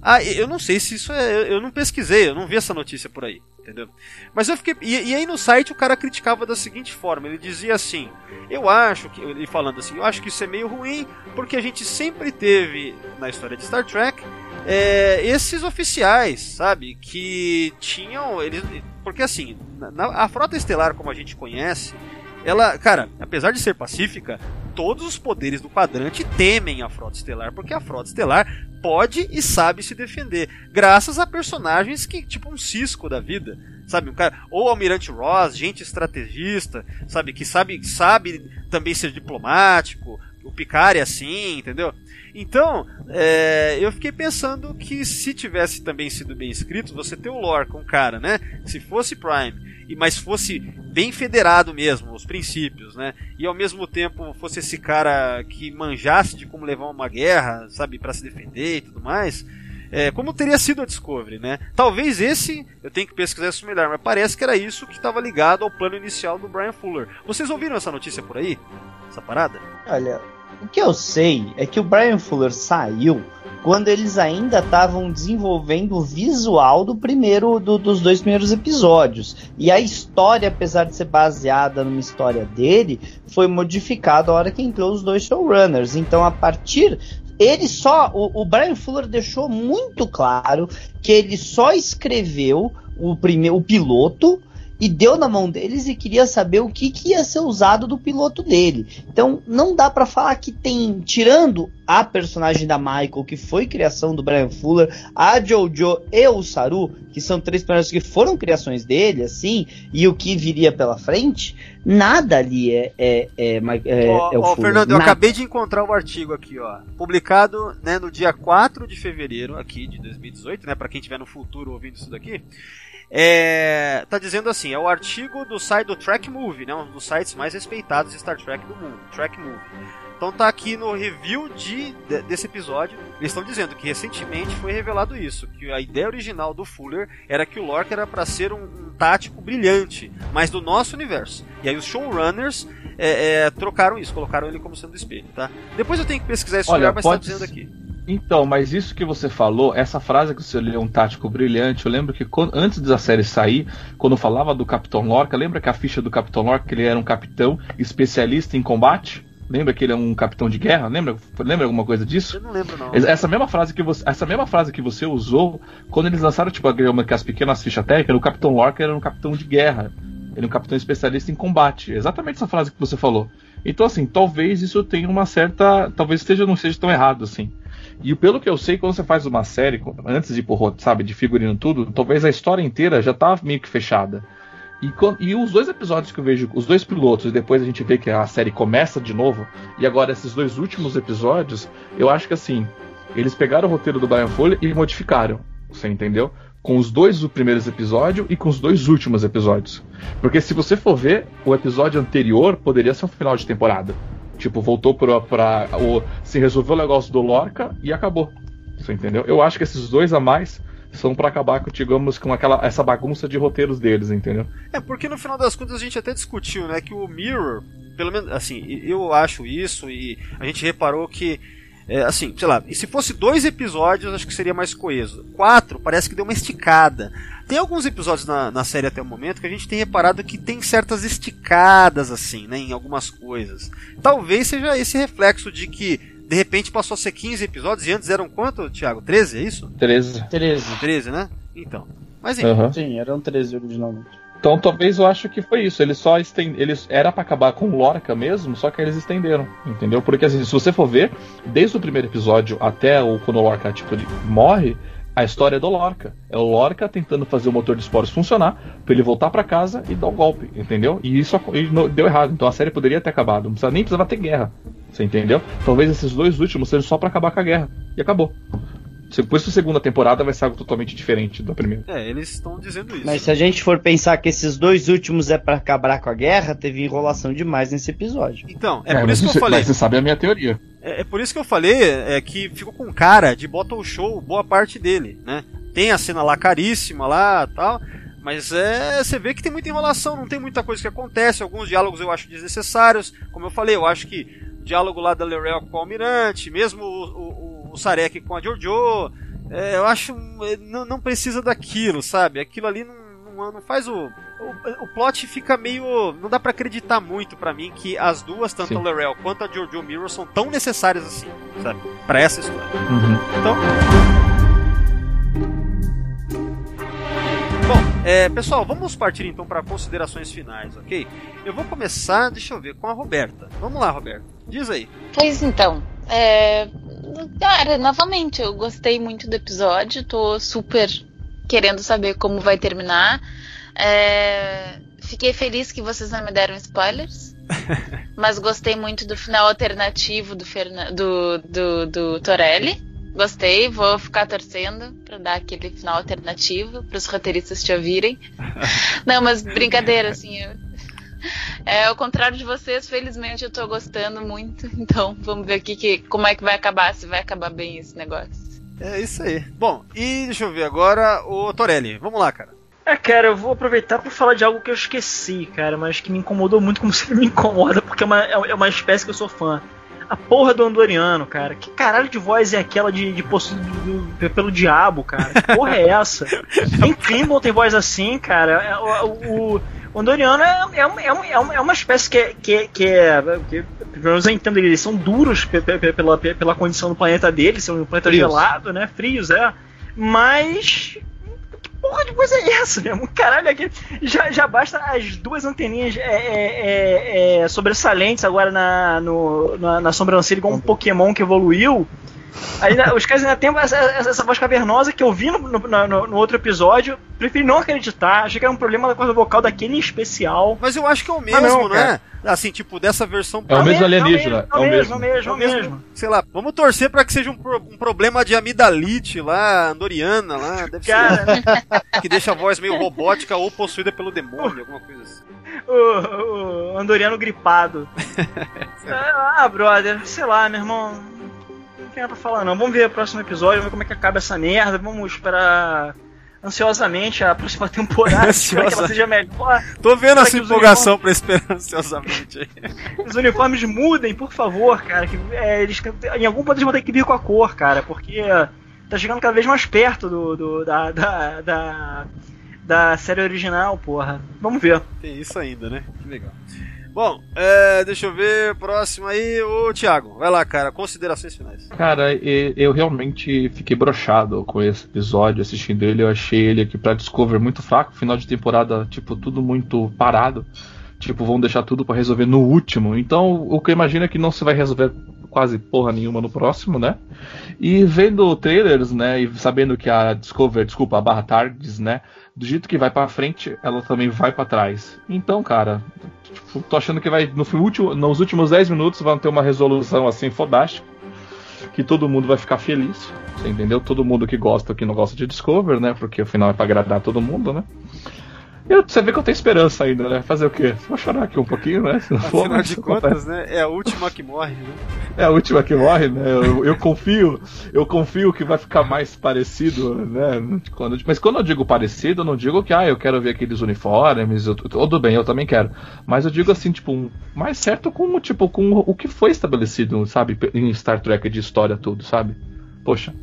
Ah, eu não sei se isso é. Eu não pesquisei, eu não vi essa notícia por aí, entendeu? Mas eu fiquei. E, e, aí no site o cara criticava da seguinte forma: ele dizia assim, eu acho que. Ele falando assim, eu acho que isso é meio ruim, porque a gente sempre teve na história de Star Trek é, esses oficiais, sabe? Que tinham. Eles, porque assim, na, a frota estelar como a gente conhece ela, cara, apesar de ser pacífica, todos os poderes do quadrante temem a frota estelar, porque a frota estelar pode e sabe se defender, graças a personagens que, tipo um cisco da vida, sabe, um cara, ou Almirante Ross, gente estrategista, sabe, que sabe, sabe também ser diplomático, o Picard é assim, entendeu? Então, é, eu fiquei pensando que se tivesse também sido bem escrito, você ter o lore com o cara, né? Se fosse Prime e mas fosse bem federado mesmo, os princípios, né? E ao mesmo tempo fosse esse cara que manjasse de como levar uma guerra, sabe, para se defender e tudo mais. É, como teria sido a Discovery, né? Talvez esse, eu tenho que pesquisar isso melhor, mas parece que era isso que estava ligado ao plano inicial do Brian Fuller. Vocês ouviram essa notícia por aí? Essa parada? Olha, o que eu sei é que o Brian Fuller saiu quando eles ainda estavam desenvolvendo o visual do primeiro do, dos dois primeiros episódios. E a história, apesar de ser baseada numa história dele, foi modificada a hora que entrou os dois showrunners. Então, a partir ele só o, o Brian Fuller deixou muito claro que ele só escreveu o primeiro o piloto e deu na mão deles e queria saber o que, que ia ser usado do piloto dele. Então não dá para falar que tem, tirando a personagem da Michael, que foi criação do Brian Fuller, a Jojo e o Saru, que são três personagens que foram criações dele, assim, e o que viria pela frente, nada ali é, é, é, é, é o ó, Fernando, nada. eu acabei de encontrar o artigo aqui, ó, publicado né, no dia 4 de fevereiro aqui de 2018, né, para quem estiver no futuro ouvindo isso daqui. É, tá dizendo assim, é o artigo do site do Track Movie, né, um dos sites mais respeitados de Star Trek do mundo, Track Movie. Então tá aqui no review de, de desse episódio, eles estão dizendo que recentemente foi revelado isso, que a ideia original do Fuller era que o Lorca era para ser um, um, tático brilhante, mas do nosso universo. E aí os showrunners é, é, trocaram isso, colocaram ele como sendo espelho, tá? Depois eu tenho que pesquisar isso Olha, mas tá dizendo aqui. Então, mas isso que você falou, essa frase que você leu um tático brilhante, eu lembro que quando, antes da série sair, quando falava do Capitão Lorca, lembra que a ficha do Capitão Lorca que ele era um capitão especialista em combate? Lembra que ele é um capitão de guerra? Lembra, lembra alguma coisa disso? Eu não lembro, não. Essa mesma frase que você, essa mesma frase que você usou quando eles lançaram tipo as pequenas fichas técnicas, o Capitão Lorca era um capitão de guerra. Ele é um capitão especialista em combate. Exatamente essa frase que você falou. Então assim, talvez isso tenha uma certa, talvez esteja não seja tão errado assim. E pelo que eu sei, quando você faz uma série, antes de pro, sabe, de figurino tudo, talvez a história inteira já tá meio que fechada. E, e, os dois episódios que eu vejo, os dois pilotos, e depois a gente vê que a série começa de novo, e agora esses dois últimos episódios, eu acho que assim, eles pegaram o roteiro do Brian Foley e modificaram. Você entendeu? Com os dois primeiros episódios e com os dois últimos episódios. Porque se você for ver, o episódio anterior poderia ser um final de temporada. Tipo, voltou pra. pra o, se resolveu o negócio do Lorca e acabou. Você entendeu? Eu acho que esses dois a mais são para acabar, digamos, com aquela essa bagunça de roteiros deles, entendeu? É, porque no final das contas a gente até discutiu, né, que o Mirror, pelo menos, assim, eu acho isso e a gente reparou que é, assim, sei lá, e se fosse dois episódios, acho que seria mais coeso. Quatro, parece que deu uma esticada. Tem alguns episódios na, na série até o momento que a gente tem reparado que tem certas esticadas, assim, né, em algumas coisas. Talvez seja esse reflexo de que de repente passou a ser 15 episódios e antes eram quanto, Thiago? 13, é isso? 13. 13. 13, né? Então. Mas enfim. Uhum. Sim, eram 13 originalmente. Então talvez eu acho que foi isso. Eles só estend... eles era para acabar com Lorca mesmo, só que eles estenderam, entendeu? Porque assim, se você for ver, desde o primeiro episódio até o quando o Lorca tipo morre, a história é do Lorca. É o Lorca tentando fazer o motor de esporos funcionar para ele voltar para casa e dar o um golpe, entendeu? E isso deu errado. Então a série poderia ter acabado. Não precisava, nem precisava ter guerra. Você entendeu? Talvez esses dois últimos sejam só para acabar com a guerra. E acabou. Depois da segunda temporada vai ser algo totalmente diferente da primeira. É, eles estão dizendo isso. Mas se a gente for pensar que esses dois últimos é para acabar com a guerra, teve enrolação demais nesse episódio. Então, é, é por isso que eu falei. Mas você sabe a minha teoria. É, é, por isso que eu falei é, que ficou com cara de bottle show boa parte dele, né? Tem a cena lá caríssima lá tal. Mas é, você vê que tem muita enrolação, não tem muita coisa que acontece. Alguns diálogos eu acho desnecessários. Como eu falei, eu acho que o diálogo lá da Lerel com o Almirante, mesmo o, o, o Sarek com a Jojo, é, eu acho é, não, não precisa daquilo, sabe? Aquilo ali não, não, não faz o, o, o. plot fica meio. Não dá para acreditar muito para mim que as duas, tanto Sim. a Lerel quanto a Jojo Mirror, são tão necessárias assim, sabe? Pra essa história. Uhum. Então. Bom, é, pessoal, vamos partir então para considerações finais, ok? Eu vou começar, deixa eu ver, com a Roberta. Vamos lá, Roberta. Diz aí. Pois então, é... cara, novamente, eu gostei muito do episódio, tô super querendo saber como vai terminar. É... Fiquei feliz que vocês não me deram spoilers. mas gostei muito do final alternativo do, Ferna... do, do, do Torelli. Gostei, vou ficar torcendo para dar aquele final alternativo para os roteiristas te ouvirem. Não, mas brincadeira, assim. Eu... É ao contrário de vocês, felizmente eu tô gostando muito. Então vamos ver aqui que, como é que vai acabar, se vai acabar bem esse negócio. É isso aí. Bom, e deixa eu ver agora o Torelli. Vamos lá, cara. É, cara, eu vou aproveitar para falar de algo que eu esqueci, cara, mas que me incomodou muito, como sempre me incomoda, porque é uma, é uma espécie que eu sou fã a porra do Andoriano, cara. Que caralho de voz é aquela de, de possuído pelo diabo, cara? Que porra é essa? Nem Klingon tem voz assim, cara. É, o, o, o Andoriano é, é, é, é, uma espécie que, que, que é. Que, pelo menos eu entendo, eles são duros pela, pela condição do planeta deles, são um planeta Frios. gelado, né? Frios, é. Mas porra de coisa é essa, meu? Caralho, aqui já, já basta as duas anteninhas é, é, é, é sobressalentes agora na, no, na, na sobrancelha, igual um Pokémon que evoluiu. Aí, os caras ainda tem essa, essa, voz cavernosa que eu vi no, no, no, no, outro episódio. Preferi não acreditar. Achei que era um problema da corda vocal daquele em especial. Mas eu acho que é o mesmo, não, né? Assim, tipo, dessa versão. É o mesmo alienígena. É o mesmo, é o mesmo, é o mesmo. Sei lá, vamos torcer pra que seja um, pro, um problema de amidalite lá, andoriana lá. Deve Cara. ser. que deixa a voz meio robótica ou possuída pelo demônio, alguma coisa assim. O, o andoriano gripado. ah, brother, sei lá, meu irmão tem nada pra falar, não. Vamos ver o próximo episódio, vamos ver como é que acaba essa merda. Vamos esperar ansiosamente a próxima temporada. Espero que ela seja melhor. Tô vendo essa empolgação pra esperar ansiosamente aí. Os uniformes mudem, por favor, cara. Que, é, eles, em algum ponto eles vão ter que vir com a cor, cara, porque tá chegando cada vez mais perto do, do- da, da, da, da série original, porra. Vamos ver. Tem isso ainda, né? Que legal. Bom, é, deixa eu ver, próximo aí, o Thiago. Vai lá, cara, considerações finais. Cara, eu realmente fiquei brochado com esse episódio assistindo ele. Eu achei ele aqui pra Discover muito fraco. Final de temporada, tipo, tudo muito parado. Tipo, vão deixar tudo pra resolver no último. Então, o que eu imagino é que não se vai resolver quase porra nenhuma no próximo, né? E vendo trailers, né, e sabendo que a Discover, desculpa, a barra Tardes, né, do jeito que vai pra frente, ela também vai pra trás. Então, cara, tipo, tô achando que vai no último, nos últimos 10 minutos vão ter uma resolução assim fodástica, que todo mundo vai ficar feliz. Entendeu? Todo mundo que gosta, que não gosta de Discover, né? Porque afinal é pra agradar todo mundo, né? Eu, você vê que eu tenho esperança ainda, né? Fazer o quê? Vou chorar aqui um pouquinho, né? Se não for, Afinal de contas, né, é a última que morre, né? É a última que morre, né? Eu, eu confio, eu confio que vai ficar mais parecido, né? Quando, mas quando eu digo parecido, eu não digo que ah, eu quero ver aqueles uniformes, eu, tudo bem, eu também quero. Mas eu digo assim, tipo, um- mais certo com tipo com o que foi estabelecido, sabe, em Star Trek de história tudo, sabe? Poxa,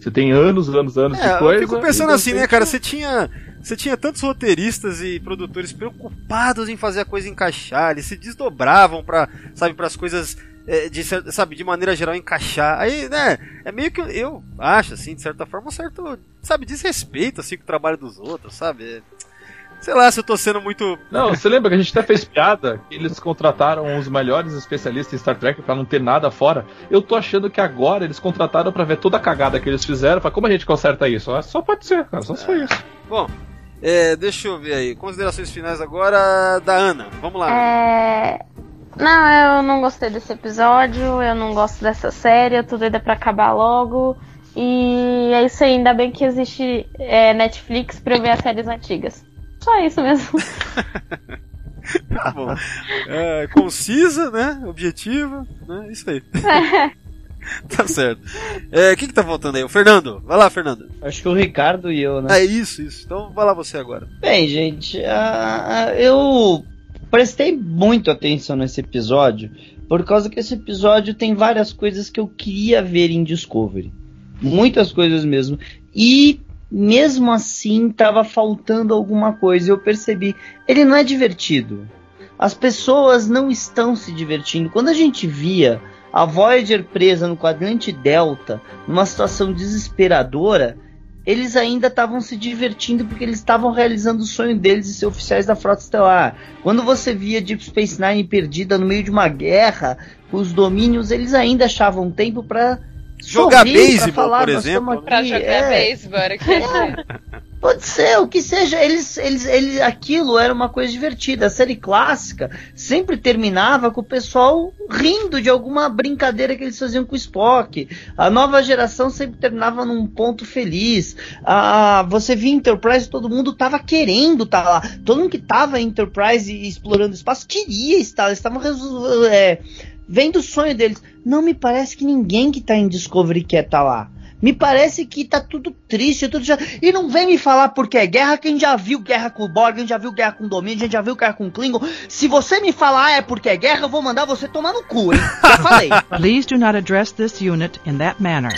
você tem anos, anos, anos É, de coisa. eu fico pensando assim, né, cara? Você tinha, você tinha tantos roteiristas e produtores preocupados em fazer a coisa encaixar, eles se desdobravam para, sabe, para as coisas é, de, sabe, de maneira geral encaixar. Aí, né, é meio que eu acho assim, de certa forma, um certo, sabe, desrespeito assim com o trabalho dos outros, sabe? Sei lá se eu tô sendo muito Não, você lembra que a gente até fez piada que eles contrataram os melhores especialistas em Star Trek pra não ter nada fora? Eu tô achando que agora eles contrataram pra ver toda a cagada que eles fizeram, pra como a gente conserta isso? Ah, Só pode ser, cara, só foi isso. Bom, é, deixa eu ver aí. Considerações finais agora da Ana. Vamos lá. É... Não, eu não gostei desse episódio, eu não gosto dessa série, eu tô doida pra acabar logo. E é isso aí, ainda bem que existe é, Netflix pra eu ver as séries antigas. Só isso mesmo. Tá bom. É, concisa, né? Objetiva, né? Isso aí. tá certo. É, O que tá faltando aí? O Fernando. Vai lá, Fernando. Acho que o Ricardo e eu, né? É isso, isso. Então vai lá você agora. Bem, gente, ah, eu prestei muito atenção nesse episódio por causa que esse episódio tem várias coisas que eu queria ver em Discovery. Muitas coisas mesmo. E mesmo assim tava faltando alguma coisa. Eu percebi, ele não é divertido. As pessoas não estão se divertindo. Quando a gente via a Voyager presa no quadrante Delta, numa situação desesperadora, eles ainda estavam se divertindo porque eles estavam realizando o sonho deles de ser oficiais da Frota Estelar. Quando você via Deep Space Nine perdida no meio de uma guerra com os domínios, eles ainda achavam tempo para Jogar beisebol, por exemplo. Pra jogar é, beisebol, era quer dizer. Pode ser, o que seja. Eles, eles, eles, aquilo era uma coisa divertida. A série clássica sempre terminava com o pessoal rindo de alguma brincadeira que eles faziam com o Spock. A nova geração sempre terminava num ponto feliz. Ah, você via Enterprise, todo mundo tava querendo estar lá. Todo mundo que tava em Enterprise e explorando espaço queria estar. Eles estavam é, vendo o sonho deles. Não me parece que ninguém que tá em Discovery quer estar lá. Me parece que tá tudo triste, tudo já... E não vem me falar porque é guerra, quem já viu guerra com o Borg, quem já viu guerra com o Domínio, quem já viu guerra com o Klingon. Se você me falar é porque é guerra, eu vou mandar você tomar no cu, hein? Já falei. Please do not address this unit in that manner.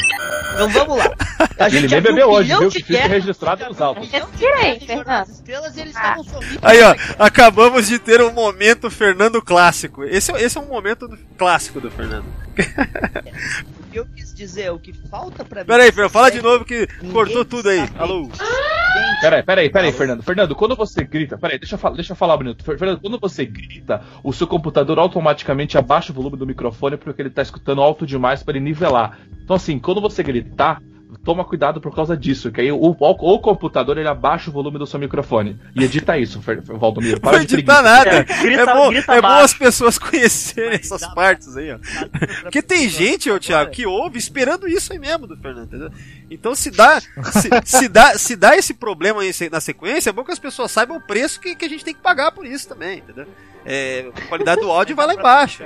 Então vamos lá. A E ele nem bebeu um hoje, viu? Que fica registrado nos guerra de Jornada Fernando. Estrelas eles Ah. Aí, ó, acabamos de ter um momento Fernando clássico. Esse, é- esse é um momento do- clássico do Fernando. O que eu quis dizer, o que falta pra mim... Pera aí, nessa Fernando, fala de série, novo que cortou tudo aí. Alô. Peraí, peraí, peraí? Fernando. Fernando, quando você grita, peraí, deixa eu falar, deixa eu falar. Fer- Fernando, quando você grita, o seu computador automaticamente abaixa o volume do microfone porque ele tá escutando alto demais para ele nivelar. Então assim, quando você gritar, toma cuidado por causa disso, que aí o, o, o computador ele abaixa o volume do seu microfone. E edita isso, Valdomiro. Não Para de editar preguiça. nada. É, grita- é bom, grita é bom as pessoas conhecerem Mas essas partes aí, ó. Porque tem gente, ô Thiago, que ouve esperando isso aí mesmo do Fernando, entendeu? Então se dá, se, se dá, se dá esse problema aí na sequência, é bom que as pessoas saibam o preço que, que a gente tem que pagar por isso também, entendeu? É, a qualidade do áudio vai lá embaixo.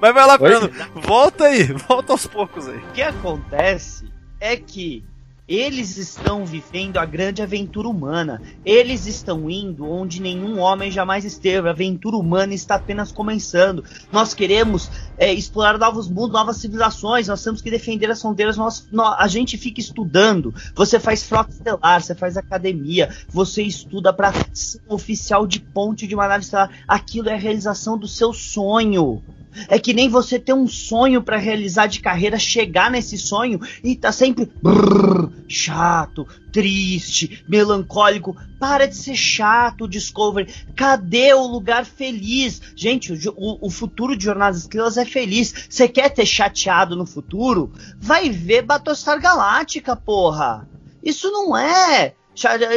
Mas vai lá, Oi? Fernando, volta aí, volta aos poucos aí. O que acontece é que Eles estão vivendo a grande aventura humana. Eles estão indo onde nenhum homem jamais esteve. A aventura humana está apenas começando. Nós queremos é, explorar novos mundos, novas civilizações. Nós temos que defender as fronteiras. Nós, nós, a gente fica estudando. Você faz frota estelar, você faz academia, você estuda para ser um oficial de ponte de uma nave estelar. Aquilo é a realização do seu sonho. É que nem você ter um sonho para realizar de carreira, chegar nesse sonho e tá sempre brrr, chato, triste, melancólico. Para de ser chato, Discovery. Cadê o lugar feliz? Gente, o, o, futuro de Jornadas Estrelas é feliz. Você quer ter chateado no futuro? Vai ver Battlestar Galáctica, porra. Isso não é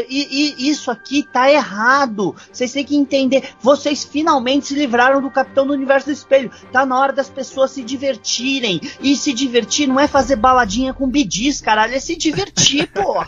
isso aqui tá errado. Vocês têm que entender. Vocês finalmente se livraram do Capitão do Universo do Espelho. Tá na hora das pessoas se divertirem. E se divertir não é fazer baladinha com bidis, caralho. É se divertir, pô.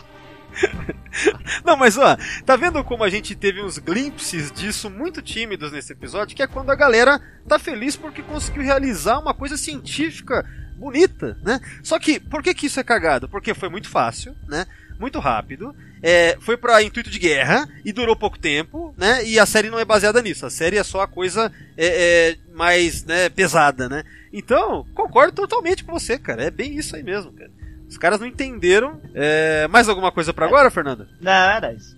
Não, mas ó, tá vendo como a gente teve uns glimpses disso muito tímidos nesse episódio? Que é quando a galera tá feliz porque conseguiu realizar uma coisa científica bonita, né? Só que, por que que isso é cagado? Porque foi muito fácil, né? Muito rápido é, foi para intuito de guerra e durou pouco tempo, né? E a série não é baseada nisso. A série é só a coisa é, é, mais né, pesada, né? Então, concordo totalmente com você, cara. É bem isso aí mesmo, cara. Os caras não entenderam. É... Mais alguma coisa para agora, Fernanda? Não, era isso.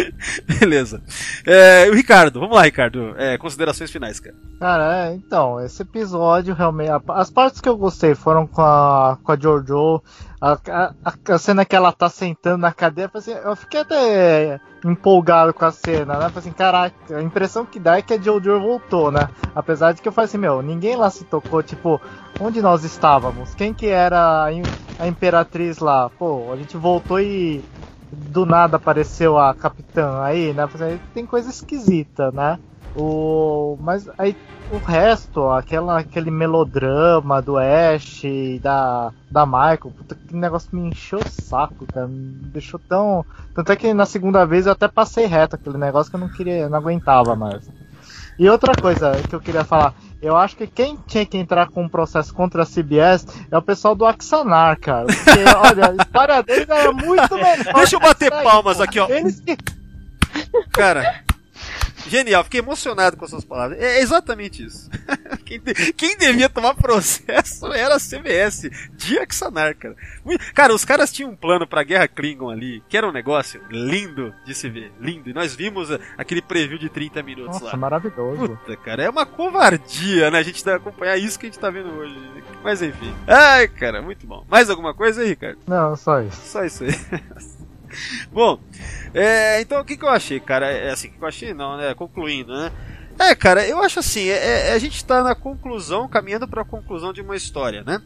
Beleza. É, o Ricardo, vamos lá, Ricardo. É, considerações finais, cara. Cara, é, então, esse episódio realmente. As partes que eu gostei foram com a, com a Jojo. A, a, a cena que ela tá sentando na cadeira, assim, eu fiquei até empolgado com a cena, né? Assim, caraca, a impressão que dá é que a Jojo voltou, né? Apesar de que eu falei assim, meu, ninguém lá se tocou, tipo, onde nós estávamos? Quem que era a Imperatriz lá? Pô, a gente voltou e do nada apareceu a capitã aí, né? Tem coisa esquisita, né? O, mas aí o resto, aquela, aquele melodrama do Ash e da, da Michael, puta, que negócio me encheu o saco, cara. Me deixou tão. Tanto é que na segunda vez eu até passei reto aquele negócio que eu não queria, não aguentava mais. E outra coisa que eu queria falar, eu acho que quem tinha que entrar com um processo contra a CBS é o pessoal do Axanar, cara. Porque, olha, a história deles era muito melhor. Deixa eu bater palmas aqui, ó. Eles que... Cara, Genial, fiquei emocionado com suas palavras. É exatamente isso. quem, de, quem, devia tomar processo era a CBS, de Axanar, cara. Cara, os caras tinham um plano pra Guerra Klingon ali, que era um negócio lindo de se ver, lindo. E nós vimos aquele preview de 30 minutos Nossa, lá. maravilhoso. Puta, cara, é uma covardia, né? A gente tá acompanhar isso que a gente tá vendo hoje. Mas enfim. Ai, cara, muito bom. Mais alguma coisa aí, Ricardo? Não, só isso. Só isso aí. Bom, é, então o que, que eu achei, cara? É assim, o que eu achei não, né? Concluindo, né? É, cara, eu acho assim, é, é, a gente está na conclusão, caminhando para a conclusão de uma história, né?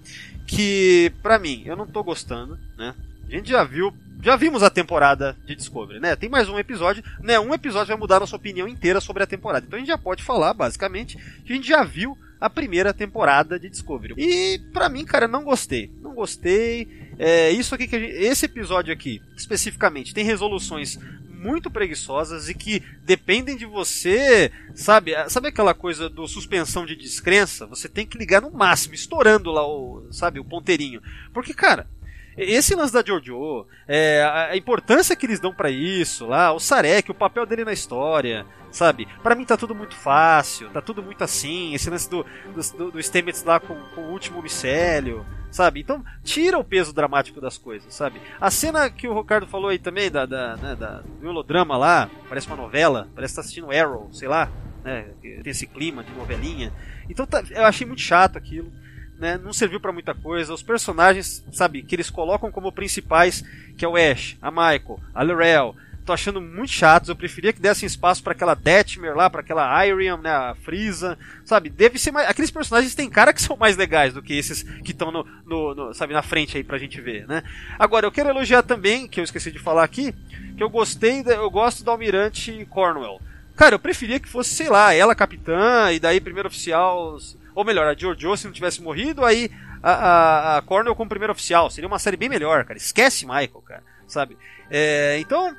Que, pra mim, eu não tô gostando, né? A gente já viu, já vimos a temporada de Discovery, né? Tem mais um episódio, né? Um episódio vai mudar a nossa opinião inteira sobre a temporada. Então a gente já pode falar, basicamente, que a gente já viu a primeira temporada de Discovery. E pra mim, cara, não gostei. Não gostei. É, isso aqui que gente, esse episódio aqui, especificamente, tem resoluções muito preguiçosas e que dependem de você, sabe? Sabe aquela coisa do suspensão de descrença? Você tem que ligar no máximo, estourando lá o, sabe, o ponteirinho. Porque, cara, esse lance da Jojo, é, a importância que eles dão para isso, lá, o Sarek, o papel dele na história, sabe? Para mim tá tudo muito fácil, tá tudo muito assim, esse lance do, do, do Stamets lá com, com o último micélio, sabe? Então, tira o peso dramático das coisas, sabe? A cena que o Ricardo falou aí também, da, da, né, da do melodrama lá, parece uma novela, parece que tá assistindo Arrow, sei lá, né? Tem esse clima de novelinha. Então, tá, eu achei muito chato aquilo né, não serviu para muita coisa. Os personagens, sabe, que eles colocam como principais, que é o Ash, a Michael, a Lorel, tô achando muito chatos. Eu preferia que dessem espaço para aquela Detmer lá, para aquela Iriam, né, a Frieza, sabe? Deve ser mais. Aqueles personagens têm cara que são mais legais do que esses que estão no, no, no, sabe, na frente aí pra gente ver, né? Agora, eu quero elogiar também, que eu esqueci de falar aqui, que eu gostei, eu gosto do Almirante Cornwell. Cara, eu preferia que fosse, sei lá, ela capitã e daí primeiro oficial ou melhor, a Giorgio se não tivesse morrido, aí a, a, a como primeiro oficial. Seria uma série bem melhor, cara. Esquece Michael, cara. Sabe? É, então,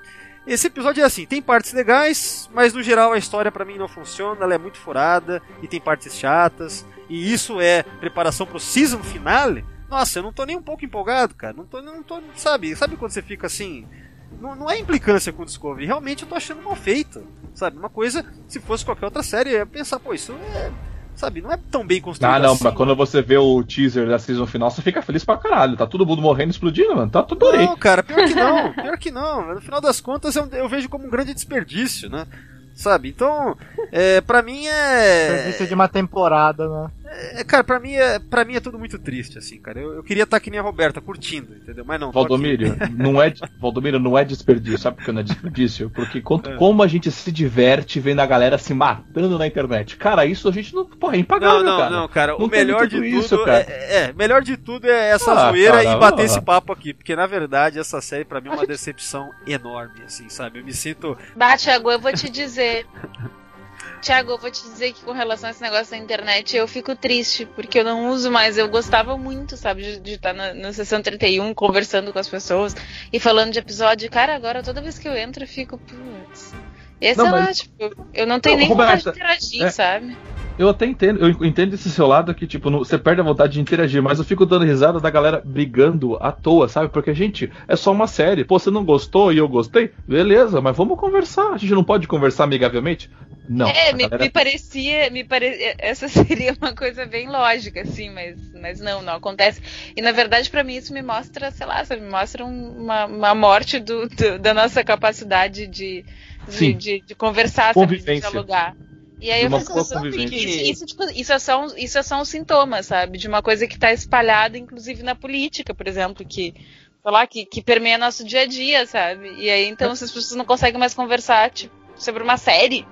esse episódio é assim, tem partes legais, mas no geral a história para mim não funciona, ela é muito furada e tem partes chatas. E isso é preparação pro season finale, nossa, eu não tô nem um pouco empolgado, cara. Não tô, não tô, sabe? Sabe quando você fica assim, não, não é implicância com o Discovery, realmente eu tô achando mal feito, sabe? Uma coisa, se fosse qualquer outra série, eu ia pensar, pô, isso é, sabe, não é tão bem construído Ah, não, assim. mas quando você vê o teaser da season final, você fica feliz pra caralho. Tá todo mundo morrendo, explodindo, mano. Tá tudo aí. Não, cara, pior que não, pior que não. No final das contas, eu, eu vejo como um grande desperdício, né? Sabe? Então, é, pra mim é. Serviço de uma temporada, né? É cara, pra mim é, pra mim é tudo muito triste, assim, cara. Eu, eu queria estar que nem a Roberta, curtindo, entendeu? Mas não. Valdomiro, não é, Valdomiro, não é desperdício. Sabe por que não é desperdício? Porque quanto, É. como a gente se diverte vendo a galera se matando na internet. Cara, isso a gente não. Porra, é impagável, Não, não, cara. não, cara. Não o melhor de isso, tudo cara. é, é, melhor de tudo é essa Ah, zoeira cara, e bater ah. esse papo aqui, porque na verdade essa série pra mim é uma decepção enorme, assim, sabe? Eu me sinto Thiago, eu vou te dizer. Thiago, eu vou te dizer que com relação a esse negócio da internet, eu fico triste, porque eu não uso mais. Eu gostava muito, sabe, de, de estar na, na sessão 31 conversando com as pessoas e falando de episódio. Cara, agora toda vez que eu entro, eu fico, putz. Esse Não, é lá, mas- tipo, eu não tenho Não, nem vontade de Roberta, interagir, é- sabe? Eu até entendo, eu entendo esse seu lado que, tipo, não- você perde a vontade de interagir, mas eu fico dando risada da galera brigando à toa, sabe? Porque, gente, é só uma série. Pô, você não gostou e eu gostei? Beleza, mas vamos conversar. A gente não pode conversar amigavelmente? Não. é, me, galera- me parecia, me pare... essa seria uma coisa bem lógica, assim, mas, mas não, não acontece. E na verdade, pra mim, isso me mostra, sei lá, me mostra um- uma, uma morte do, do- da nossa capacidade de, de, de, de conversar, sabe, de dialogar. E aí eu fico pensando, convivência. isso, isso, tipo, isso, é só um, isso é só um sintoma, sabe? De uma coisa que tá espalhada, inclusive na política, por exemplo, que, sei lá, que, que permeia nosso dia a dia, sabe? E aí então se as pessoas não conseguem mais conversar, tipo, sobre uma série.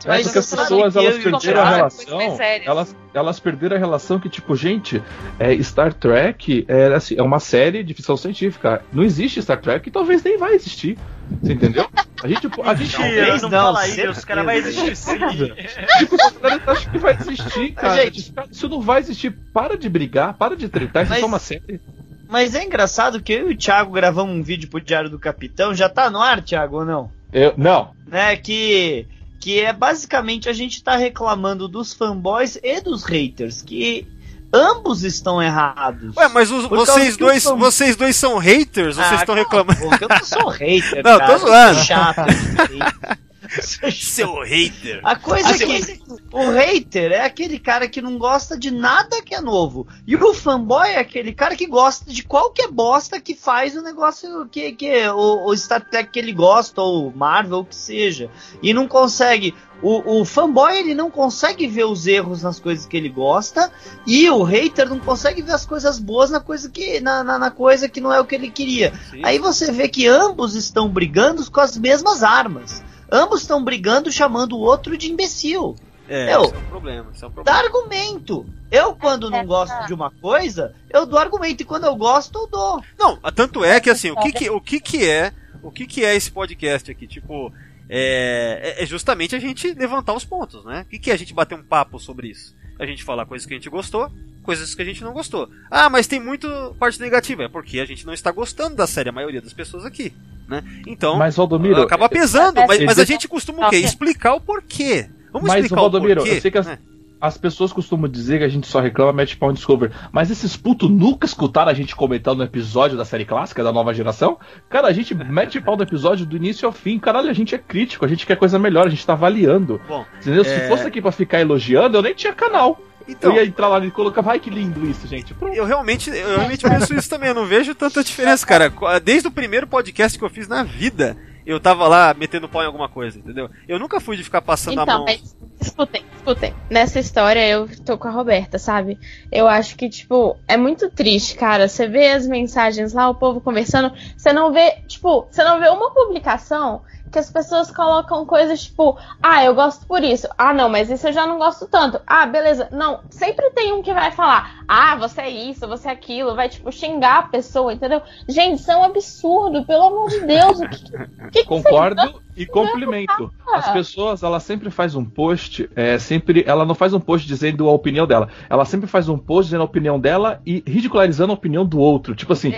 Tipo, É Mas porque as pessoas elas perderam a Thiago- relação. Elas, elas perderam a relação que, tipo, gente, é, Star Trek é, assim, é uma série de ficção científica. Não existe Star Trek e talvez nem vai existir. Você entendeu? A gente, a gente Talvez não, não, fala certeza. isso, cara vai existir sim. Tipo, a galera acha que vai existir, cara. Gente. Isso não vai existir. Para de brigar, para de tretar. Isso é Mas- só uma série. Mas é engraçado que eu e o Thiago gravamos um vídeo pro Diário do Capitão. Já tá no ar, Thiago, ou não? Eu, não. Né, que, que é basicamente a gente tá reclamando dos fanboys e dos haters, que ambos estão errados. Ué, mas os- vocês dois, fam- vocês dois são haters? Vocês Ah, estão cala a reclamando? boca, eu não sou hater, Não, tô cara. eu sou zoando. Chato, Seu hater. A coisa é que o hater é aquele cara que não gosta de nada que é novo. E o fanboy é aquele cara que gosta de qualquer bosta que faz o negócio que, que o, o Star Trek que ele gosta, ou Marvel, o que seja. E não consegue. O, o fanboy ele não consegue ver os erros nas coisas que ele gosta. E o hater não consegue ver as coisas boas na coisa que, na, na, na coisa que não é o que ele queria. Sim. Aí você vê que ambos estão brigando com as mesmas armas. Ambos estão brigando chamando o outro de imbecil. É, Eu- isso é um problema. Isso é um Dá problema. argumento. Eu, quando não gosto de uma coisa, eu dou argumento. E quando eu gosto, eu dou. Não, tanto é que assim, o que que, o que que é, o que que é esse podcast aqui? Tipo, é, é- é justamente a gente levantar os pontos, né? O que que é a gente bater um papo sobre isso? A gente falar coisas que a gente gostou, coisas que a gente não gostou. Ah, mas tem muito parte negativa. É porque a gente não está gostando da série, a maioria das pessoas aqui, né? Então, Mas, Valdomiro. acaba pesando. Mas, mas a gente costuma o quê? Explicar o porquê. Vamos Mas, explicar Valdomiro, o porquê. eu sei que as, né? as pessoas costumam dizer que a gente só reclama Match Pound Discover, mas esses putos nunca escutaram a gente comentando no episódio da série clássica da nova geração? Cara, a gente mete pau no episódio do início ao fim. Caralho, a gente é crítico, a gente quer coisa melhor, a gente tá avaliando. Bom, Entendeu? é- Se fosse aqui pra ficar elogiando, eu nem tinha canal. Então, eu ia entrar lá e colocar, vai que lindo isso, gente. Pronto. Eu realmente, eu realmente penso isso também, eu não vejo tanta diferença, cara. Desde o primeiro podcast que eu fiz na vida, eu tava lá metendo pau em alguma coisa, entendeu? Eu nunca fui de ficar passando a Então, mão. mas escutem, escutem. Nessa história eu tô com a Roberta, sabe? Eu acho que, tipo, é muito triste, cara. Você vê as mensagens lá, o povo conversando, você não vê, tipo, você não vê uma publicação que as pessoas colocam coisas tipo, ah, eu gosto por isso. Ah, não, mas isso eu já não gosto tanto. Ah, beleza. Não, sempre tem um que vai falar, ah, você é isso, você é aquilo, vai, tipo, xingar a pessoa, entendeu? Gente, isso é um absurdo, pelo amor de Deus. O que, que, que que Concordo e complemento. As pessoas, ela sempre faz um post, é, sempre, ela não faz um post dizendo a opinião dela. Ela sempre faz um post dizendo a opinião dela e ridicularizando a opinião do outro. Tipo assim,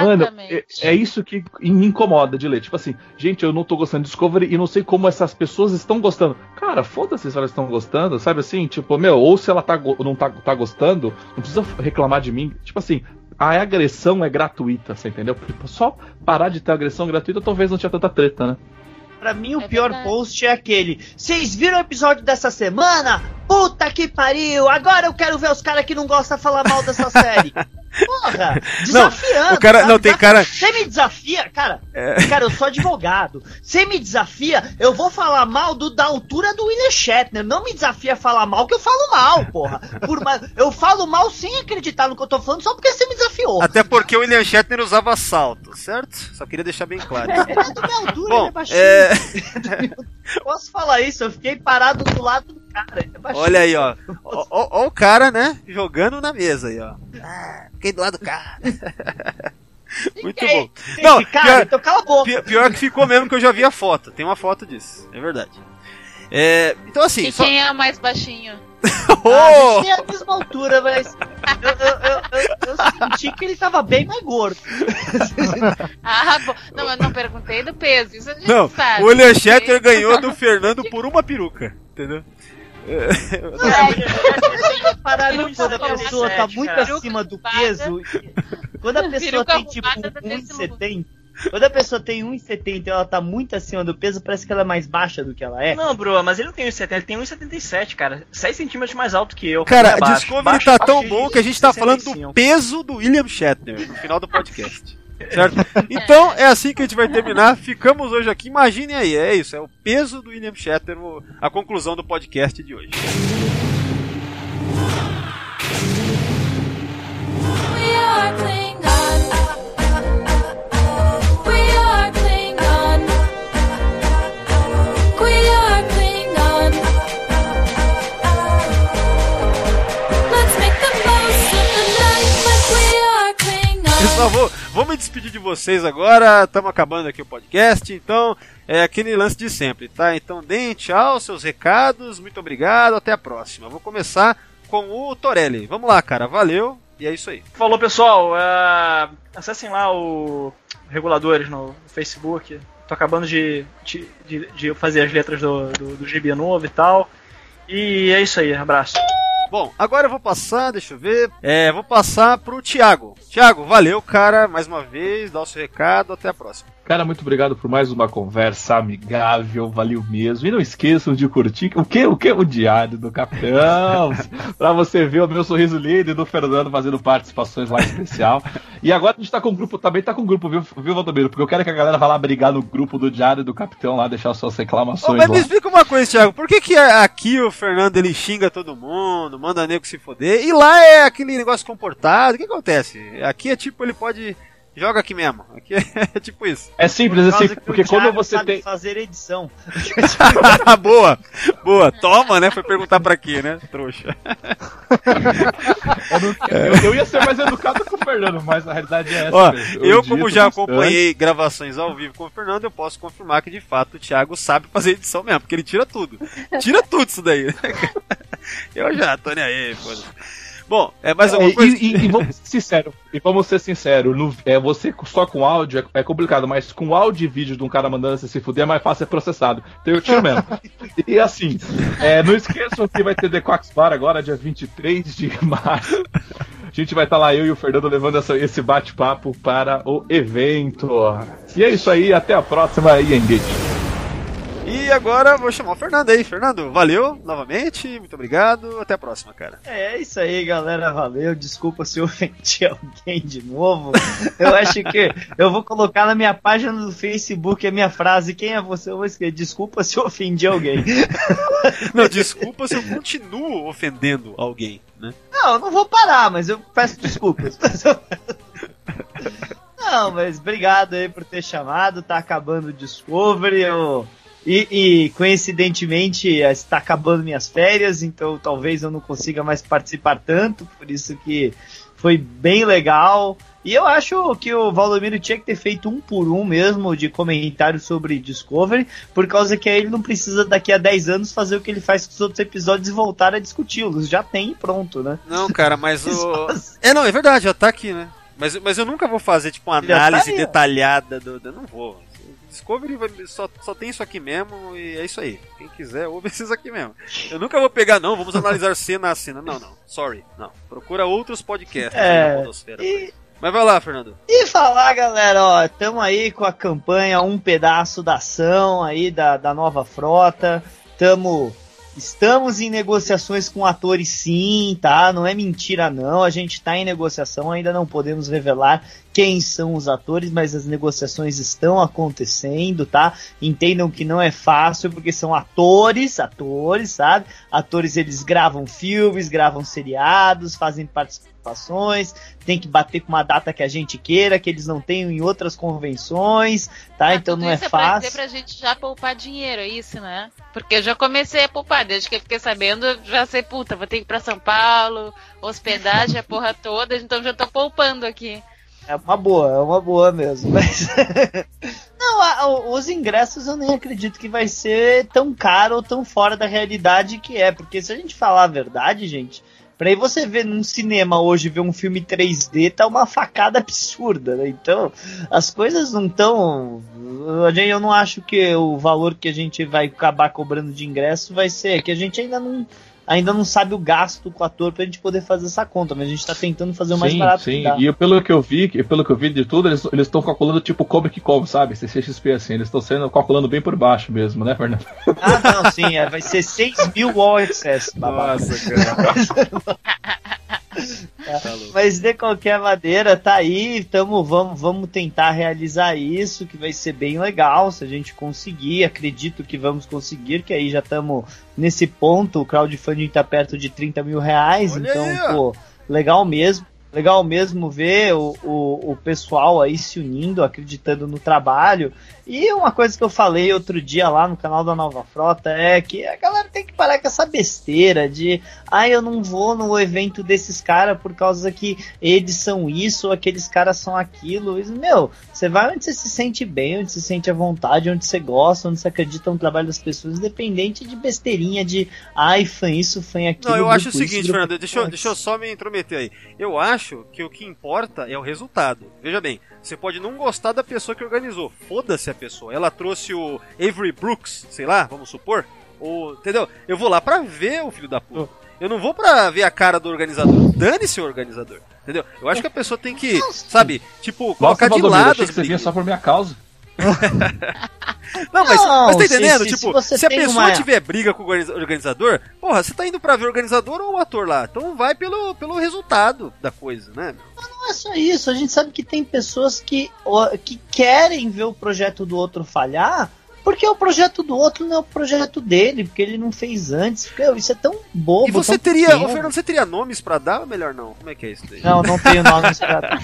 mano, Exatamente. é, é isso que me incomoda de ler. Tipo assim, gente, eu não tô gostando de Discovery e não sei como essas pessoas estão gostando. Cara, foda-se se elas estão gostando, sabe assim? Tipo, meu, ou se ela tá, não tá, tá gostando, não precisa reclamar de mim. Tipo assim, a agressão é gratuita, você entendeu? Tipo, Só parar de ter agressão gratuita, talvez não tinha tanta treta, né? Pra mim, o É pior verdade. post é aquele. Vocês viram o episódio dessa semana? Puta que pariu! Agora eu quero ver os caras que não gostam de falar mal dessa série. Porra! Desafiando! o cara- sabe? não, tem cara- Você me desafia, cara. É. Cara, eu sou advogado. Você me desafia, eu vou falar mal do, da altura do William Shatner. Não me desafia a falar mal, que eu falo mal, porra. Por eu falo mal sem acreditar no que eu tô falando, só porque você me desafiou. Até porque o William Shatner usava salto, certo? Só queria deixar bem claro. Ele é da minha altura, Bom, ele é baixinho. é, Posso falar isso? Eu fiquei parado do lado do cara. É olha aí, ó. Ó, ó- ó o cara, né? Jogando na mesa aí, ó. Ah, fiquei do lado do cara. Muito bom. Não, cara, pior- então cala a boca. Pi- Pior que ficou mesmo que eu já vi a foto. Tem uma foto disso. É verdade. É, então assim, E só. quem é o mais baixinho? Oh! Ah, a gente tem a mesma altura, mas eu, eu- eu- eu- eu senti que ele tava bem mais gordo. Ah, bom. Não, eu não perguntei do peso, isso a gente Não, sabe. o William Shatner ganhou do Fernando por uma peruca. Entendeu? Parar quando a pessoa tá muito cara. acima do peso. Quando a pessoa tem tipo arrumada desse 1,70. Quando a pessoa tem 1,70 e ela tá muito acima do peso, parece que ela é mais baixa do que ela é. Não, bro, mas ele não tem 1,70, ele tem 1,77, cara. 6 centímetros mais alto que eu. Cara, é baixo. Discovery Baixo, tá baixo tão de bom que a gente tá falando do 65. peso do William Shatner no final do podcast. Certo? Então é assim que a gente vai terminar. Ficamos hoje aqui. Imaginem aí, é isso, é o peso do William Shatner, o- a conclusão do podcast de hoje. We are Vou, me despedir de vocês agora. Estamos acabando aqui o podcast. Então, é aquele lance de sempre, tá? Então, deem tchau, seus recados. Muito obrigado. Até a próxima. Vou começar com o Torelli. Vamos lá, cara. Valeu. E é isso aí. Falou, pessoal. é, acessem lá o Reguladores no Facebook. Tô acabando de, de, de- de fazer as letras do, do, do GB novo e tal. E é isso aí. Abraço. Bom, agora eu vou passar, deixa eu ver. É, vou passar pro Thiago. Thiago, valeu, cara, mais uma vez. Dá o seu recado. Até a próxima. Cara, muito obrigado por mais uma conversa amigável, valeu mesmo. E não esqueçam de curtir o que? O que? O Diário do Capitão. pra você ver o meu sorriso lindo e do Fernando fazendo participações lá especial. E agora a gente tá com o grupo, também tá com o grupo, viu, viu Valdomiro? Porque eu quero que a galera vá lá brigar no grupo do Diário do Capitão lá, deixar suas Ô, reclamações mas me lá. explica uma coisa, Thiago. Por que, que aqui o Fernando ele xinga todo mundo, manda nego se foder, e lá é aquele negócio comportado? O que acontece? Aqui é tipo, ele pode. Joga aqui mesmo. Aqui é tipo isso. É simples, é simples, que porque o quando você sabe tem. fazer edição. boa, boa. Toma, né? Foi perguntar pra quê, né? Trouxa. Eu, não- eu- eu ia ser mais educado com o Fernando, mas a realidade é essa. Ó, eu, como já acompanhei gravações ao vivo com o Fernando, eu posso confirmar que de fato o Thiago sabe fazer edição mesmo, porque ele tira tudo. Tira tudo isso daí. eu já tô nem aí, foda Bom, é mais alguma É, coisa? E, e- e vamos ser sinceros, e vamos ser sinceros, no- é, você só com áudio é, é complicado, mas com áudio e vídeo de um cara mandando você se fuder é mais fácil ser processado. Então eu tiro mesmo. e assim, é, não esqueçam que vai ter The Quacks Bar agora, dia 23 de março. A gente vai estar lá, eu e o Fernando, levando essa- esse bate-papo para o evento. E é isso aí, até a próxima e engage. E agora vou chamar o Fernando aí. Fernando, valeu novamente, muito obrigado. Até a próxima, cara. É isso aí, galera. Valeu. Desculpa se eu ofendi alguém de novo. Eu acho que eu vou colocar na minha página do Facebook a minha frase: Quem é você? Eu vou escrever: Desculpa se eu ofendi alguém. Não, desculpa se eu continuo ofendendo alguém, né? Não, eu não vou parar, mas eu peço desculpas. Não, mas obrigado aí por ter chamado. Tá acabando o Discovery. Eu... E, e, coincidentemente está acabando minhas férias, então talvez eu não consiga mais participar tanto, por isso que foi bem legal. E eu acho que o Valdomiro tinha que ter feito um por um mesmo de comentário sobre Discovery, por causa que aí ele não precisa daqui a 10 anos fazer o que ele faz com os outros episódios e voltar a discuti-los. Já tem e pronto, né? Não, cara, mas o. É, não, é verdade, já tá aqui, né? Mas, mas eu nunca vou fazer, tipo, uma tá análise aí, ó. detalhada do. do- Não vou. Discovery vai- só, só tem isso aqui mesmo e é isso aí. Quem quiser, ouve esses aqui mesmo. Eu nunca vou pegar, não, vamos analisar cena a cena. Não, não. Sorry, não. Procura outros podcasts É, na. E, Mas vai lá, Fernando. E falar, galera, ó, estamos aí com a campanha Um Pedaço da Ação aí da, da nova frota. Tamo, estamos em negociações com atores sim, tá? Não é mentira não, a gente tá em negociação, ainda não podemos revelar quem são os atores, mas as negociações estão acontecendo, tá? Entendam que não é fácil, porque são atores, atores, sabe? Atores eles gravam filmes, gravam seriados, fazem participações, tem que bater com uma data que a gente queira, que eles não tenham em outras convenções, tá? então Tudo não é isso é pra fácil. dizer pra gente já poupar dinheiro, é isso, né? Porque eu já comecei a poupar, desde que eu fiquei sabendo, já sei, puta, vou ter que ir pra São Paulo, hospedagem, a porra toda, então já tô poupando aqui. É uma boa, é uma boa mesmo. Mas. não, a- o- os ingressos eu nem acredito que vai ser tão caro ou tão fora da realidade que é. Porque se a gente falar a verdade, gente, pra aí você ver num cinema hoje, ver um filme 3D, tá uma facada absurda, né? Então, as coisas não tão. Eu não acho que o valor que a gente vai acabar cobrando de ingresso vai ser. Que a gente ainda não. Ainda não sabe o gasto com o ator pra gente poder fazer essa conta, mas a gente tá tentando fazer o mais sim, barato sim. que dá. E eu- pelo que eu vi, pelo que eu vi de tudo, eles estão calculando tipo cobre que cobre, sabe? CCXP assim, eles estão sendo calculando bem por baixo mesmo, né, Fernando? Ah, não, sim, é, vai ser 6 mil all access, babaca. cara. Mas de qualquer maneira, tá aí, tamo, vamos, vamos tentar realizar isso, que vai ser bem legal, se a gente conseguir, acredito que vamos conseguir, que aí já estamos nesse ponto, o crowdfunding tá perto de 30 mil reais, Olha então, aí, pô, legal mesmo. Legal mesmo ver o, o, o pessoal aí se unindo, acreditando no trabalho. E uma coisa que eu falei outro dia lá no canal da Nova Frota é que a galera tem que parar com essa besteira de ah, eu não vou no evento desses caras por causa que eles são isso ou aqueles caras são aquilo. Meu, você vai onde você se sente bem, onde você se sente à vontade, onde você gosta, onde você acredita no trabalho das pessoas, independente de besteirinha de ai, fã isso, fã aquilo. Não, eu acho o isso, seguinte, Fernando, deixa eu, deixa eu só me intrometer aí. Eu acho que o que importa é o resultado. Veja bem, você pode não gostar da pessoa que organizou. Foda-se a pessoa. Ela trouxe o Avery Brooks, sei lá, vamos supor. Ou, entendeu? Eu vou lá pra ver o filho da puta. Eu não vou pra ver a cara do organizador. Dane-se o organizador. Entendeu? Eu acho que a pessoa tem que, sabe, tipo, colocar de Valdomiro, lado achei as que você vinha só por minha causa. Não, mas, Não, mas tá se- entendendo? se- se tipo, você se a pessoa uma- tiver briga com o organiza- organizador, porra, você tá indo pra ver o organizador ou o ator lá? Então vai pelo, pelo resultado da coisa, né? Não é só isso, a gente sabe que tem pessoas que, que querem ver o projeto do outro falhar, porque o projeto do outro não é o projeto dele, porque ele não fez antes. Meu, isso é tão bobo. E você teria, ô Fernando, você teria nomes pra dar ou melhor não? Como é que é isso daí? Não, não tenho nomes pra dar.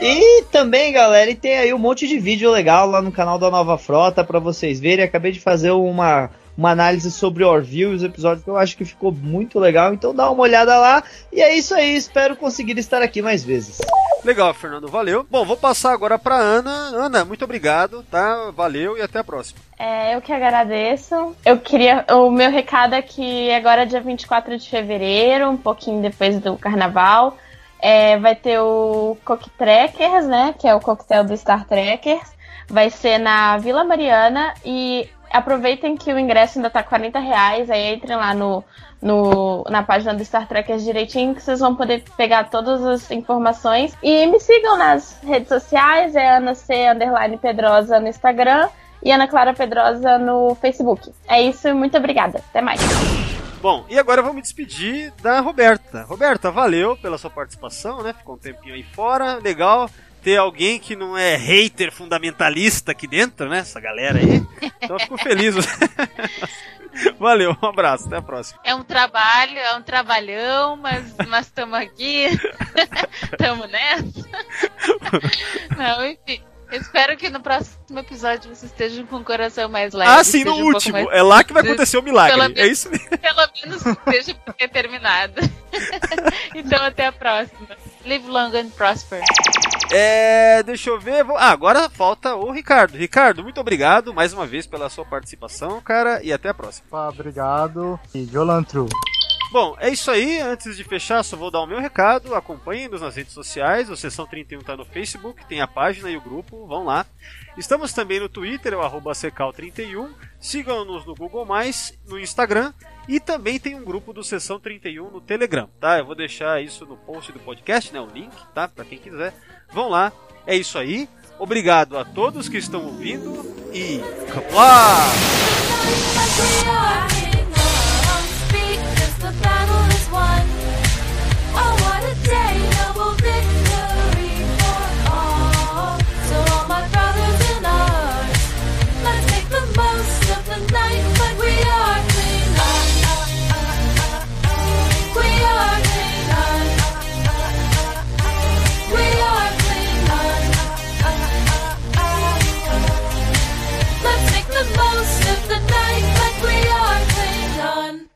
E também, galera, e tem aí um monte de vídeo legal lá no canal da Nova Frota pra vocês verem. Acabei de fazer uma, uma análise sobre Orville e os episódios que eu acho que ficou muito legal. Então dá uma olhada lá. E é isso aí, espero conseguir estar aqui mais vezes. Legal, Fernando, valeu. Bom, vou passar agora pra Ana. Ana, muito obrigado, tá? Valeu e até a próxima. É, eu que agradeço. Eu queria. O meu recado é que agora, dia 24 de fevereiro, um pouquinho depois do carnaval, é, vai ter o Coquetrekkers, né? Que é o coquetel do Star Trekkers. Vai ser na Vila Mariana e aproveitem que o ingresso ainda tá 40 reais. Aí entrem lá no, no, na página do Star Trekkers direitinho que vocês vão poder pegar todas as informações. E me sigam nas redes sociais, é Ana C. Underline Pedrosa no Instagram e Ana Clara Pedrosa no Facebook. É isso, muito obrigada. Até mais. Bom, e agora eu vou me despedir da Roberta. Roberta, valeu pela sua participação, né? Ficou um tempinho aí fora, legal ter alguém que não é hater fundamentalista aqui dentro, né? Essa galera aí. Então eu fico feliz. Valeu, um abraço, até a próxima. É um trabalho, é um trabalhão, mas nós estamos aqui. Estamos nessa. Não, enfim. Espero que no próximo episódio vocês estejam com o coração mais leve. Ah, sim, no um último. mais- É lá que vai acontecer o milagre. Pelo É isso mesmo. Pelo menos esteja terminado. então até a próxima. Live long and prosper. É, deixa eu ver. Ah, agora falta o Ricardo. Ricardo, muito obrigado mais uma vez pela sua participação, cara, e até a próxima. Obrigado. E Jolantru. Bom, é isso aí. Antes de fechar, só vou dar o meu recado. Acompanhem-nos nas redes sociais. O Sessão 31 tá no Facebook, tem a página e o grupo. Vão lá. Estamos também no Twitter, o arroba Secal31. Sigam-nos no Google, no Instagram. E também tem um grupo do Sessão 31 no Telegram, tá? Eu vou deixar isso no post do podcast, né? O link, tá? Pra quem quiser. Vão lá. É isso aí. Obrigado a todos que estão ouvindo e. Vamos lá!